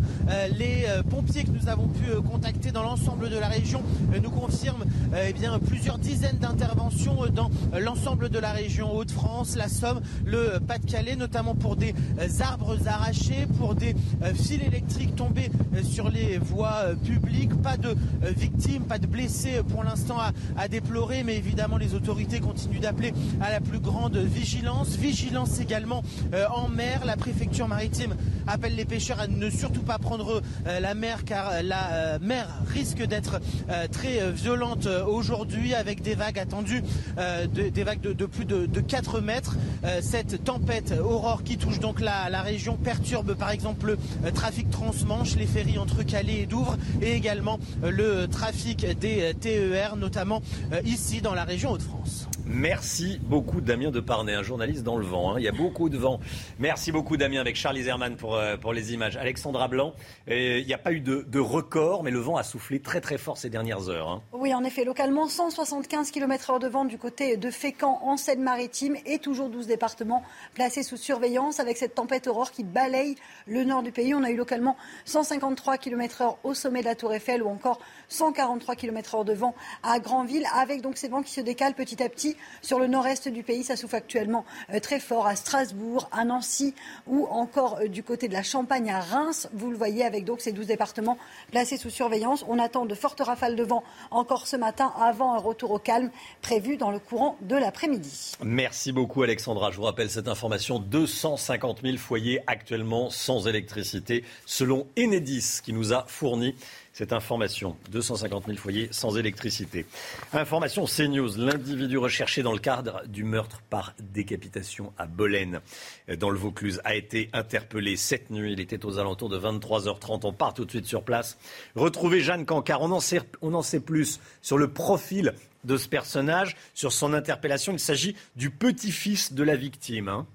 les pompiers que nous avons pu contacter dans l'ensemble de la région nous confirment eh bien, plusieurs dizaines d'interventions dans l'ensemble de la région Hauts-de-France, la Somme, le Pas-de-Calais, notamment pour des arbres arrachés, pour des fils électriques tombés sur les voies publiques. Pas de victimes, pas de blessés pour l'instant à, déplorer, mais évidemment les autorités continuent d'appeler à la plus grande vigilance. Vigilance également en mer. La préfecture maritime appelle les pêcheurs à ne surtout pas prendre la mer car la mer risque d'être très violente aujourd'hui avec des vagues attendues, des vagues de, plus de, 4 mètres. cette tempête Aurore qui touche donc la région perturbe par exemple le trafic transmanche, les ferries entre Calais et Douvres et également le trafic des TER, notamment ici dans la région Hauts-de-France. Merci beaucoup Damien de Parnay, un journaliste dans le vent. Hein. Il y a beaucoup de vent. Merci beaucoup Damien avec Charlie Zerman pour, euh, pour les images. Alexandra Blanc, euh, il n'y a pas eu de, de, record, mais le vent a soufflé très très fort ces dernières heures. Hein. Oui, en effet, localement 175 km/h de vent du côté de Fécamp en Seine-Maritime et toujours 12 départements placés sous surveillance avec cette tempête aurore qui balaye le nord du pays. On a eu localement 153 km/h au sommet de la Tour Eiffel ou encore 143 km/h de vent à Granville, avec donc ces vents qui se décalent petit à petit sur le nord-est du pays. Ça souffle actuellement euh, très fort à Strasbourg, à Nancy ou encore euh, du côté de la Champagne à Reims. Vous le voyez avec donc ces 12 départements placés sous surveillance. On attend de fortes rafales de vent encore ce matin avant un retour au calme prévu dans le courant de l'après-midi. Merci beaucoup Alexandra. Je vous rappelle cette information. 250 000 foyers actuellement sans électricité selon Enedis qui nous a fourni cette information. 250 000 foyers sans électricité. Information CNews. L'individu recherché dans le cadre du meurtre par décapitation à Bolène, dans le Vaucluse, a été interpellé cette nuit. Il était aux alentours de 23h30. On part tout de suite sur place. Retrouver Jeanne Cancard. On en sait, on en sait plus sur le profil de ce personnage, sur son interpellation. Il s'agit du petit-fils de la victime. Hein.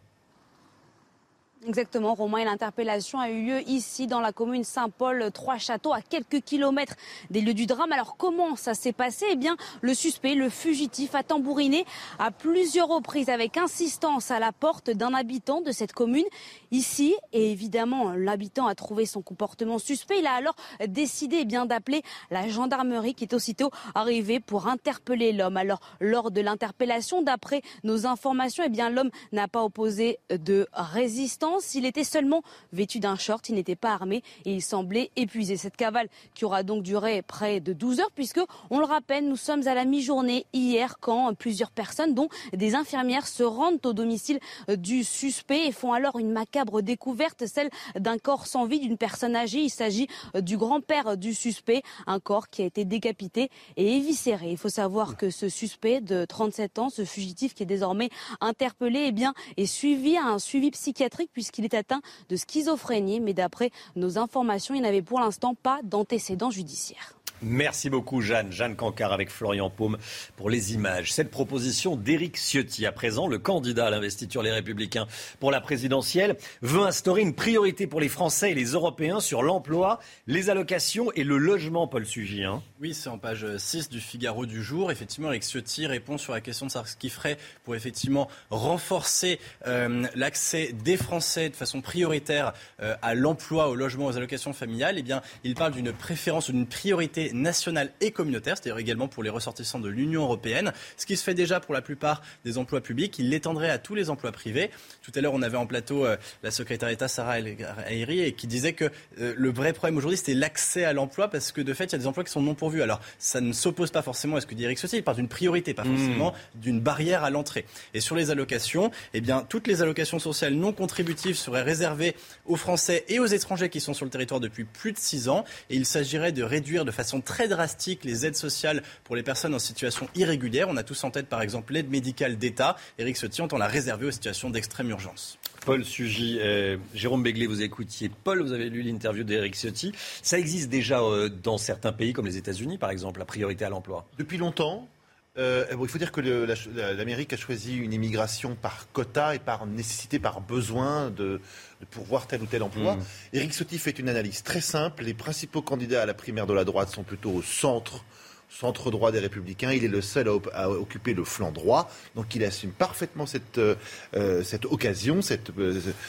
Exactement, Romain. L'interpellation a eu lieu ici, dans la commune Saint-Paul-Trois-Châteaux, à quelques kilomètres des lieux du drame. Alors, comment ça s'est passé? Eh bien, le suspect, le fugitif, a tambouriné à plusieurs reprises avec insistance à la porte d'un habitant de cette commune ici. Et évidemment, l'habitant a trouvé son comportement suspect. Il a alors décidé eh d'appeler la gendarmerie qui est aussitôt arrivée pour interpeller l'homme. Alors, lors de l'interpellation, d'après nos informations, eh bien, l'homme n'a pas opposé de résistance s'il était seulement vêtu d'un short, il n'était pas armé et il semblait épuisé. Cette cavale qui aura donc duré près de 12 heures puisque, on le rappelle, nous sommes à la mi-journée hier quand plusieurs personnes, dont des infirmières, se rendent au domicile du suspect et font alors une macabre découverte, celle d'un corps sans vie d'une personne âgée. Il s'agit du grand-père du suspect, un corps qui a été décapité et éviscéré. Il faut savoir que ce suspect de 37 ans, ce fugitif qui est désormais interpellé, eh bien, est suivi à un suivi psychiatrique puisqu'il est atteint de schizophrénie. Mais d'après nos informations, il n'avait pour l'instant pas d'antécédents judiciaires. Merci beaucoup Jeanne. Jeanne Cancard avec Florian Paume pour les images. Cette proposition d'Éric Ciotti, à présent le candidat à l'investiture Les Républicains pour la présidentielle, veut instaurer une priorité pour les Français et les Européens sur l'emploi, les allocations et le logement, Paul Sugien. Hein. Oui, c'est en page 6 du Figaro du jour. Effectivement, Éric Ciotti répond sur la question de savoir ce qu'il ferait pour effectivement renforcer euh, l'accès des Français de façon prioritaire euh, à l'emploi, au logement, aux allocations familiales. Eh bien, il parle d'une préférence, d'une priorité nationale et communautaire, c'est-à-dire également pour les ressortissants de l'Union européenne. Ce qui se fait déjà pour la plupart des emplois publics, il l'étendrait à tous les emplois privés. Tout à l'heure, on avait en plateau euh, la secrétaire d'État Sarah El et qui disait que euh, le vrai problème aujourd'hui, c'était l'accès à l'emploi parce que de fait, il y a des emplois qui sont non pourvus. Alors, ça ne s'oppose pas forcément à ce que dit Eric Ciotti, il parle d'une priorité, pas mmh. forcément d'une barrière à l'entrée. Et sur les allocations, eh bien, toutes les allocations sociales non contributives seraient réservées aux Français et aux étrangers qui sont sur le territoire depuis plus de six ans. Et il s'agirait de réduire de façon très drastique les aides sociales pour les personnes en situation irrégulière. On a tous en tête par exemple l'aide médicale d'État. Éric Ciotti entend la réserver aux situations d'extrême urgence. Paul Sugy, euh, Jérôme Béglé, vous écoutiez. Paul, vous avez lu l'interview d'Éric Ciotti. Ça existe déjà euh, dans certains pays comme les États-Unis, par exemple, la priorité à l'emploi Depuis longtemps. euh, il faut dire que l'Amérique a choisi une immigration par quota et par nécessité, par besoin de, pourvoir tel ou tel emploi. Mmh. Éric Sotti fait une analyse très simple. Les principaux candidats à la primaire de la droite sont plutôt au centre centre droit des Républicains. Il est le seul à, occuper le flanc droit. Donc il assume parfaitement cette, euh, cette occasion, cette,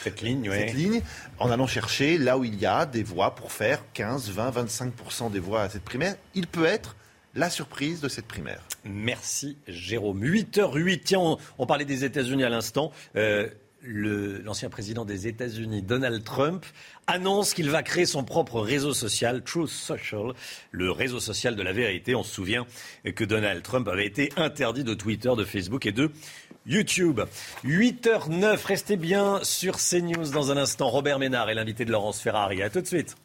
cette, ligne, cette ligne, en allant chercher là où il y a des voix pour faire 15, 20, 25% des voix à cette primaire. Il peut être la surprise de cette primaire. Merci Jérôme. 8h08, tiens, on, parlait des États-Unis à l'instant. Euh, l'ancien président des États-Unis, Donald Trump, annonce qu'il va créer son propre réseau social, Truth Social, le réseau social de la vérité. On se souvient que Donald Trump avait été interdit de Twitter, de Facebook et de YouTube. 8h09, restez bien sur CNews dans un instant. Robert Ménard est l'invité de Laurence Ferrari. À tout de suite.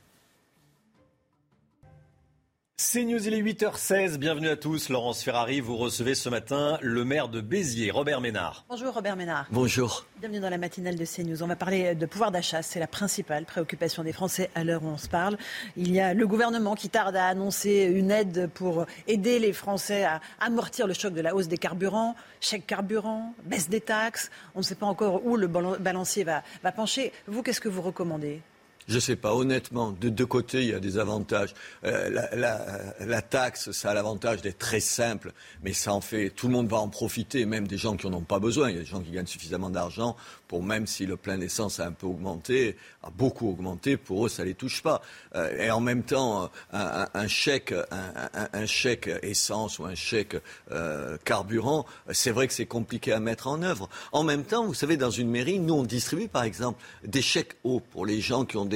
C'est News, il est 8h16. Bienvenue à tous. Laurence Ferrari, vous recevez ce matin le maire de Béziers, Robert Ménard. Bonjour Robert Ménard. Bonjour. Bienvenue dans la matinale de CNews. On va parler de pouvoir d'achat. C'est la principale préoccupation des Français à l'heure où on se parle. Il y a le gouvernement qui tarde à annoncer une aide pour aider les Français à amortir le choc de la hausse des carburants. Chèque carburant, baisse des taxes. On ne sait pas encore où le balancier va, va pencher. Vous, qu'est-ce que vous recommandez? Je ne sais pas, honnêtement, de deux côtés, il y a des avantages. Euh, la, taxe, ça a l'avantage d'être très simple, mais ça en fait, tout le monde va en profiter, même des gens qui n'en ont pas besoin. Il y a des gens qui gagnent suffisamment d'argent pour, même si le plein d'essence a un peu augmenté, a beaucoup augmenté, pour eux, ça ne les touche pas. Euh, et en même temps, un, chèque, un, chèque essence ou un chèque euh, carburant, c'est vrai que c'est compliqué à mettre en œuvre. En même temps, vous savez, dans une mairie, nous, on distribue, par exemple, des chèques hauts pour les gens qui ont des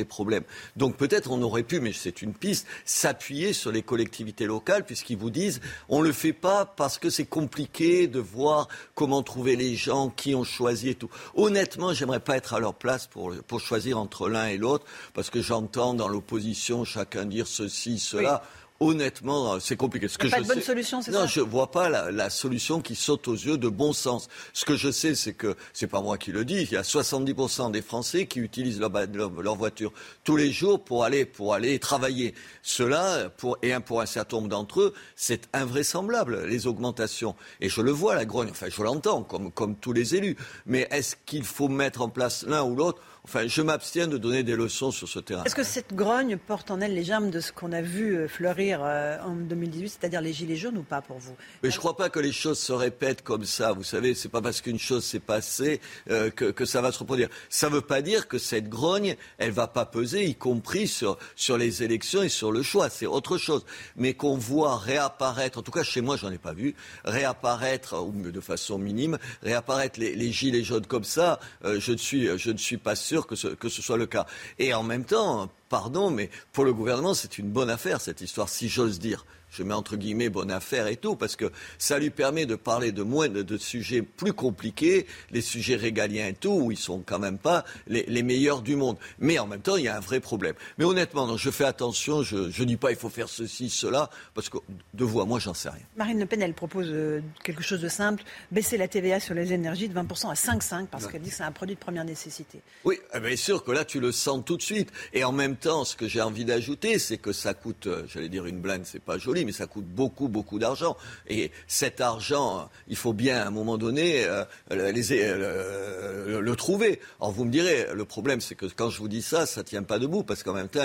Donc peut-être on aurait pu, mais c'est une piste, s'appuyer sur les collectivités locales puisqu'ils vous disent on ne le fait pas parce que c'est compliqué de voir comment trouver les gens, qui ont choisi et tout. Honnêtement, j'aimerais pas être à leur place pour choisir entre l'un et l'autre parce que j'entends dans l'opposition chacun dire ceci, cela honnêtement, c'est compliqué. Ce que pas de bonne solution, c'est ça Non, je vois pas la, solution qui saute aux yeux de bon sens. Ce que je sais, c'est que c'est pas moi qui le dis. Il y a 70% des Français qui utilisent leur, leur, voiture tous les jours pour aller pour aller travailler. Cela, pour et un pour un certain nombre d'entre eux, c'est invraisemblable les augmentations. Et je le vois la grogne. Enfin, je l'entends comme comme tous les élus. Mais est-ce qu'il faut mettre en place l'un ou l'autre? Enfin, je m'abstiens de donner des leçons sur ce terrain. Est-ce que cette grogne porte en elle les germes de ce qu'on a vu euh, fleurir euh, en 2018, c'est-à-dire les gilets jaunes ou pas pour vous? Mais je ne crois pas que les choses se répètent comme ça. Vous savez, c'est pas parce qu'une chose s'est passée euh, que, que, ça va se reproduire. Ça ne veut pas dire que cette grogne, elle va pas peser, y compris sur, sur les élections et sur le choix. C'est autre chose. Mais qu'on voit réapparaître, en tout cas chez moi, j'en ai pas vu, réapparaître, ou de façon minime, réapparaître les, les gilets jaunes comme ça, je, ne suis, je ne suis pas sûr que ce, que ce soit le cas. Et en même temps, pardon, mais pour le gouvernement, c'est une bonne affaire, cette histoire, si j'ose dire je mets entre guillemets bonne affaire et tout, parce que ça lui permet de parler de moins de, sujets plus compliqués, les sujets régaliens et tout, où ils sont quand même pas les, meilleurs du monde. Mais en même temps, il y a un vrai problème. Mais honnêtement, je fais attention, je ne dis pas il faut faire ceci, cela, parce que de vous à moi, j'en sais rien. Marine Le Pen, elle propose euh, quelque chose de simple, baisser la TVA sur les énergies de 20% à 5,5%, parce qu'elle dit que c'est un produit de première nécessité. Oui, eh bien sûr que là, tu le sens tout de suite. Et en même temps, ce que j'ai envie d'ajouter, c'est que ça coûte, euh, j'allais dire une blinde, c'est pas joli, mais ça coûte beaucoup, beaucoup d'argent. Et cet argent, il faut bien, à un moment donné, euh, euh, le, trouver. Alors vous me direz, le problème, c'est que quand je vous dis ça, ça tient pas debout, parce qu'en même temps,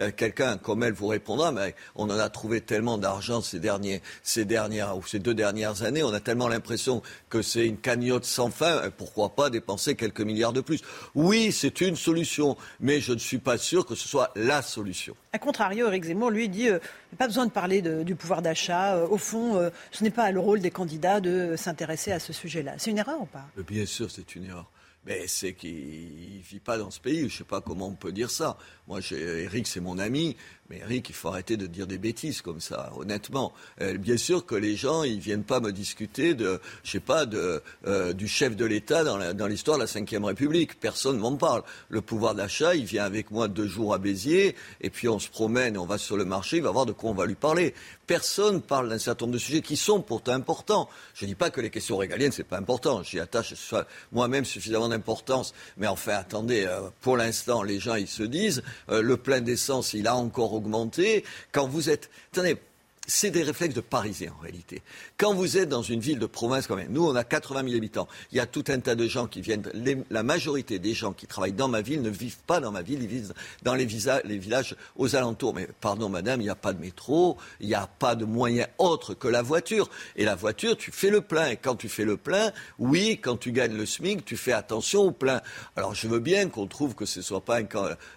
euh, quelqu'un comme elle vous répondra, mais on en a trouvé tellement d'argent ces ces dernières ou ces deux dernières années, on a tellement l'impression que c'est une cagnotte sans fin. Pourquoi pas dépenser quelques milliards de plus Oui, c'est une solution, mais je ne suis pas sûr que ce soit la solution. A contrario, Eric Zemmour, lui, dit euh, pas besoin de parler du pouvoir d'achat. Euh, au fond, euh, ce n'est pas le rôle des candidats de s'intéresser à ce sujet-là. C'est une erreur ou pas? Bien sûr, c'est une erreur. Mais c'est qu'il ne vit pas dans ce pays. Je ne sais pas comment on peut dire ça. Moi, Eric, c'est mon ami. Mais Eric, il faut arrêter de dire des bêtises comme ça, honnêtement. Euh, bien sûr que les gens, ils viennent pas me discuter de, je sais pas, de, euh, du chef de l'État dans l'histoire de la Ve République. Personne m'en parle. Le pouvoir d'achat, il vient avec moi deux jours à Béziers, et puis on se promène, on va sur le marché, il va voir de quoi on va lui parler. Personne parle d'un certain nombre de sujets qui sont pourtant importants. Je ne dis pas que les questions régaliennes, c'est pas important. J'y attache moi-même suffisamment d'importance. Mais enfin, attendez, euh, pour l'instant, les gens, ils se disent, le plein d'essence, il a encore augmenter. Quand vous êtes. Attendez, c'est des réflexes de Parisiens en réalité. Quand vous êtes dans une ville de province comme nous, on a 80 000 habitants. Il y a tout un tas de gens qui viennent. la majorité des gens qui travaillent dans ma ville ne vivent pas dans ma ville, ils vivent dans les, les villages aux alentours. Mais pardon, madame, il n'y a pas de métro, il n'y a pas de moyen autre que la voiture. Et la voiture, tu fais le plein. Et quand tu fais le plein, oui, quand tu gagnes le SMIC, tu fais attention au plein. Alors je veux bien qu'on trouve que ce ne soit pas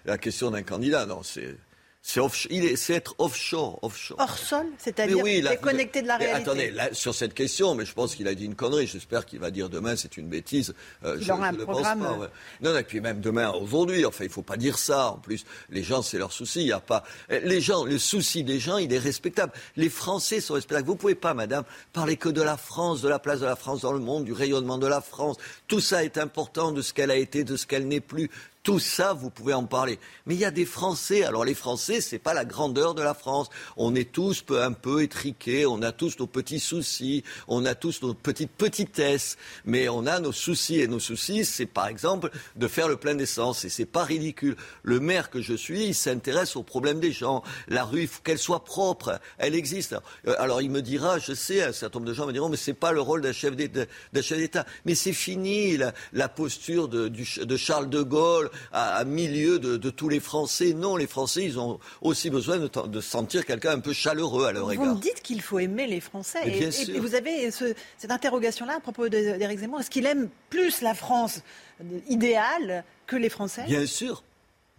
la question d'un candidat. Non, c'est c'est est, être offshore, offshore. Hors sol, c'est-à-dire déconnecté de la réalité. Attendez, sur cette question, mais je pense qu'il a dit une connerie. J'espère qu'il va dire demain c'est une bêtise. Euh, il je, aura un programme. Pense pas, Non, et puis même demain, aujourd'hui. Enfin, il faut pas dire ça. En plus, les gens, c'est leur souci. Il y a pas les gens, le souci des gens, il est respectable. Les Français sont respectables. Vous pouvez pas, Madame, parler que de la France, de la place de la France dans le monde, du rayonnement de la France. Tout ça est important, de ce qu'elle a été, de ce qu'elle n'est plus. Tout ça, vous pouvez en parler. Mais il y a des Français. Alors les Français, c'est pas la grandeur de la France. On est tous un peu étriqués. On a tous nos petits soucis. On a tous nos petites petitesses. Mais on a nos soucis. Et nos soucis, c'est par exemple de faire le plein d'essence. Et c'est pas ridicule. Le maire que je suis, il s'intéresse aux problèmes des gens. La rue, il faut qu'elle soit propre. Elle existe. Alors euh, il me dira, je sais, un certain nombre de gens me diront, mais c'est pas le rôle d'un chef d'État. Mais c'est fini la, posture de Charles de Gaulle à, milieu de, tous les Français. Non, les Français, ils ont aussi besoin de, sentir quelqu'un un peu chaleureux à leur égard. Vous me dites qu'il faut aimer les Français. Et, vous avez cette interrogation-là à propos d'Éric Zemmour. Est-ce qu'il aime plus la France idéale que les Français? Bien sûr.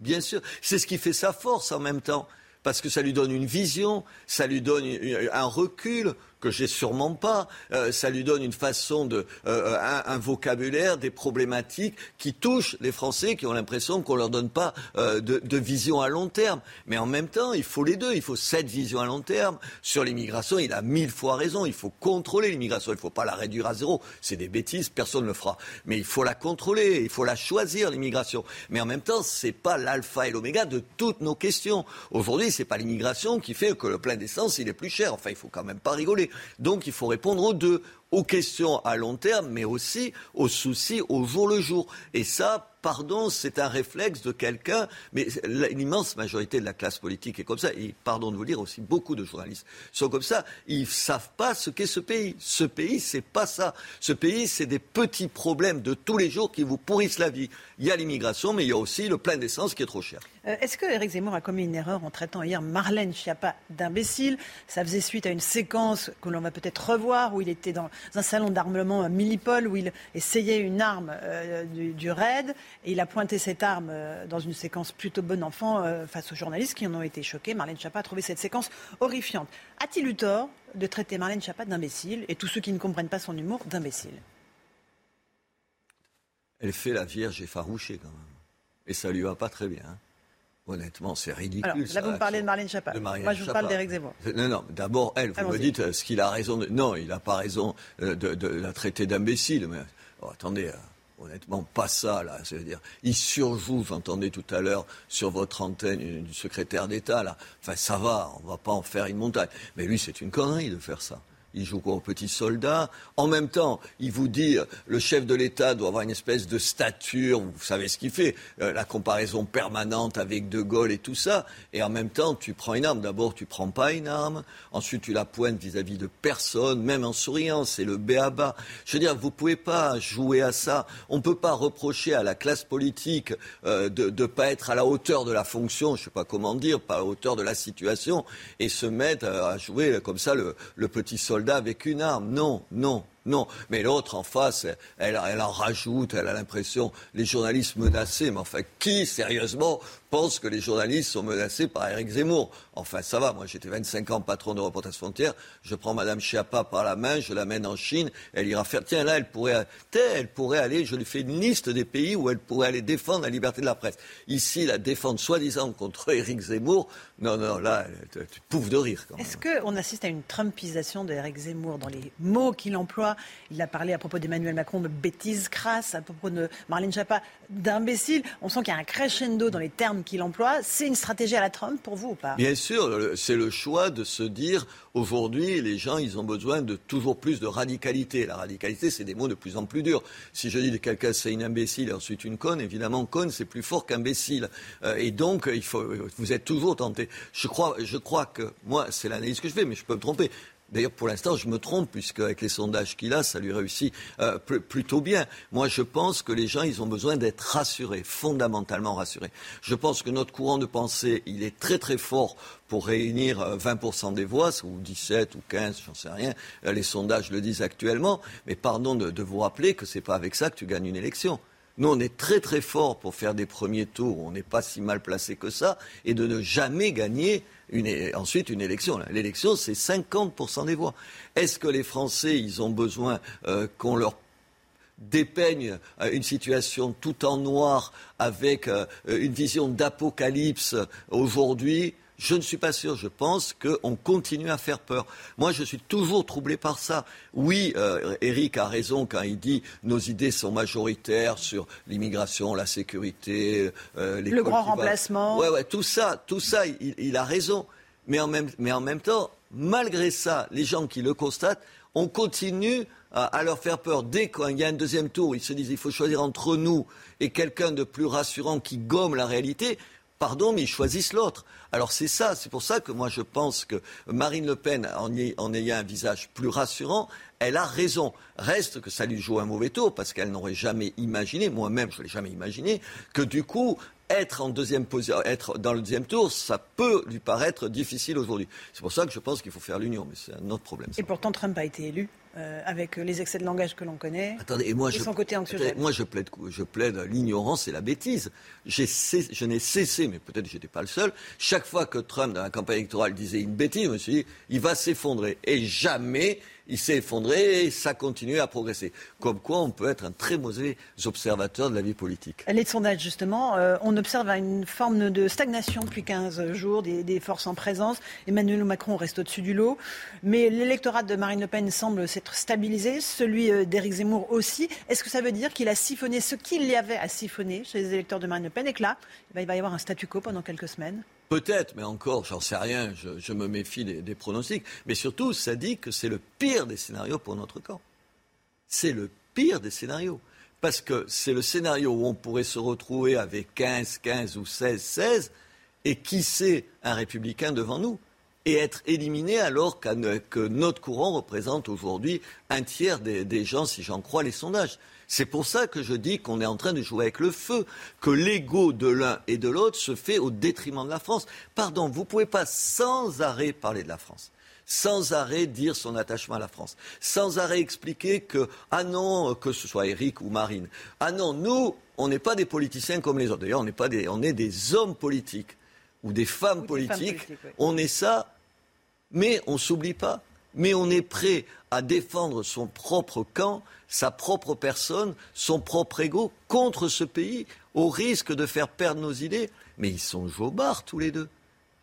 Bien sûr. C'est ce qui fait sa force en même temps. Parce que ça lui donne une vision, ça lui donne un recul que j'ai sûrement pas. Euh, ça lui donne une façon de, euh, un, vocabulaire, des problématiques qui touchent les Français, qui ont l'impression qu'on leur donne pas euh, de, de, vision à long terme. Mais en même temps, il faut les deux. Il faut cette vision à long terme sur l'immigration. Il a mille fois raison. Il faut contrôler l'immigration. Il ne faut pas la réduire à zéro. C'est des bêtises. Personne ne le fera. Mais il faut la contrôler. Il faut la choisir l'immigration. Mais en même temps, c'est pas l'alpha et l'oméga de toutes nos questions. Aujourd'hui, c'est pas l'immigration qui fait que le plein d'essence il est plus cher. Enfin, il faut quand même pas rigoler. Donc il faut répondre aux deux, aux questions à long terme, mais aussi aux soucis au jour le jour. Et ça, pardon, c'est un réflexe de quelqu'un, mais l'immense majorité de la classe politique est comme ça. Et pardon de vous dire aussi, beaucoup de journalistes sont comme ça. Ils ne savent pas ce qu'est ce pays. Ce pays, c'est pas ça. Ce pays, c'est des petits problèmes de tous les jours qui vous pourrissent la vie. Il y a l'immigration, mais il y a aussi le plein d'essence qui est trop cher. Euh, est-ce que Eric Zemmour a commis une erreur en traitant hier Marlène Schiappa d'imbécile? Ça faisait suite à une séquence que l'on va peut-être revoir où il était dans un salon d'armement à Millipol où il essayait une arme euh, du, raid et il a pointé cette arme euh, dans une séquence plutôt bon enfant euh, face aux journalistes qui en ont été choqués. Marlène Schiappa a trouvé cette séquence horrifiante. A-t-il eu tort de traiter Marlène Schiappa d'imbécile et tous ceux qui ne comprennent pas son humour d'imbécile? Elle fait la vierge effarouchée quand même. Et ça lui va pas très bien. Hein. Honnêtement, c'est ridicule. Alors, là, vous me parlez de Marlène Schiappa. Moi, je vous parle d'Éric Zemmour. Non, non, d'abord, elle, vous me dites euh, ce qu'il a raison de... Non, il n'a pas raison de, la traiter d'imbécile. Mais oh, attendez, honnêtement pas ça là. C'est-à-dire, il surjoue, j'entendais tout à l'heure sur votre antenne du secrétaire d'État là. Enfin, ça va, on va pas en faire une montagne. Mais lui, c'est une connerie de faire ça il joue quoi aux petits soldats. En même temps, il vous dit, le chef de l'État doit avoir une espèce de stature, vous savez ce qu'il fait, euh, la comparaison permanente avec De Gaulle et tout ça. Et en même temps, tu prends une arme. D'abord, tu prends pas une arme. Ensuite, tu la pointes vis-à-vis de personne, même en souriant. C'est le béaba. Je veux dire, vous pouvez pas jouer à ça. On peut pas reprocher à la classe politique euh, de ne pas être à la hauteur de la fonction, je sais pas comment dire, pas à la hauteur de la situation, et se mettre à jouer comme ça le petit soldat avec une arme. Non, non, non. Mais l'autre en face, elle, en rajoute, elle a l'impression, les journalistes menacés. Mais enfin, qui, sérieusement, pense que les journalistes sont menacés par Eric Zemmour? Enfin, ça va. Moi, j'étais 25 ans patron de Reporters Frontières. Je prends Madame Chiappa par la main, je l'amène en Chine. Elle ira faire. Tiens, là, elle pourrait, elle pourrait aller. Je lui fais une liste des pays où elle pourrait aller défendre la liberté de la presse. Ici, la défendre soi-disant contre Eric Zemmour. Non, non, là, tu pouffe de rire. Est-ce qu'on assiste à une Trumpisation de Zemmour dans les mots qu'il emploie? Il a parlé à propos d'Emmanuel Macron de bêtises crasses, à propos de Marlène Schiappa d'imbéciles. On sent qu'il y a un crescendo dans les termes qu'il emploie. C'est une stratégie à la Trump pour vous ou pas? Bien sûr, c'est le choix de se dire aujourd'hui, les gens, ils ont besoin de toujours plus de radicalité. La radicalité, c'est des mots de plus en plus durs. Si je dis de quelqu'un c'est une imbécile et ensuite une conne, évidemment, conne, c'est plus fort qu'imbécile. Euh, et donc, il faut, vous êtes toujours tenté. Je crois, je crois que, moi, c'est l'analyse que je fais, mais je peux me tromper. D'ailleurs, pour l'instant, je me trompe, puisque avec les sondages qu'il a, ça lui réussit euh, plutôt bien. Moi, je pense que les gens, ils ont besoin d'être rassurés, fondamentalement rassurés. Je pense que notre courant de pensée, il est très très fort pour réunir 20% euh, des voix, ou 17 ou 15, j'en sais rien. Euh, les sondages le disent actuellement. Mais pardon de, de vous rappeler que c'est pas avec ça que tu gagnes une élection. Nous, on est très très fort pour faire des premiers tours, on n'est pas si mal placé que ça, et de ne jamais gagner ensuite une élection. L'élection, c'est 50% des voix. Est-ce que les Français, ils ont besoin euh, qu'on leur dépeigne euh, une situation tout en noir avec euh, une vision d'apocalypse aujourd'hui je ne suis pas sûr. Je pense qu'on continue à faire peur. Moi, je suis toujours troublé par ça. Oui, euh, Eric a raison quand il dit nos idées sont majoritaires sur l'immigration, la sécurité, euh, le grand remplacement. Ouais, ouais, tout ça, tout ça, il, a raison. Mais en, même, mais en même temps, malgré ça, les gens qui le constatent, on continue à, leur faire peur. Dès qu'il y a un deuxième tour, ils se disent il faut choisir entre nous et quelqu'un de plus rassurant qui gomme la réalité pardon, mais ils choisissent l'autre. Alors c'est ça, c'est pour ça que moi je pense que Marine Le Pen, en, ayant un visage plus rassurant, elle a raison. Reste que ça lui joue un mauvais tour, parce qu'elle n'aurait jamais imaginé, moi-même je ne l'ai jamais imaginé, que du coup, être, en deuxième être dans le deuxième tour, ça peut lui paraître difficile aujourd'hui. C'est pour ça que je pense qu'il faut faire l'union, mais c'est un autre problème. Et pourtant, Trump a été élu. Euh, avec les excès de langage que l'on connaît. Attendez, et moi, je, son côté anxiogène. Moi, je plaide, je plaide l'ignorance et la bêtise. je n'ai cessé, mais peut-être que j'étais pas le seul. Chaque fois que Trump, dans la campagne électorale, disait une bêtise, je me suis dit, il va s'effondrer. Et jamais il s'est effondré et ça continue à progresser. Comme quoi, on peut être un très mauvais observateur de la vie politique. Les sondages, justement, euh, on observe une forme de stagnation depuis 15 jours, des, forces en présence. Emmanuel Macron reste au-dessus du lot. Mais l'électorat de Marine Le Pen semble s'être stabilisé, celui euh, d'Éric Zemmour aussi. Est-ce que ça veut dire qu'il a siphonné ce qu'il y avait à siphonner chez les électeurs de Marine Le Pen et que là, il va y avoir un statu quo pendant quelques semaines? Peut-être, mais encore, j'en sais rien, je, me méfie des, pronostics. Mais surtout, ça dit que c'est le pire des scénarios pour notre camp. C'est le pire des scénarios. Parce que c'est le scénario où on pourrait se retrouver avec 15, 15 ou 16, 16, et qui sait un républicain devant nous et être éliminé alors que notre courant représente aujourd'hui un tiers des gens, si j'en crois les sondages. C'est pour ça que je dis qu'on est en train de jouer avec le feu, que l'ego de l'un et de l'autre se fait au détriment de la France. Pardon, vous ne pouvez pas sans arrêt parler de la France sans arrêt dire son attachement à la France, sans arrêt expliquer que, ah non, que ce soit Eric ou Marine, ah non, nous, on n'est pas des politiciens comme les autres. D'ailleurs, on n'est pas des, on est des hommes politiques ou des femmes politiques. On est ça, mais on s'oublie pas. Mais on est prêt à défendre son propre camp sa propre personne, son propre ego contre ce pays, au risque de faire perdre nos idées. Mais ils sont jobards tous les deux.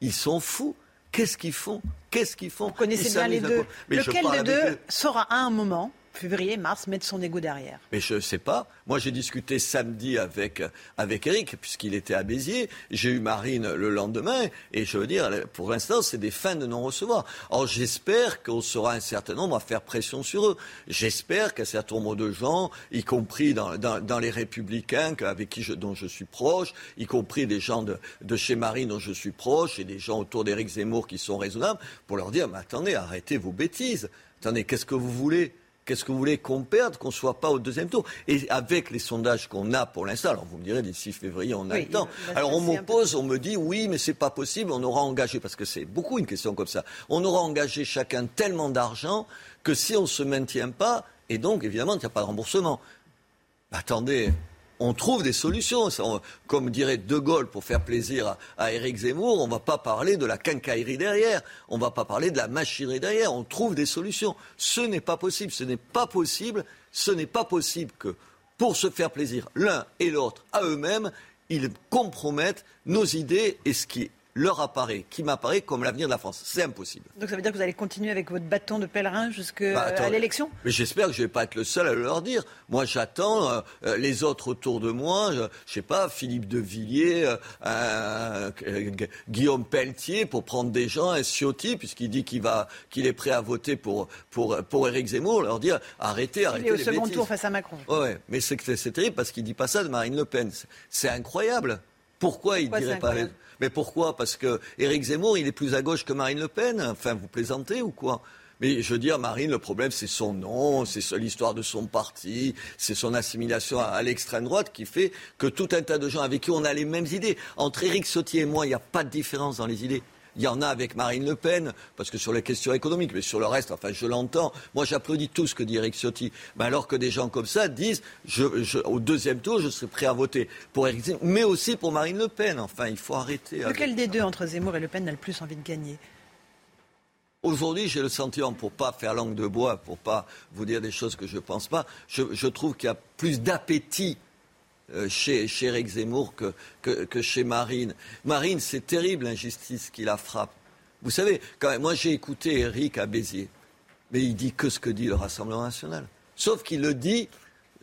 Ils sont fous. Qu'est-ce qu'ils font? Qu'est-ce qu'ils font? Vous connaissez bien les deux. Lequel des deux sera à un moment février, mars, mettre son ego derrière Mais je ne sais pas. Moi, j'ai discuté samedi avec, avec Eric, puisqu'il était à Béziers. J'ai eu Marine le lendemain. Et je veux dire, pour l'instant, c'est des fins de non-recevoir. Alors, j'espère qu'on sera un certain nombre à faire pression sur eux. J'espère qu'un certain nombre de gens, y compris dans, dans, les Républicains, avec qui je, dont je suis proche, y compris des gens de, de chez Marine dont je suis proche, et des gens autour d'Éric Zemmour qui sont raisonnables, pour leur dire, mais attendez, arrêtez vos bêtises. Attendez, qu'est-ce que vous voulez? Qu'est-ce que vous voulez qu'on perde, qu'on ne soit pas au deuxième tour? Et avec les sondages qu'on a pour l'instant, alors vous me direz d'ici février, on a le temps. Alors on m'oppose, on me dit oui, mais c'est pas possible, on aura engagé, parce que c'est beaucoup une question comme ça, on aura engagé chacun tellement d'argent que si on ne se maintient pas, et donc évidemment, il n'y a pas de remboursement. Attendez, on trouve des solutions. Comme dirait De Gaulle, pour faire plaisir à, Éric Zemmour, on ne va pas parler de la quincaillerie derrière, on ne va pas parler de la machinerie derrière, on trouve des solutions. Ce n'est pas possible, ce n'est pas possible, ce n'est pas possible que, pour se faire plaisir l'un et l'autre à eux-mêmes, ils compromettent nos idées et ce qui est leur apparaît, qui m'apparaît comme l'avenir de la France. C'est impossible. Donc ça veut dire que vous allez continuer avec votre bâton de pèlerin jusqu'à bah, l'élection? Mais j'espère que je ne vais pas être le seul à leur dire. Moi, j'attends euh, euh, les autres autour de moi, je, ne sais pas, Philippe de Villiers, euh, Guillaume Pelletier, pour prendre des gens, un Ciotti, puisqu'il dit qu'il qu'il est prêt à voter pour, pour, pour Éric Zemmour, leur dire arrêtez, arrêtez. Il est au second tour face à Macron. Ouais, mais c'est, terrible parce qu'il dit pas ça de Marine Le Pen. C'est incroyable. Pourquoi il dirait pas Mais pourquoi? Parce que Éric Zemmour, il est plus à gauche que Marine Le Pen. Enfin, vous plaisantez ou quoi? Mais je veux dire, Marine, le problème, c'est son nom, c'est l'histoire de son parti, c'est son assimilation à, l'extrême droite qui fait que tout un tas de gens avec qui on a les mêmes idées. Entre Éric Sautier et moi, il n'y a pas de différence dans les idées. Il y en a avec Marine Le Pen, parce que sur les questions économiques, mais sur le reste, enfin, je l'entends. Moi, j'applaudis tout ce que dit Eric Ciotti. Mais alors que des gens comme ça disent, au deuxième tour, je serai prêt à voter pour Eric Ciotti, mais aussi pour Marine Le Pen. Enfin, il faut arrêter. Lequel des deux, entre Zemmour et Le Pen, a le plus envie de gagner? Aujourd'hui, j'ai le sentiment, pour pas faire langue de bois, pour pas vous dire des choses que je ne pense pas, je trouve qu'il y a plus d'appétit euh, chez, chez Eric Zemmour que, que, chez Marine. Marine, c'est terrible l'injustice qui la frappe. Vous savez, quand même, moi j'ai écouté Eric à Béziers, mais il dit que ce que dit le Rassemblement national. Sauf qu'il le dit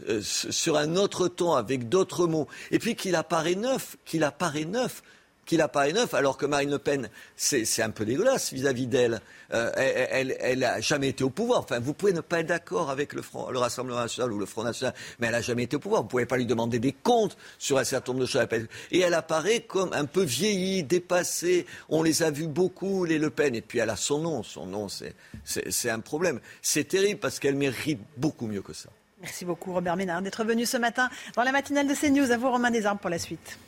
euh, sur un autre ton, avec d'autres mots. Et puis qu'il apparaît neuf, qu'il apparaît neuf qu'il apparaît neuf, alors que Marine Le Pen, c'est un peu dégueulasse vis-à-vis d'elle. Euh, elle n'a jamais été au pouvoir. Enfin, vous pouvez ne pas être d'accord avec le, Front, le Rassemblement national ou le Front national, mais elle n'a jamais été au pouvoir. Vous ne pouvez pas lui demander des comptes sur un certain nombre de choses. Et elle apparaît comme un peu vieillie, dépassée. On les a vus beaucoup, les Le Pen. Et puis elle a son nom. Son nom, c'est un problème. C'est terrible parce qu'elle mérite beaucoup mieux que ça. Merci beaucoup, Robert Ménard, d'être venu ce matin dans la matinale de CNews. À vous, Romain Desarmes, pour la suite.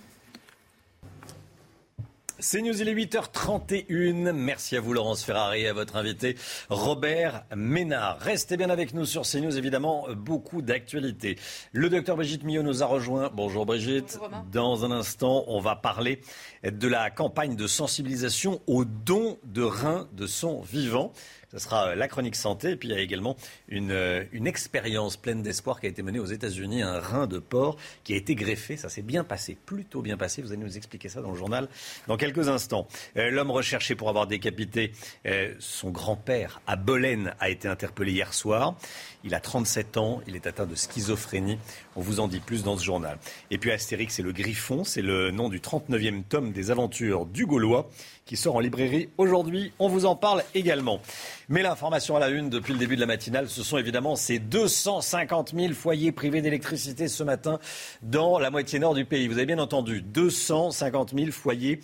C'est News, il est 8h31. Merci à vous, Laurence Ferrari, et à votre invité, Robert Ménard. Restez bien avec nous sur CNews, évidemment, beaucoup d'actualités. Le docteur Brigitte Millot nous a rejoint. Bonjour Brigitte. Dans un instant, on va parler de la campagne de sensibilisation au don de reins de son vivant. Ce sera euh, la chronique santé. Et puis il y a également une, euh, une expérience pleine d'espoir qui a été menée aux États-Unis, un rein de porc qui a été greffé. Ça s'est bien passé, plutôt bien passé. Vous allez nous expliquer ça dans le journal dans quelques instants. Euh, l'homme recherché pour avoir décapité son grand-père à Bolène a été interpellé hier soir. Il a 37 ans, il est atteint de schizophrénie. On vous en dit plus dans ce journal. Et puis Astérix et le Griffon, c'est le nom du 39e tome des aventures du Gaulois qui sort en librairie aujourd'hui. On vous en parle également. Mais l'information à la une depuis le début de la matinale, ce sont évidemment ces 250 000 foyers privés d'électricité ce matin dans la moitié nord du pays. Vous avez bien entendu, 250 000 foyers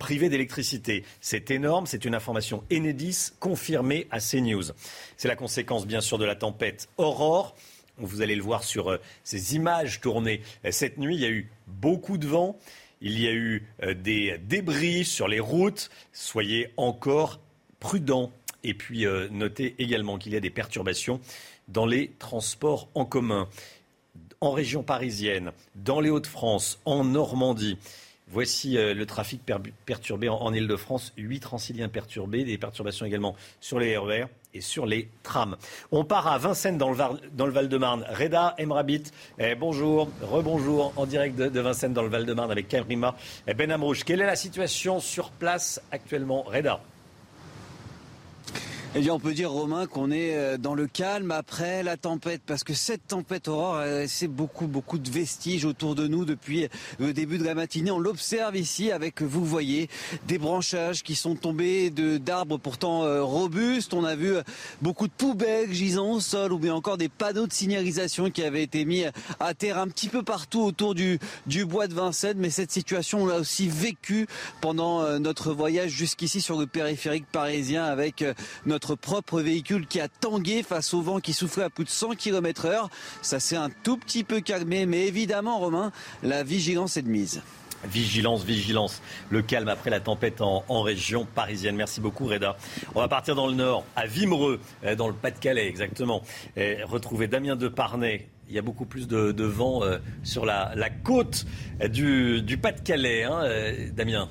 privés d'électricité. C'est énorme, c'est une information Enedis confirmée à CNews. C'est la conséquence bien sûr de la tempête Aurore. Vous allez le voir sur euh, ces images tournées eh, cette nuit. Il y a eu beaucoup de vent. Il y a eu euh, des débris sur les routes. Soyez encore prudents. Et puis euh, notez également qu'il y a des perturbations dans les transports en commun, en région parisienne, dans les Hauts-de-France, en Normandie. Voici euh, le trafic perturbé en, Ile-de-France. Huit transiliens perturbés, des perturbations également sur les RER et sur les trams. On part à Vincennes dans le, Val-de-Marne. Reda Emrabit, eh, bonjour, rebonjour en direct de, Vincennes dans le Val-de-Marne avec Karima Ben Amrouche. Quelle est la situation sur place actuellement, Reda? Eh bien, on peut dire, Romain, qu'on est euh, dans le calme après la tempête, parce que cette tempête aurore, c'est beaucoup, beaucoup de vestiges autour de nous depuis le début de la matinée. On l'observe ici avec, vous voyez, des branchages qui sont tombés d'arbres pourtant euh, robustes. On a vu beaucoup de poubelles gisant au sol, ou bien encore des panneaux de signalisation qui avaient été mis à terre un petit peu partout autour du, du bois de Vincennes. Mais cette situation, on l'a aussi vécue pendant euh, notre voyage jusqu'ici sur le périphérique parisien avec notre propre véhicule qui a tangué face au vent qui soufflait à plus de 100 km heure. Ça s'est un tout petit peu calmé, mais évidemment, Romain, la vigilance est de mise. Vigilance, vigilance. Le calme après la tempête en, région parisienne. Merci beaucoup, Reda. On va partir dans le nord, à Vimereux, euh, dans le Pas-de-Calais, exactement. Et retrouver Damien Deparnay. Il y a beaucoup plus de, vent euh, sur la, côte du, Pas-de-Calais, hein, euh, Damien.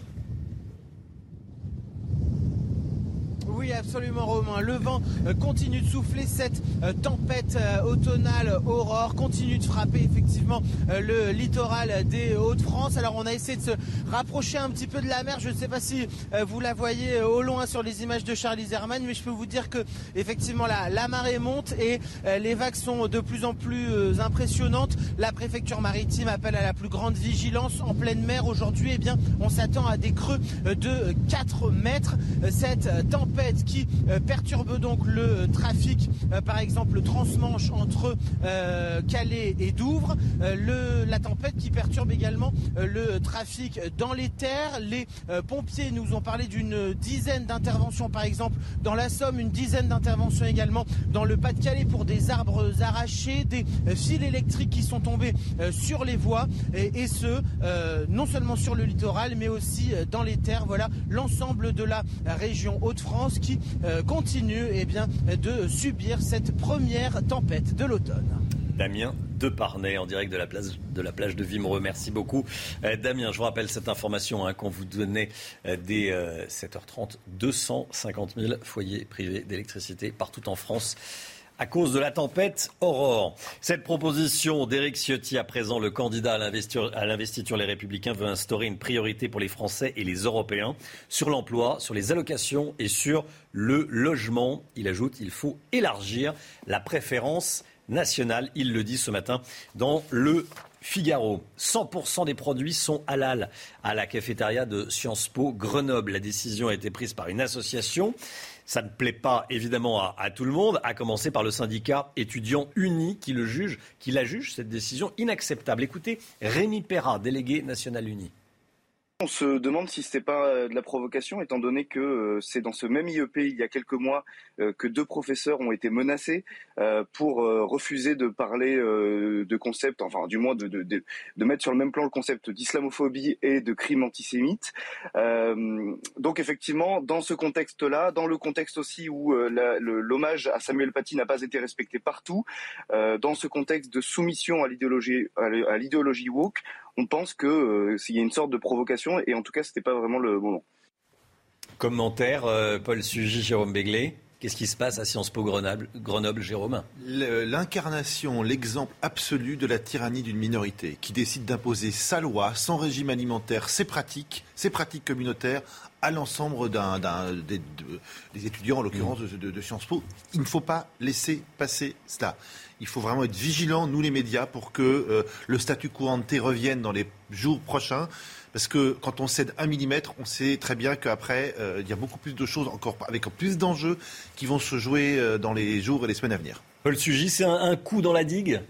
Oui, absolument, Romain. Le vent euh, continue de souffler. Cette euh, tempête euh, automnale aurore continue de frapper effectivement le littoral des Hauts-de-France. Alors, on a essayé de se rapprocher un petit peu de la mer. Je ne sais pas si vous la voyez au loin sur les images de Charlie Zerman, mais je peux vous dire que effectivement la, la marée monte et les vagues sont de plus en plus impressionnantes. La préfecture maritime appelle à la plus grande vigilance en pleine mer aujourd'hui. Eh bien, on s'attend à des creux de 4 mètres. Cette tempête qui euh, perturbe donc le trafic, euh, par exemple le transmanche entre euh, Calais et Douvres, la tempête qui perturbe également le trafic dans les terres. Les pompiers nous ont parlé d'une dizaine d'interventions, par exemple dans la Somme, une dizaine d'interventions également dans le Pas-de-Calais pour des arbres arrachés, des fils électriques qui sont tombés sur les voies et, ce, non seulement sur le littoral, mais aussi dans les terres. Voilà l'ensemble de la région Hauts-de-France qui euh, continue eh bien, de subir cette première tempête de l'automne. Damien Deparnay en direct de la, place, de la plage de Vimereux. Merci beaucoup. Euh, Damien, je vous rappelle cette information hein, qu'on vous donnait euh, dès 7h30. 250 000 foyers privés d'électricité partout en France à cause de la tempête Aurore. Cette proposition d'Éric Ciotti, à présent le candidat à l'investiture Les Républicains, veut instaurer une priorité pour les Français et les Européens sur l'emploi, sur les allocations et sur le logement. Il ajoute qu'il faut élargir la préférence nationale. Il le dit ce matin dans le Figaro. 100% des produits sont halal à la cafétéria de Sciences Po Grenoble. La décision a été prise par une association ça ne plaît pas évidemment à, tout le monde, à commencer par le syndicat étudiant uni qui, le juge, qui la juge, cette décision inacceptable. Écoutez, Rémi Perra, délégué national uni. On se demande si ce n'est pas euh, de la provocation, étant donné que euh, c'est dans ce même IEP, il y a quelques mois, euh, que deux professeurs ont été menacés pour refuser de parler de concepts, enfin du moins de, mettre sur le même plan le concept d'islamophobie et de crime antisémite. donc effectivement, dans ce contexte-là, dans le contexte aussi où l'hommage à Samuel Paty n'a pas été respecté partout, dans ce contexte de soumission à l'idéologie woke, on pense qu'il euh, y a une sorte de provocation et en tout cas, ce n'était pas vraiment le moment. Commentaire, euh, Paul Sugy, Jérôme Béglé. Qu'est-ce qui se passe à Sciences Po Grenoble, Grenoble Jérôme L'incarnation, l'exemple absolu de la tyrannie d'une minorité qui décide d'imposer sa loi, son régime alimentaire, ses pratiques, ses pratiques communautaires à l'ensemble des, étudiants, en l'occurrence de, Sciences Po. Il ne faut pas laisser passer cela. Il faut vraiment être vigilant, nous les médias, pour que euh, le statut ante revienne dans les jours prochains. Parce que quand on cède un millimètre, on sait très bien qu'après, euh, il y a beaucoup plus de choses, encore avec plus d'enjeux, qui vont se jouer euh, dans les jours et les semaines à venir. Paul Sugy, c'est un coup dans la digue?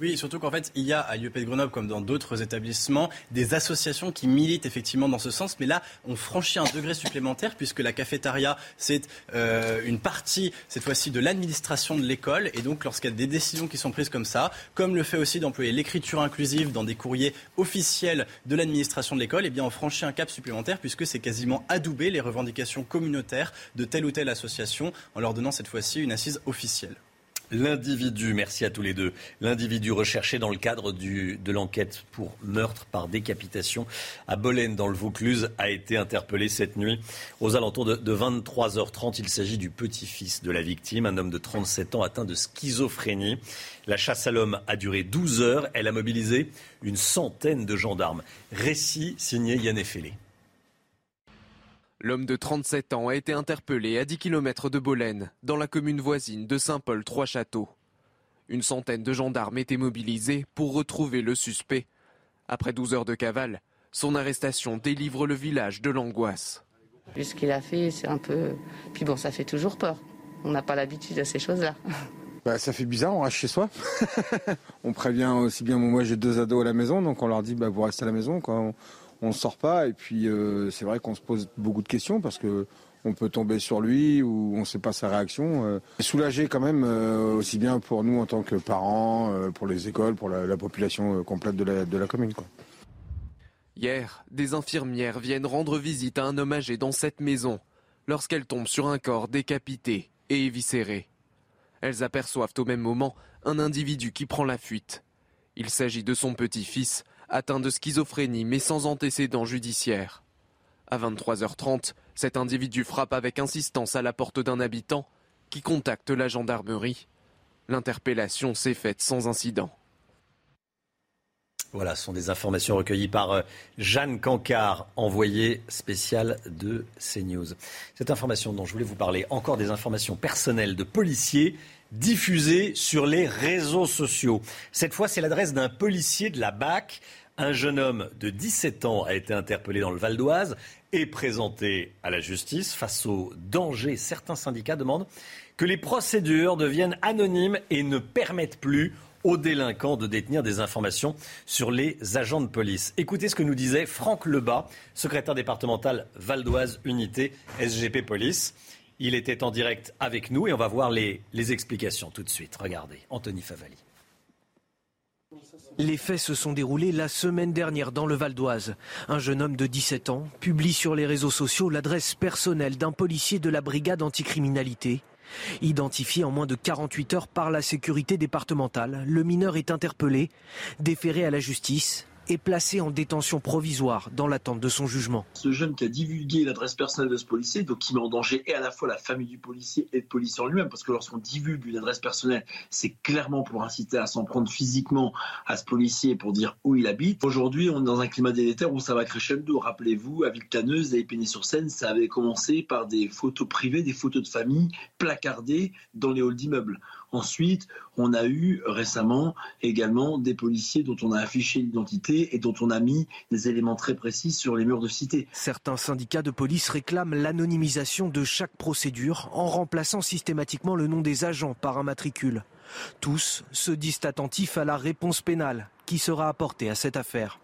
Oui, surtout qu'en fait, il y a à l'IEP de Grenoble, comme dans d'autres établissements, des associations qui militent effectivement dans ce sens. Mais là, on franchit un degré supplémentaire puisque la cafétéria, c'est euh, une partie, cette fois-ci, de l'administration de l'école. Et donc, lorsqu'il y a des décisions qui sont prises comme ça, comme le fait aussi d'employer l'écriture inclusive dans des courriers officiels de l'administration de l'école, eh bien, on franchit un cap supplémentaire puisque c'est quasiment adouber les revendications communautaires de telle ou telle association en leur donnant cette fois-ci une assise officielle. L'individu, merci à tous les deux, l'individu recherché dans le cadre de l'enquête pour meurtre par décapitation à Bolène dans le Vaucluse a été interpellé cette nuit aux alentours de, de 23h30. Il s'agit du petit-fils de la victime, un homme de 37 ans atteint de schizophrénie. La chasse à l'homme a duré 12 heures. Elle a mobilisé une centaine de gendarmes. Récit signé Yann Effelé. L'homme de 37 ans a été interpellé à 10 km de Bolène, dans la commune voisine de Saint-Paul-Trois-Châteaux. Une centaine de gendarmes étaient mobilisés pour retrouver le suspect. Après 12 heures de cavale, son arrestation délivre le village de l'angoisse. Ce qu'il a fait, c'est un peu. Puis bon, ça fait toujours peur. On n'a pas l'habitude à ces choses-là. (laughs) Bah, ça fait bizarre, on reste chez soi. (laughs) on prévient aussi bien, moi j'ai deux ados à la maison, donc on leur dit bah, vous restez à la maison. Quoi on ne sort pas. Et puis euh, c'est vrai qu'on se pose beaucoup de questions parce que on peut tomber sur lui ou on ne sait pas sa réaction. Euh. Soulagé quand même, euh, aussi bien pour nous en tant que parents, pour les écoles, pour la, population complète de la, commune. Hier, des infirmières viennent rendre visite à un homme âgé dans cette maison lorsqu'elles tombent sur un corps décapité et éviscéré. Elles aperçoivent au même moment un individu qui prend la fuite. Il s'agit de son petit-fils, atteint de schizophrénie mais sans antécédent judiciaire. À 23h30, Cet individu frappe avec insistance à la porte d'un habitant qui contacte la gendarmerie. L'interpellation s'est faite sans incident. Voilà, ce sont des informations recueillies par euh, Jeanne Cancard, envoyée spéciale de CNews. Cette information dont je voulais vous parler, encore des informations personnelles de policiers diffusées sur les réseaux sociaux. Cette fois, c'est l'adresse d'un policier de la BAC. Un jeune homme de 17 ans a été interpellé dans le Val d'Oise et présenté à la justice face au danger. Certains syndicats demandent que les procédures deviennent anonymes et ne permettent plus aux délinquants de détenir des informations sur les agents de police. Écoutez ce que nous disait Franck Lebas, secrétaire départemental Val d'Oise Unité SGP Police. Il était en direct avec nous et on va voir les, explications tout de suite. Regardez, Anthony Favali. Les faits se sont déroulés la semaine dernière dans le Val d'Oise. Un jeune homme de 17 ans publie sur les réseaux sociaux l'adresse personnelle d'un policier de la brigade anticriminalité. Identifié en moins de 48 heures par la sécurité départementale, le mineur est interpellé, déféré à la justice est placé en détention provisoire dans l'attente de son jugement. Ce jeune qui a divulgué l'adresse personnelle de ce policier, donc qui met en danger et à la fois la famille du policier et le policier en lui-même, parce que lorsqu'on divulgue une adresse personnelle, c'est clairement pour inciter à s'en prendre physiquement à ce policier pour dire où il habite. Aujourd'hui, on est dans un climat délétère où ça va crescendo. Rappelez-vous, à Vilcaneuse et Épinay-sur-Seine, ça avait commencé par des photos privées, des photos de famille placardées dans les halls d'immeubles. Ensuite, on a eu récemment également des policiers dont on a affiché l'identité et dont on a mis des éléments très précis sur les murs de cité. Certains syndicats de police réclament l'anonymisation de chaque procédure en remplaçant systématiquement le nom des agents par un matricule. Tous se disent attentifs à la réponse pénale qui sera apportée à cette affaire.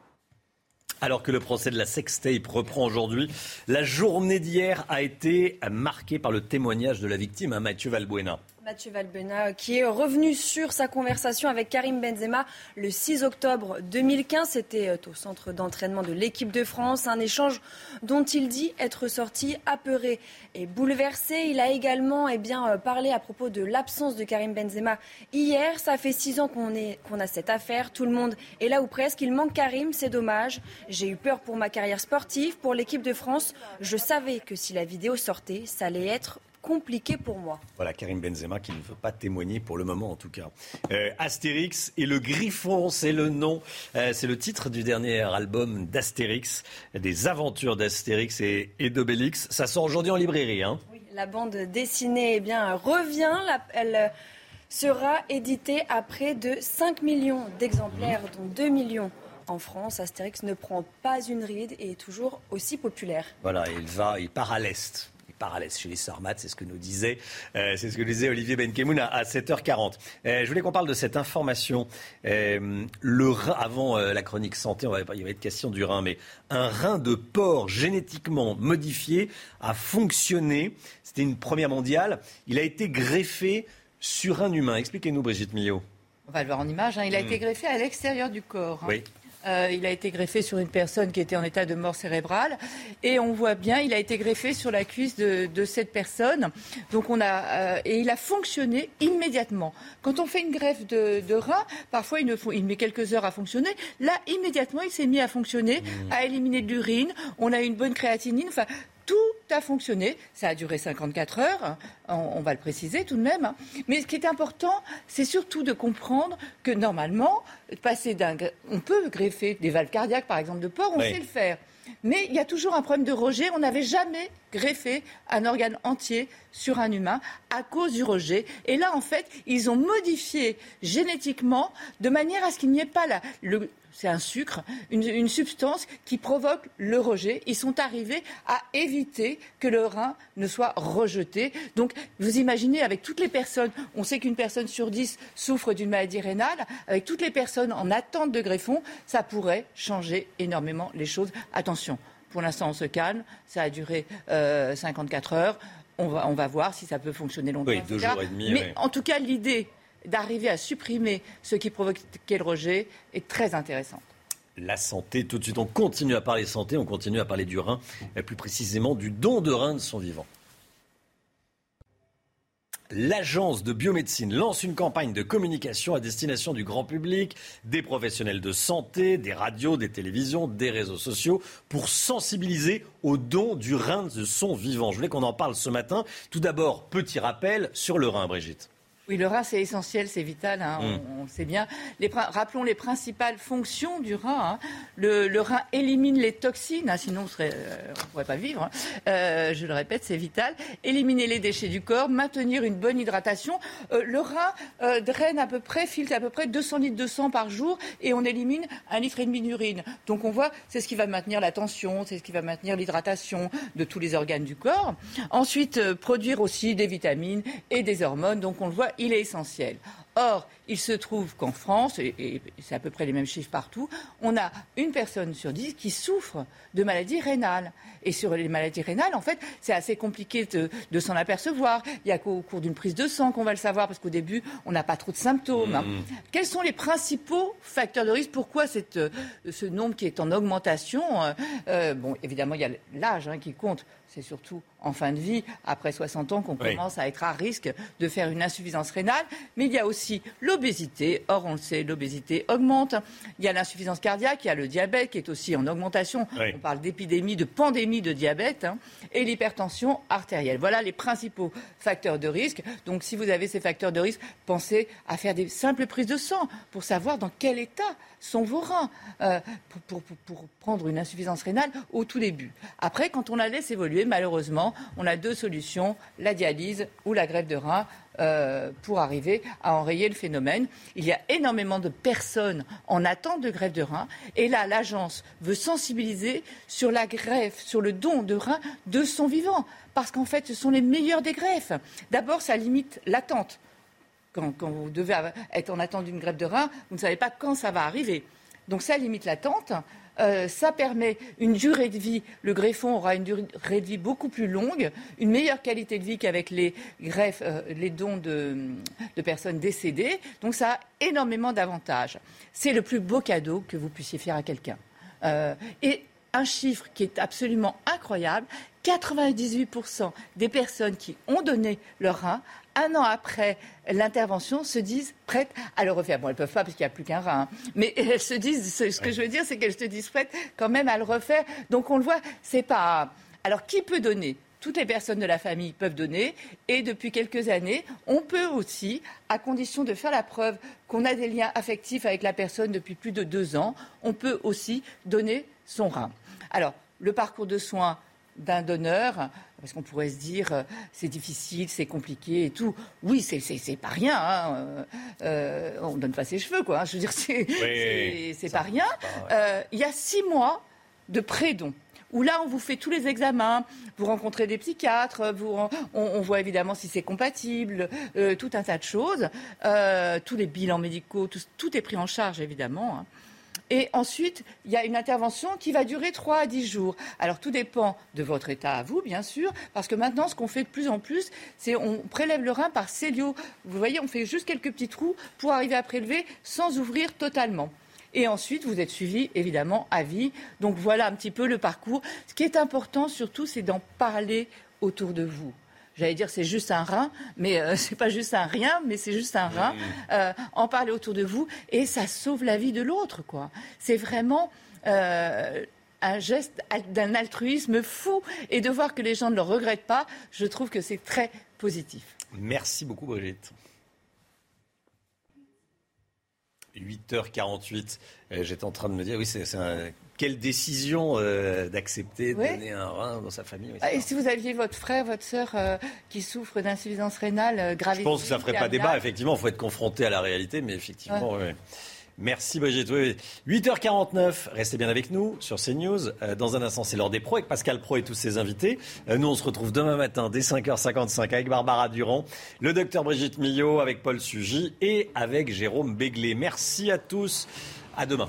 Alors que le procès de la sextape reprend aujourd'hui, la journée d'hier a été marquée par le témoignage de la victime, hein, Mathieu Valbuena. Mathieu Valbena, qui est revenu sur sa conversation avec Karim Benzema le 6 octobre 2015. C'était euh, au centre d'entraînement de l'équipe de France. Un échange dont il dit être sorti apeuré et bouleversé. Il a également eh bien, euh, parlé à propos de l'absence de Karim Benzema hier. Ça fait six ans qu'on qu'on a cette affaire. Tout le monde est là ou presque. Il manque Karim, c'est dommage. J'ai eu peur pour ma carrière sportive, pour l'équipe de France. Je savais que si la vidéo sortait, ça allait être compliqué pour moi. Voilà, Karim Benzema qui ne veut pas témoigner pour le moment en tout cas. Euh, Astérix et le Griffon, c'est le nom, euh, c'est le titre du dernier album d'Astérix, des aventures d'Astérix et, d'Obélix. Ça sort aujourd'hui en librairie. Hein. Oui, la bande dessinée eh bien, revient. elle sera éditée à près de 5 millions d'exemplaires, mmh. dont 2 millions en France. Astérix ne prend pas une ride et est toujours aussi populaire. Voilà, il va, il part à l'est parallèle chez les Sarmats, c'est ce que nous disait, euh, c'est ce que disait Olivier Benkemoun à, 7h40. Euh, je voulais qu'on parle de cette information. Euh, le rein, avant la chronique santé, on va, il va être question du rein, mais un rein de porc génétiquement modifié a fonctionné. C'était une première mondiale. Il a été greffé sur un humain. Expliquez-nous, Brigitte Millot. On va le voir en image. Hein. Il a hmm. été greffé à l'extérieur du corps. Hein. Oui. Euh, il a été greffé sur une personne qui était en état de mort cérébrale. Et on voit bien, il a été greffé sur la cuisse de, cette personne. Donc on a, euh, et il a fonctionné immédiatement. Quand on fait une greffe de, rein, parfois il, il, met quelques heures à fonctionner. Là, immédiatement, il s'est mis à fonctionner, mmh. à éliminer de l'urine. On a une bonne créatinine. Enfin, tout a fonctionné. Ça a duré 54 heures, hein. on, va le préciser tout de même. Hein. Mais ce qui est important, c'est surtout de comprendre que normalement, passer d'un, on peut greffer des valves cardiaques, par exemple, de porc, on sait le faire. Mais il y a toujours un problème de rejet. On n'avait jamais greffé un organe entier sur un humain à cause du rejet. Et là, en fait, ils ont modifié génétiquement de manière à ce qu'il n'y ait pas la, c'est un sucre, une, substance qui provoque le rejet. Ils sont arrivés à éviter que le rein ne soit rejeté. Donc, vous imaginez, avec toutes les personnes, on sait qu'une personne sur dix souffre d'une maladie rénale, avec toutes les personnes en attente de greffon, ça pourrait changer énormément les choses. Attention, pour l'instant, on se calme. Ça a duré 54 euh, heures. On va, on va, voir si ça peut fonctionner longtemps. Oui, deux jours et demi. Mais en tout cas, l'idée d'arriver à supprimer ce qui provoquait le rejet est très intéressante. La santé, tout de suite, on continue à parler santé, on continue à parler du rein, et plus précisément du don de rein de son vivant. L'agence de biomédecine lance une campagne de communication à destination du grand public, des professionnels de santé, des radios, des télévisions, des réseaux sociaux, pour sensibiliser au don du rein de son vivant. Je voulais qu'on en parle ce matin. Tout d'abord, petit rappel sur le rein, Brigitte. Oui, le rein, c'est essentiel, c'est vital, hein, mm. on, le sait bien. rappelons les principales fonctions du rein. Hein. Le, rein élimine les toxines, hein, sinon euh, on ne pourrait pas vivre. Euh, je le répète, c'est vital. Éliminer les déchets du corps, maintenir une bonne hydratation. Euh, le rein draine à peu près, filtre à peu près 200 litres de sang par jour et on élimine un litre et demi d'urine. Donc on voit, c'est ce qui va maintenir la tension, c'est ce qui va maintenir l'hydratation de tous les organes du corps. Ensuite, produire aussi des vitamines et des hormones. Donc on le voit, il est essentiel. Or, il se trouve qu'en France, et, c'est à peu près les mêmes chiffres partout, on a une personne sur dix qui souffre de maladies rénales. Et sur les maladies rénales, en fait, c'est assez compliqué de, s'en apercevoir. Il n'y a qu'au cours d'une prise de sang qu'on va le savoir, parce qu'au début, on n'a pas trop de symptômes. Mmh. Quels sont les principaux facteurs de risque? Pourquoi cette, ce nombre qui est en augmentation euh, euh, Bon, évidemment, il y a l'âge hein, qui compte c'est surtout en fin de vie, après 60 ans, qu'on commence à être à risque de faire une insuffisance rénale. Mais il y a aussi l'obésité. Or, on le sait, l'obésité augmente. Il y a l'insuffisance cardiaque, il y a le diabète qui est aussi en augmentation. On parle d'épidémie, de pandémie de diabète hein, et l'hypertension artérielle. Voilà les principaux facteurs de risque. Donc, si vous avez ces facteurs de risque, pensez à faire des simples prises de sang pour savoir dans quel état sont vos reins euh, pour, prendre une insuffisance rénale au tout début. Après, quand on la laisse évoluer, malheureusement, on a deux solutions, la dialyse ou la greffe de rein. Euh, pour arriver à enrayer le phénomène. Il y a énormément de personnes en attente de greffe de rein. Et là, l'agence veut sensibiliser sur la greffe, sur le don de rein de son vivant. Parce qu'en fait, ce sont les meilleurs des greffes. D'abord, ça limite l'attente quand, vous devez être en attente d'une greffe de rein, vous ne savez pas quand ça va arriver. Donc ça limite l'attente. Euh, ça permet une durée de vie. Le greffon aura une durée de vie beaucoup plus longue, une meilleure qualité de vie qu'avec les greffes, euh, les dons de, personnes décédées. Donc ça a énormément d'avantages. C'est le plus beau cadeau que vous puissiez faire à quelqu'un. Euh, et un chiffre qui est absolument incroyable, 98% des personnes qui ont donné leur rein un an après l'intervention, se disent prêtes à le refaire. Bon, elles ne peuvent pas parce qu'il n'y a plus qu'un rein. Mais (laughs) elles se disent, ce que je veux dire, c'est qu'elles se disent prêtes quand même à le refaire. Donc on le voit, c'est pas. Alors qui peut donner? Toutes les personnes de la famille peuvent donner. Et depuis quelques années, on peut aussi, à condition de faire la preuve qu'on a des liens affectifs avec la personne depuis plus de deux ans, on peut aussi donner son rein. Alors, le parcours de soins d'un donneur, parce qu'on pourrait se dire euh, c'est difficile, c'est compliqué et tout. Oui, c'est pas rien. Hein. Euh, euh, on donne pas ses cheveux, quoi. Hein. Je veux dire, c'est pas rien. Il y a six mois de pré-don où là, on vous fait tous les examens, vous rencontrez des psychiatres, vous, on, voit évidemment si c'est compatible, tout un tas de choses, tous les bilans médicaux, tout, est pris en charge, évidemment. Hein. Ensuite, il y a une intervention qui va durer 3 à 10 jours. Alors tout dépend de votre état à vous, bien sûr, parce que maintenant, ce qu'on fait de plus en plus, c'est on prélève le rein par cellio. Vous voyez, on fait juste quelques petits trous pour arriver à prélever sans ouvrir totalement. Et ensuite, vous êtes suivi, évidemment, à vie. Donc voilà un petit peu le parcours. Ce qui est important, surtout, c'est d'en parler autour de vous j'allais dire c'est juste un rein, mais euh, (laughs) c'est pas juste un rien, mais c'est juste un rein. Euh, en parler autour de vous et ça sauve la vie de l'autre, quoi. C'est vraiment euh, un geste d'un altruisme fou et de voir que les gens ne le regrettent pas, je trouve que c'est très positif. Merci beaucoup, Brigitte. 8h48. J'étais en train de me dire, oui, c'est un quelle décision euh, d'accepter de donner un rein dans sa famille. Ah, et si vous aviez votre frère, votre sœur euh, qui souffre d'insuffisance rénale euh, grave Je pense que ça ne ferait pas débat. Effectivement, il faut être confronté à la réalité, mais effectivement, oui. Merci Brigitte. 8h49, restez bien avec nous sur CNews. Dans un instant, c'est l'heure des pros avec Pascal Pro et tous ses invités. Nous, on se retrouve demain matin dès 5h55 avec Barbara Durand, le docteur Brigitte Millot avec Paul Sugy et avec Jérôme Béglé. Merci à tous. À demain.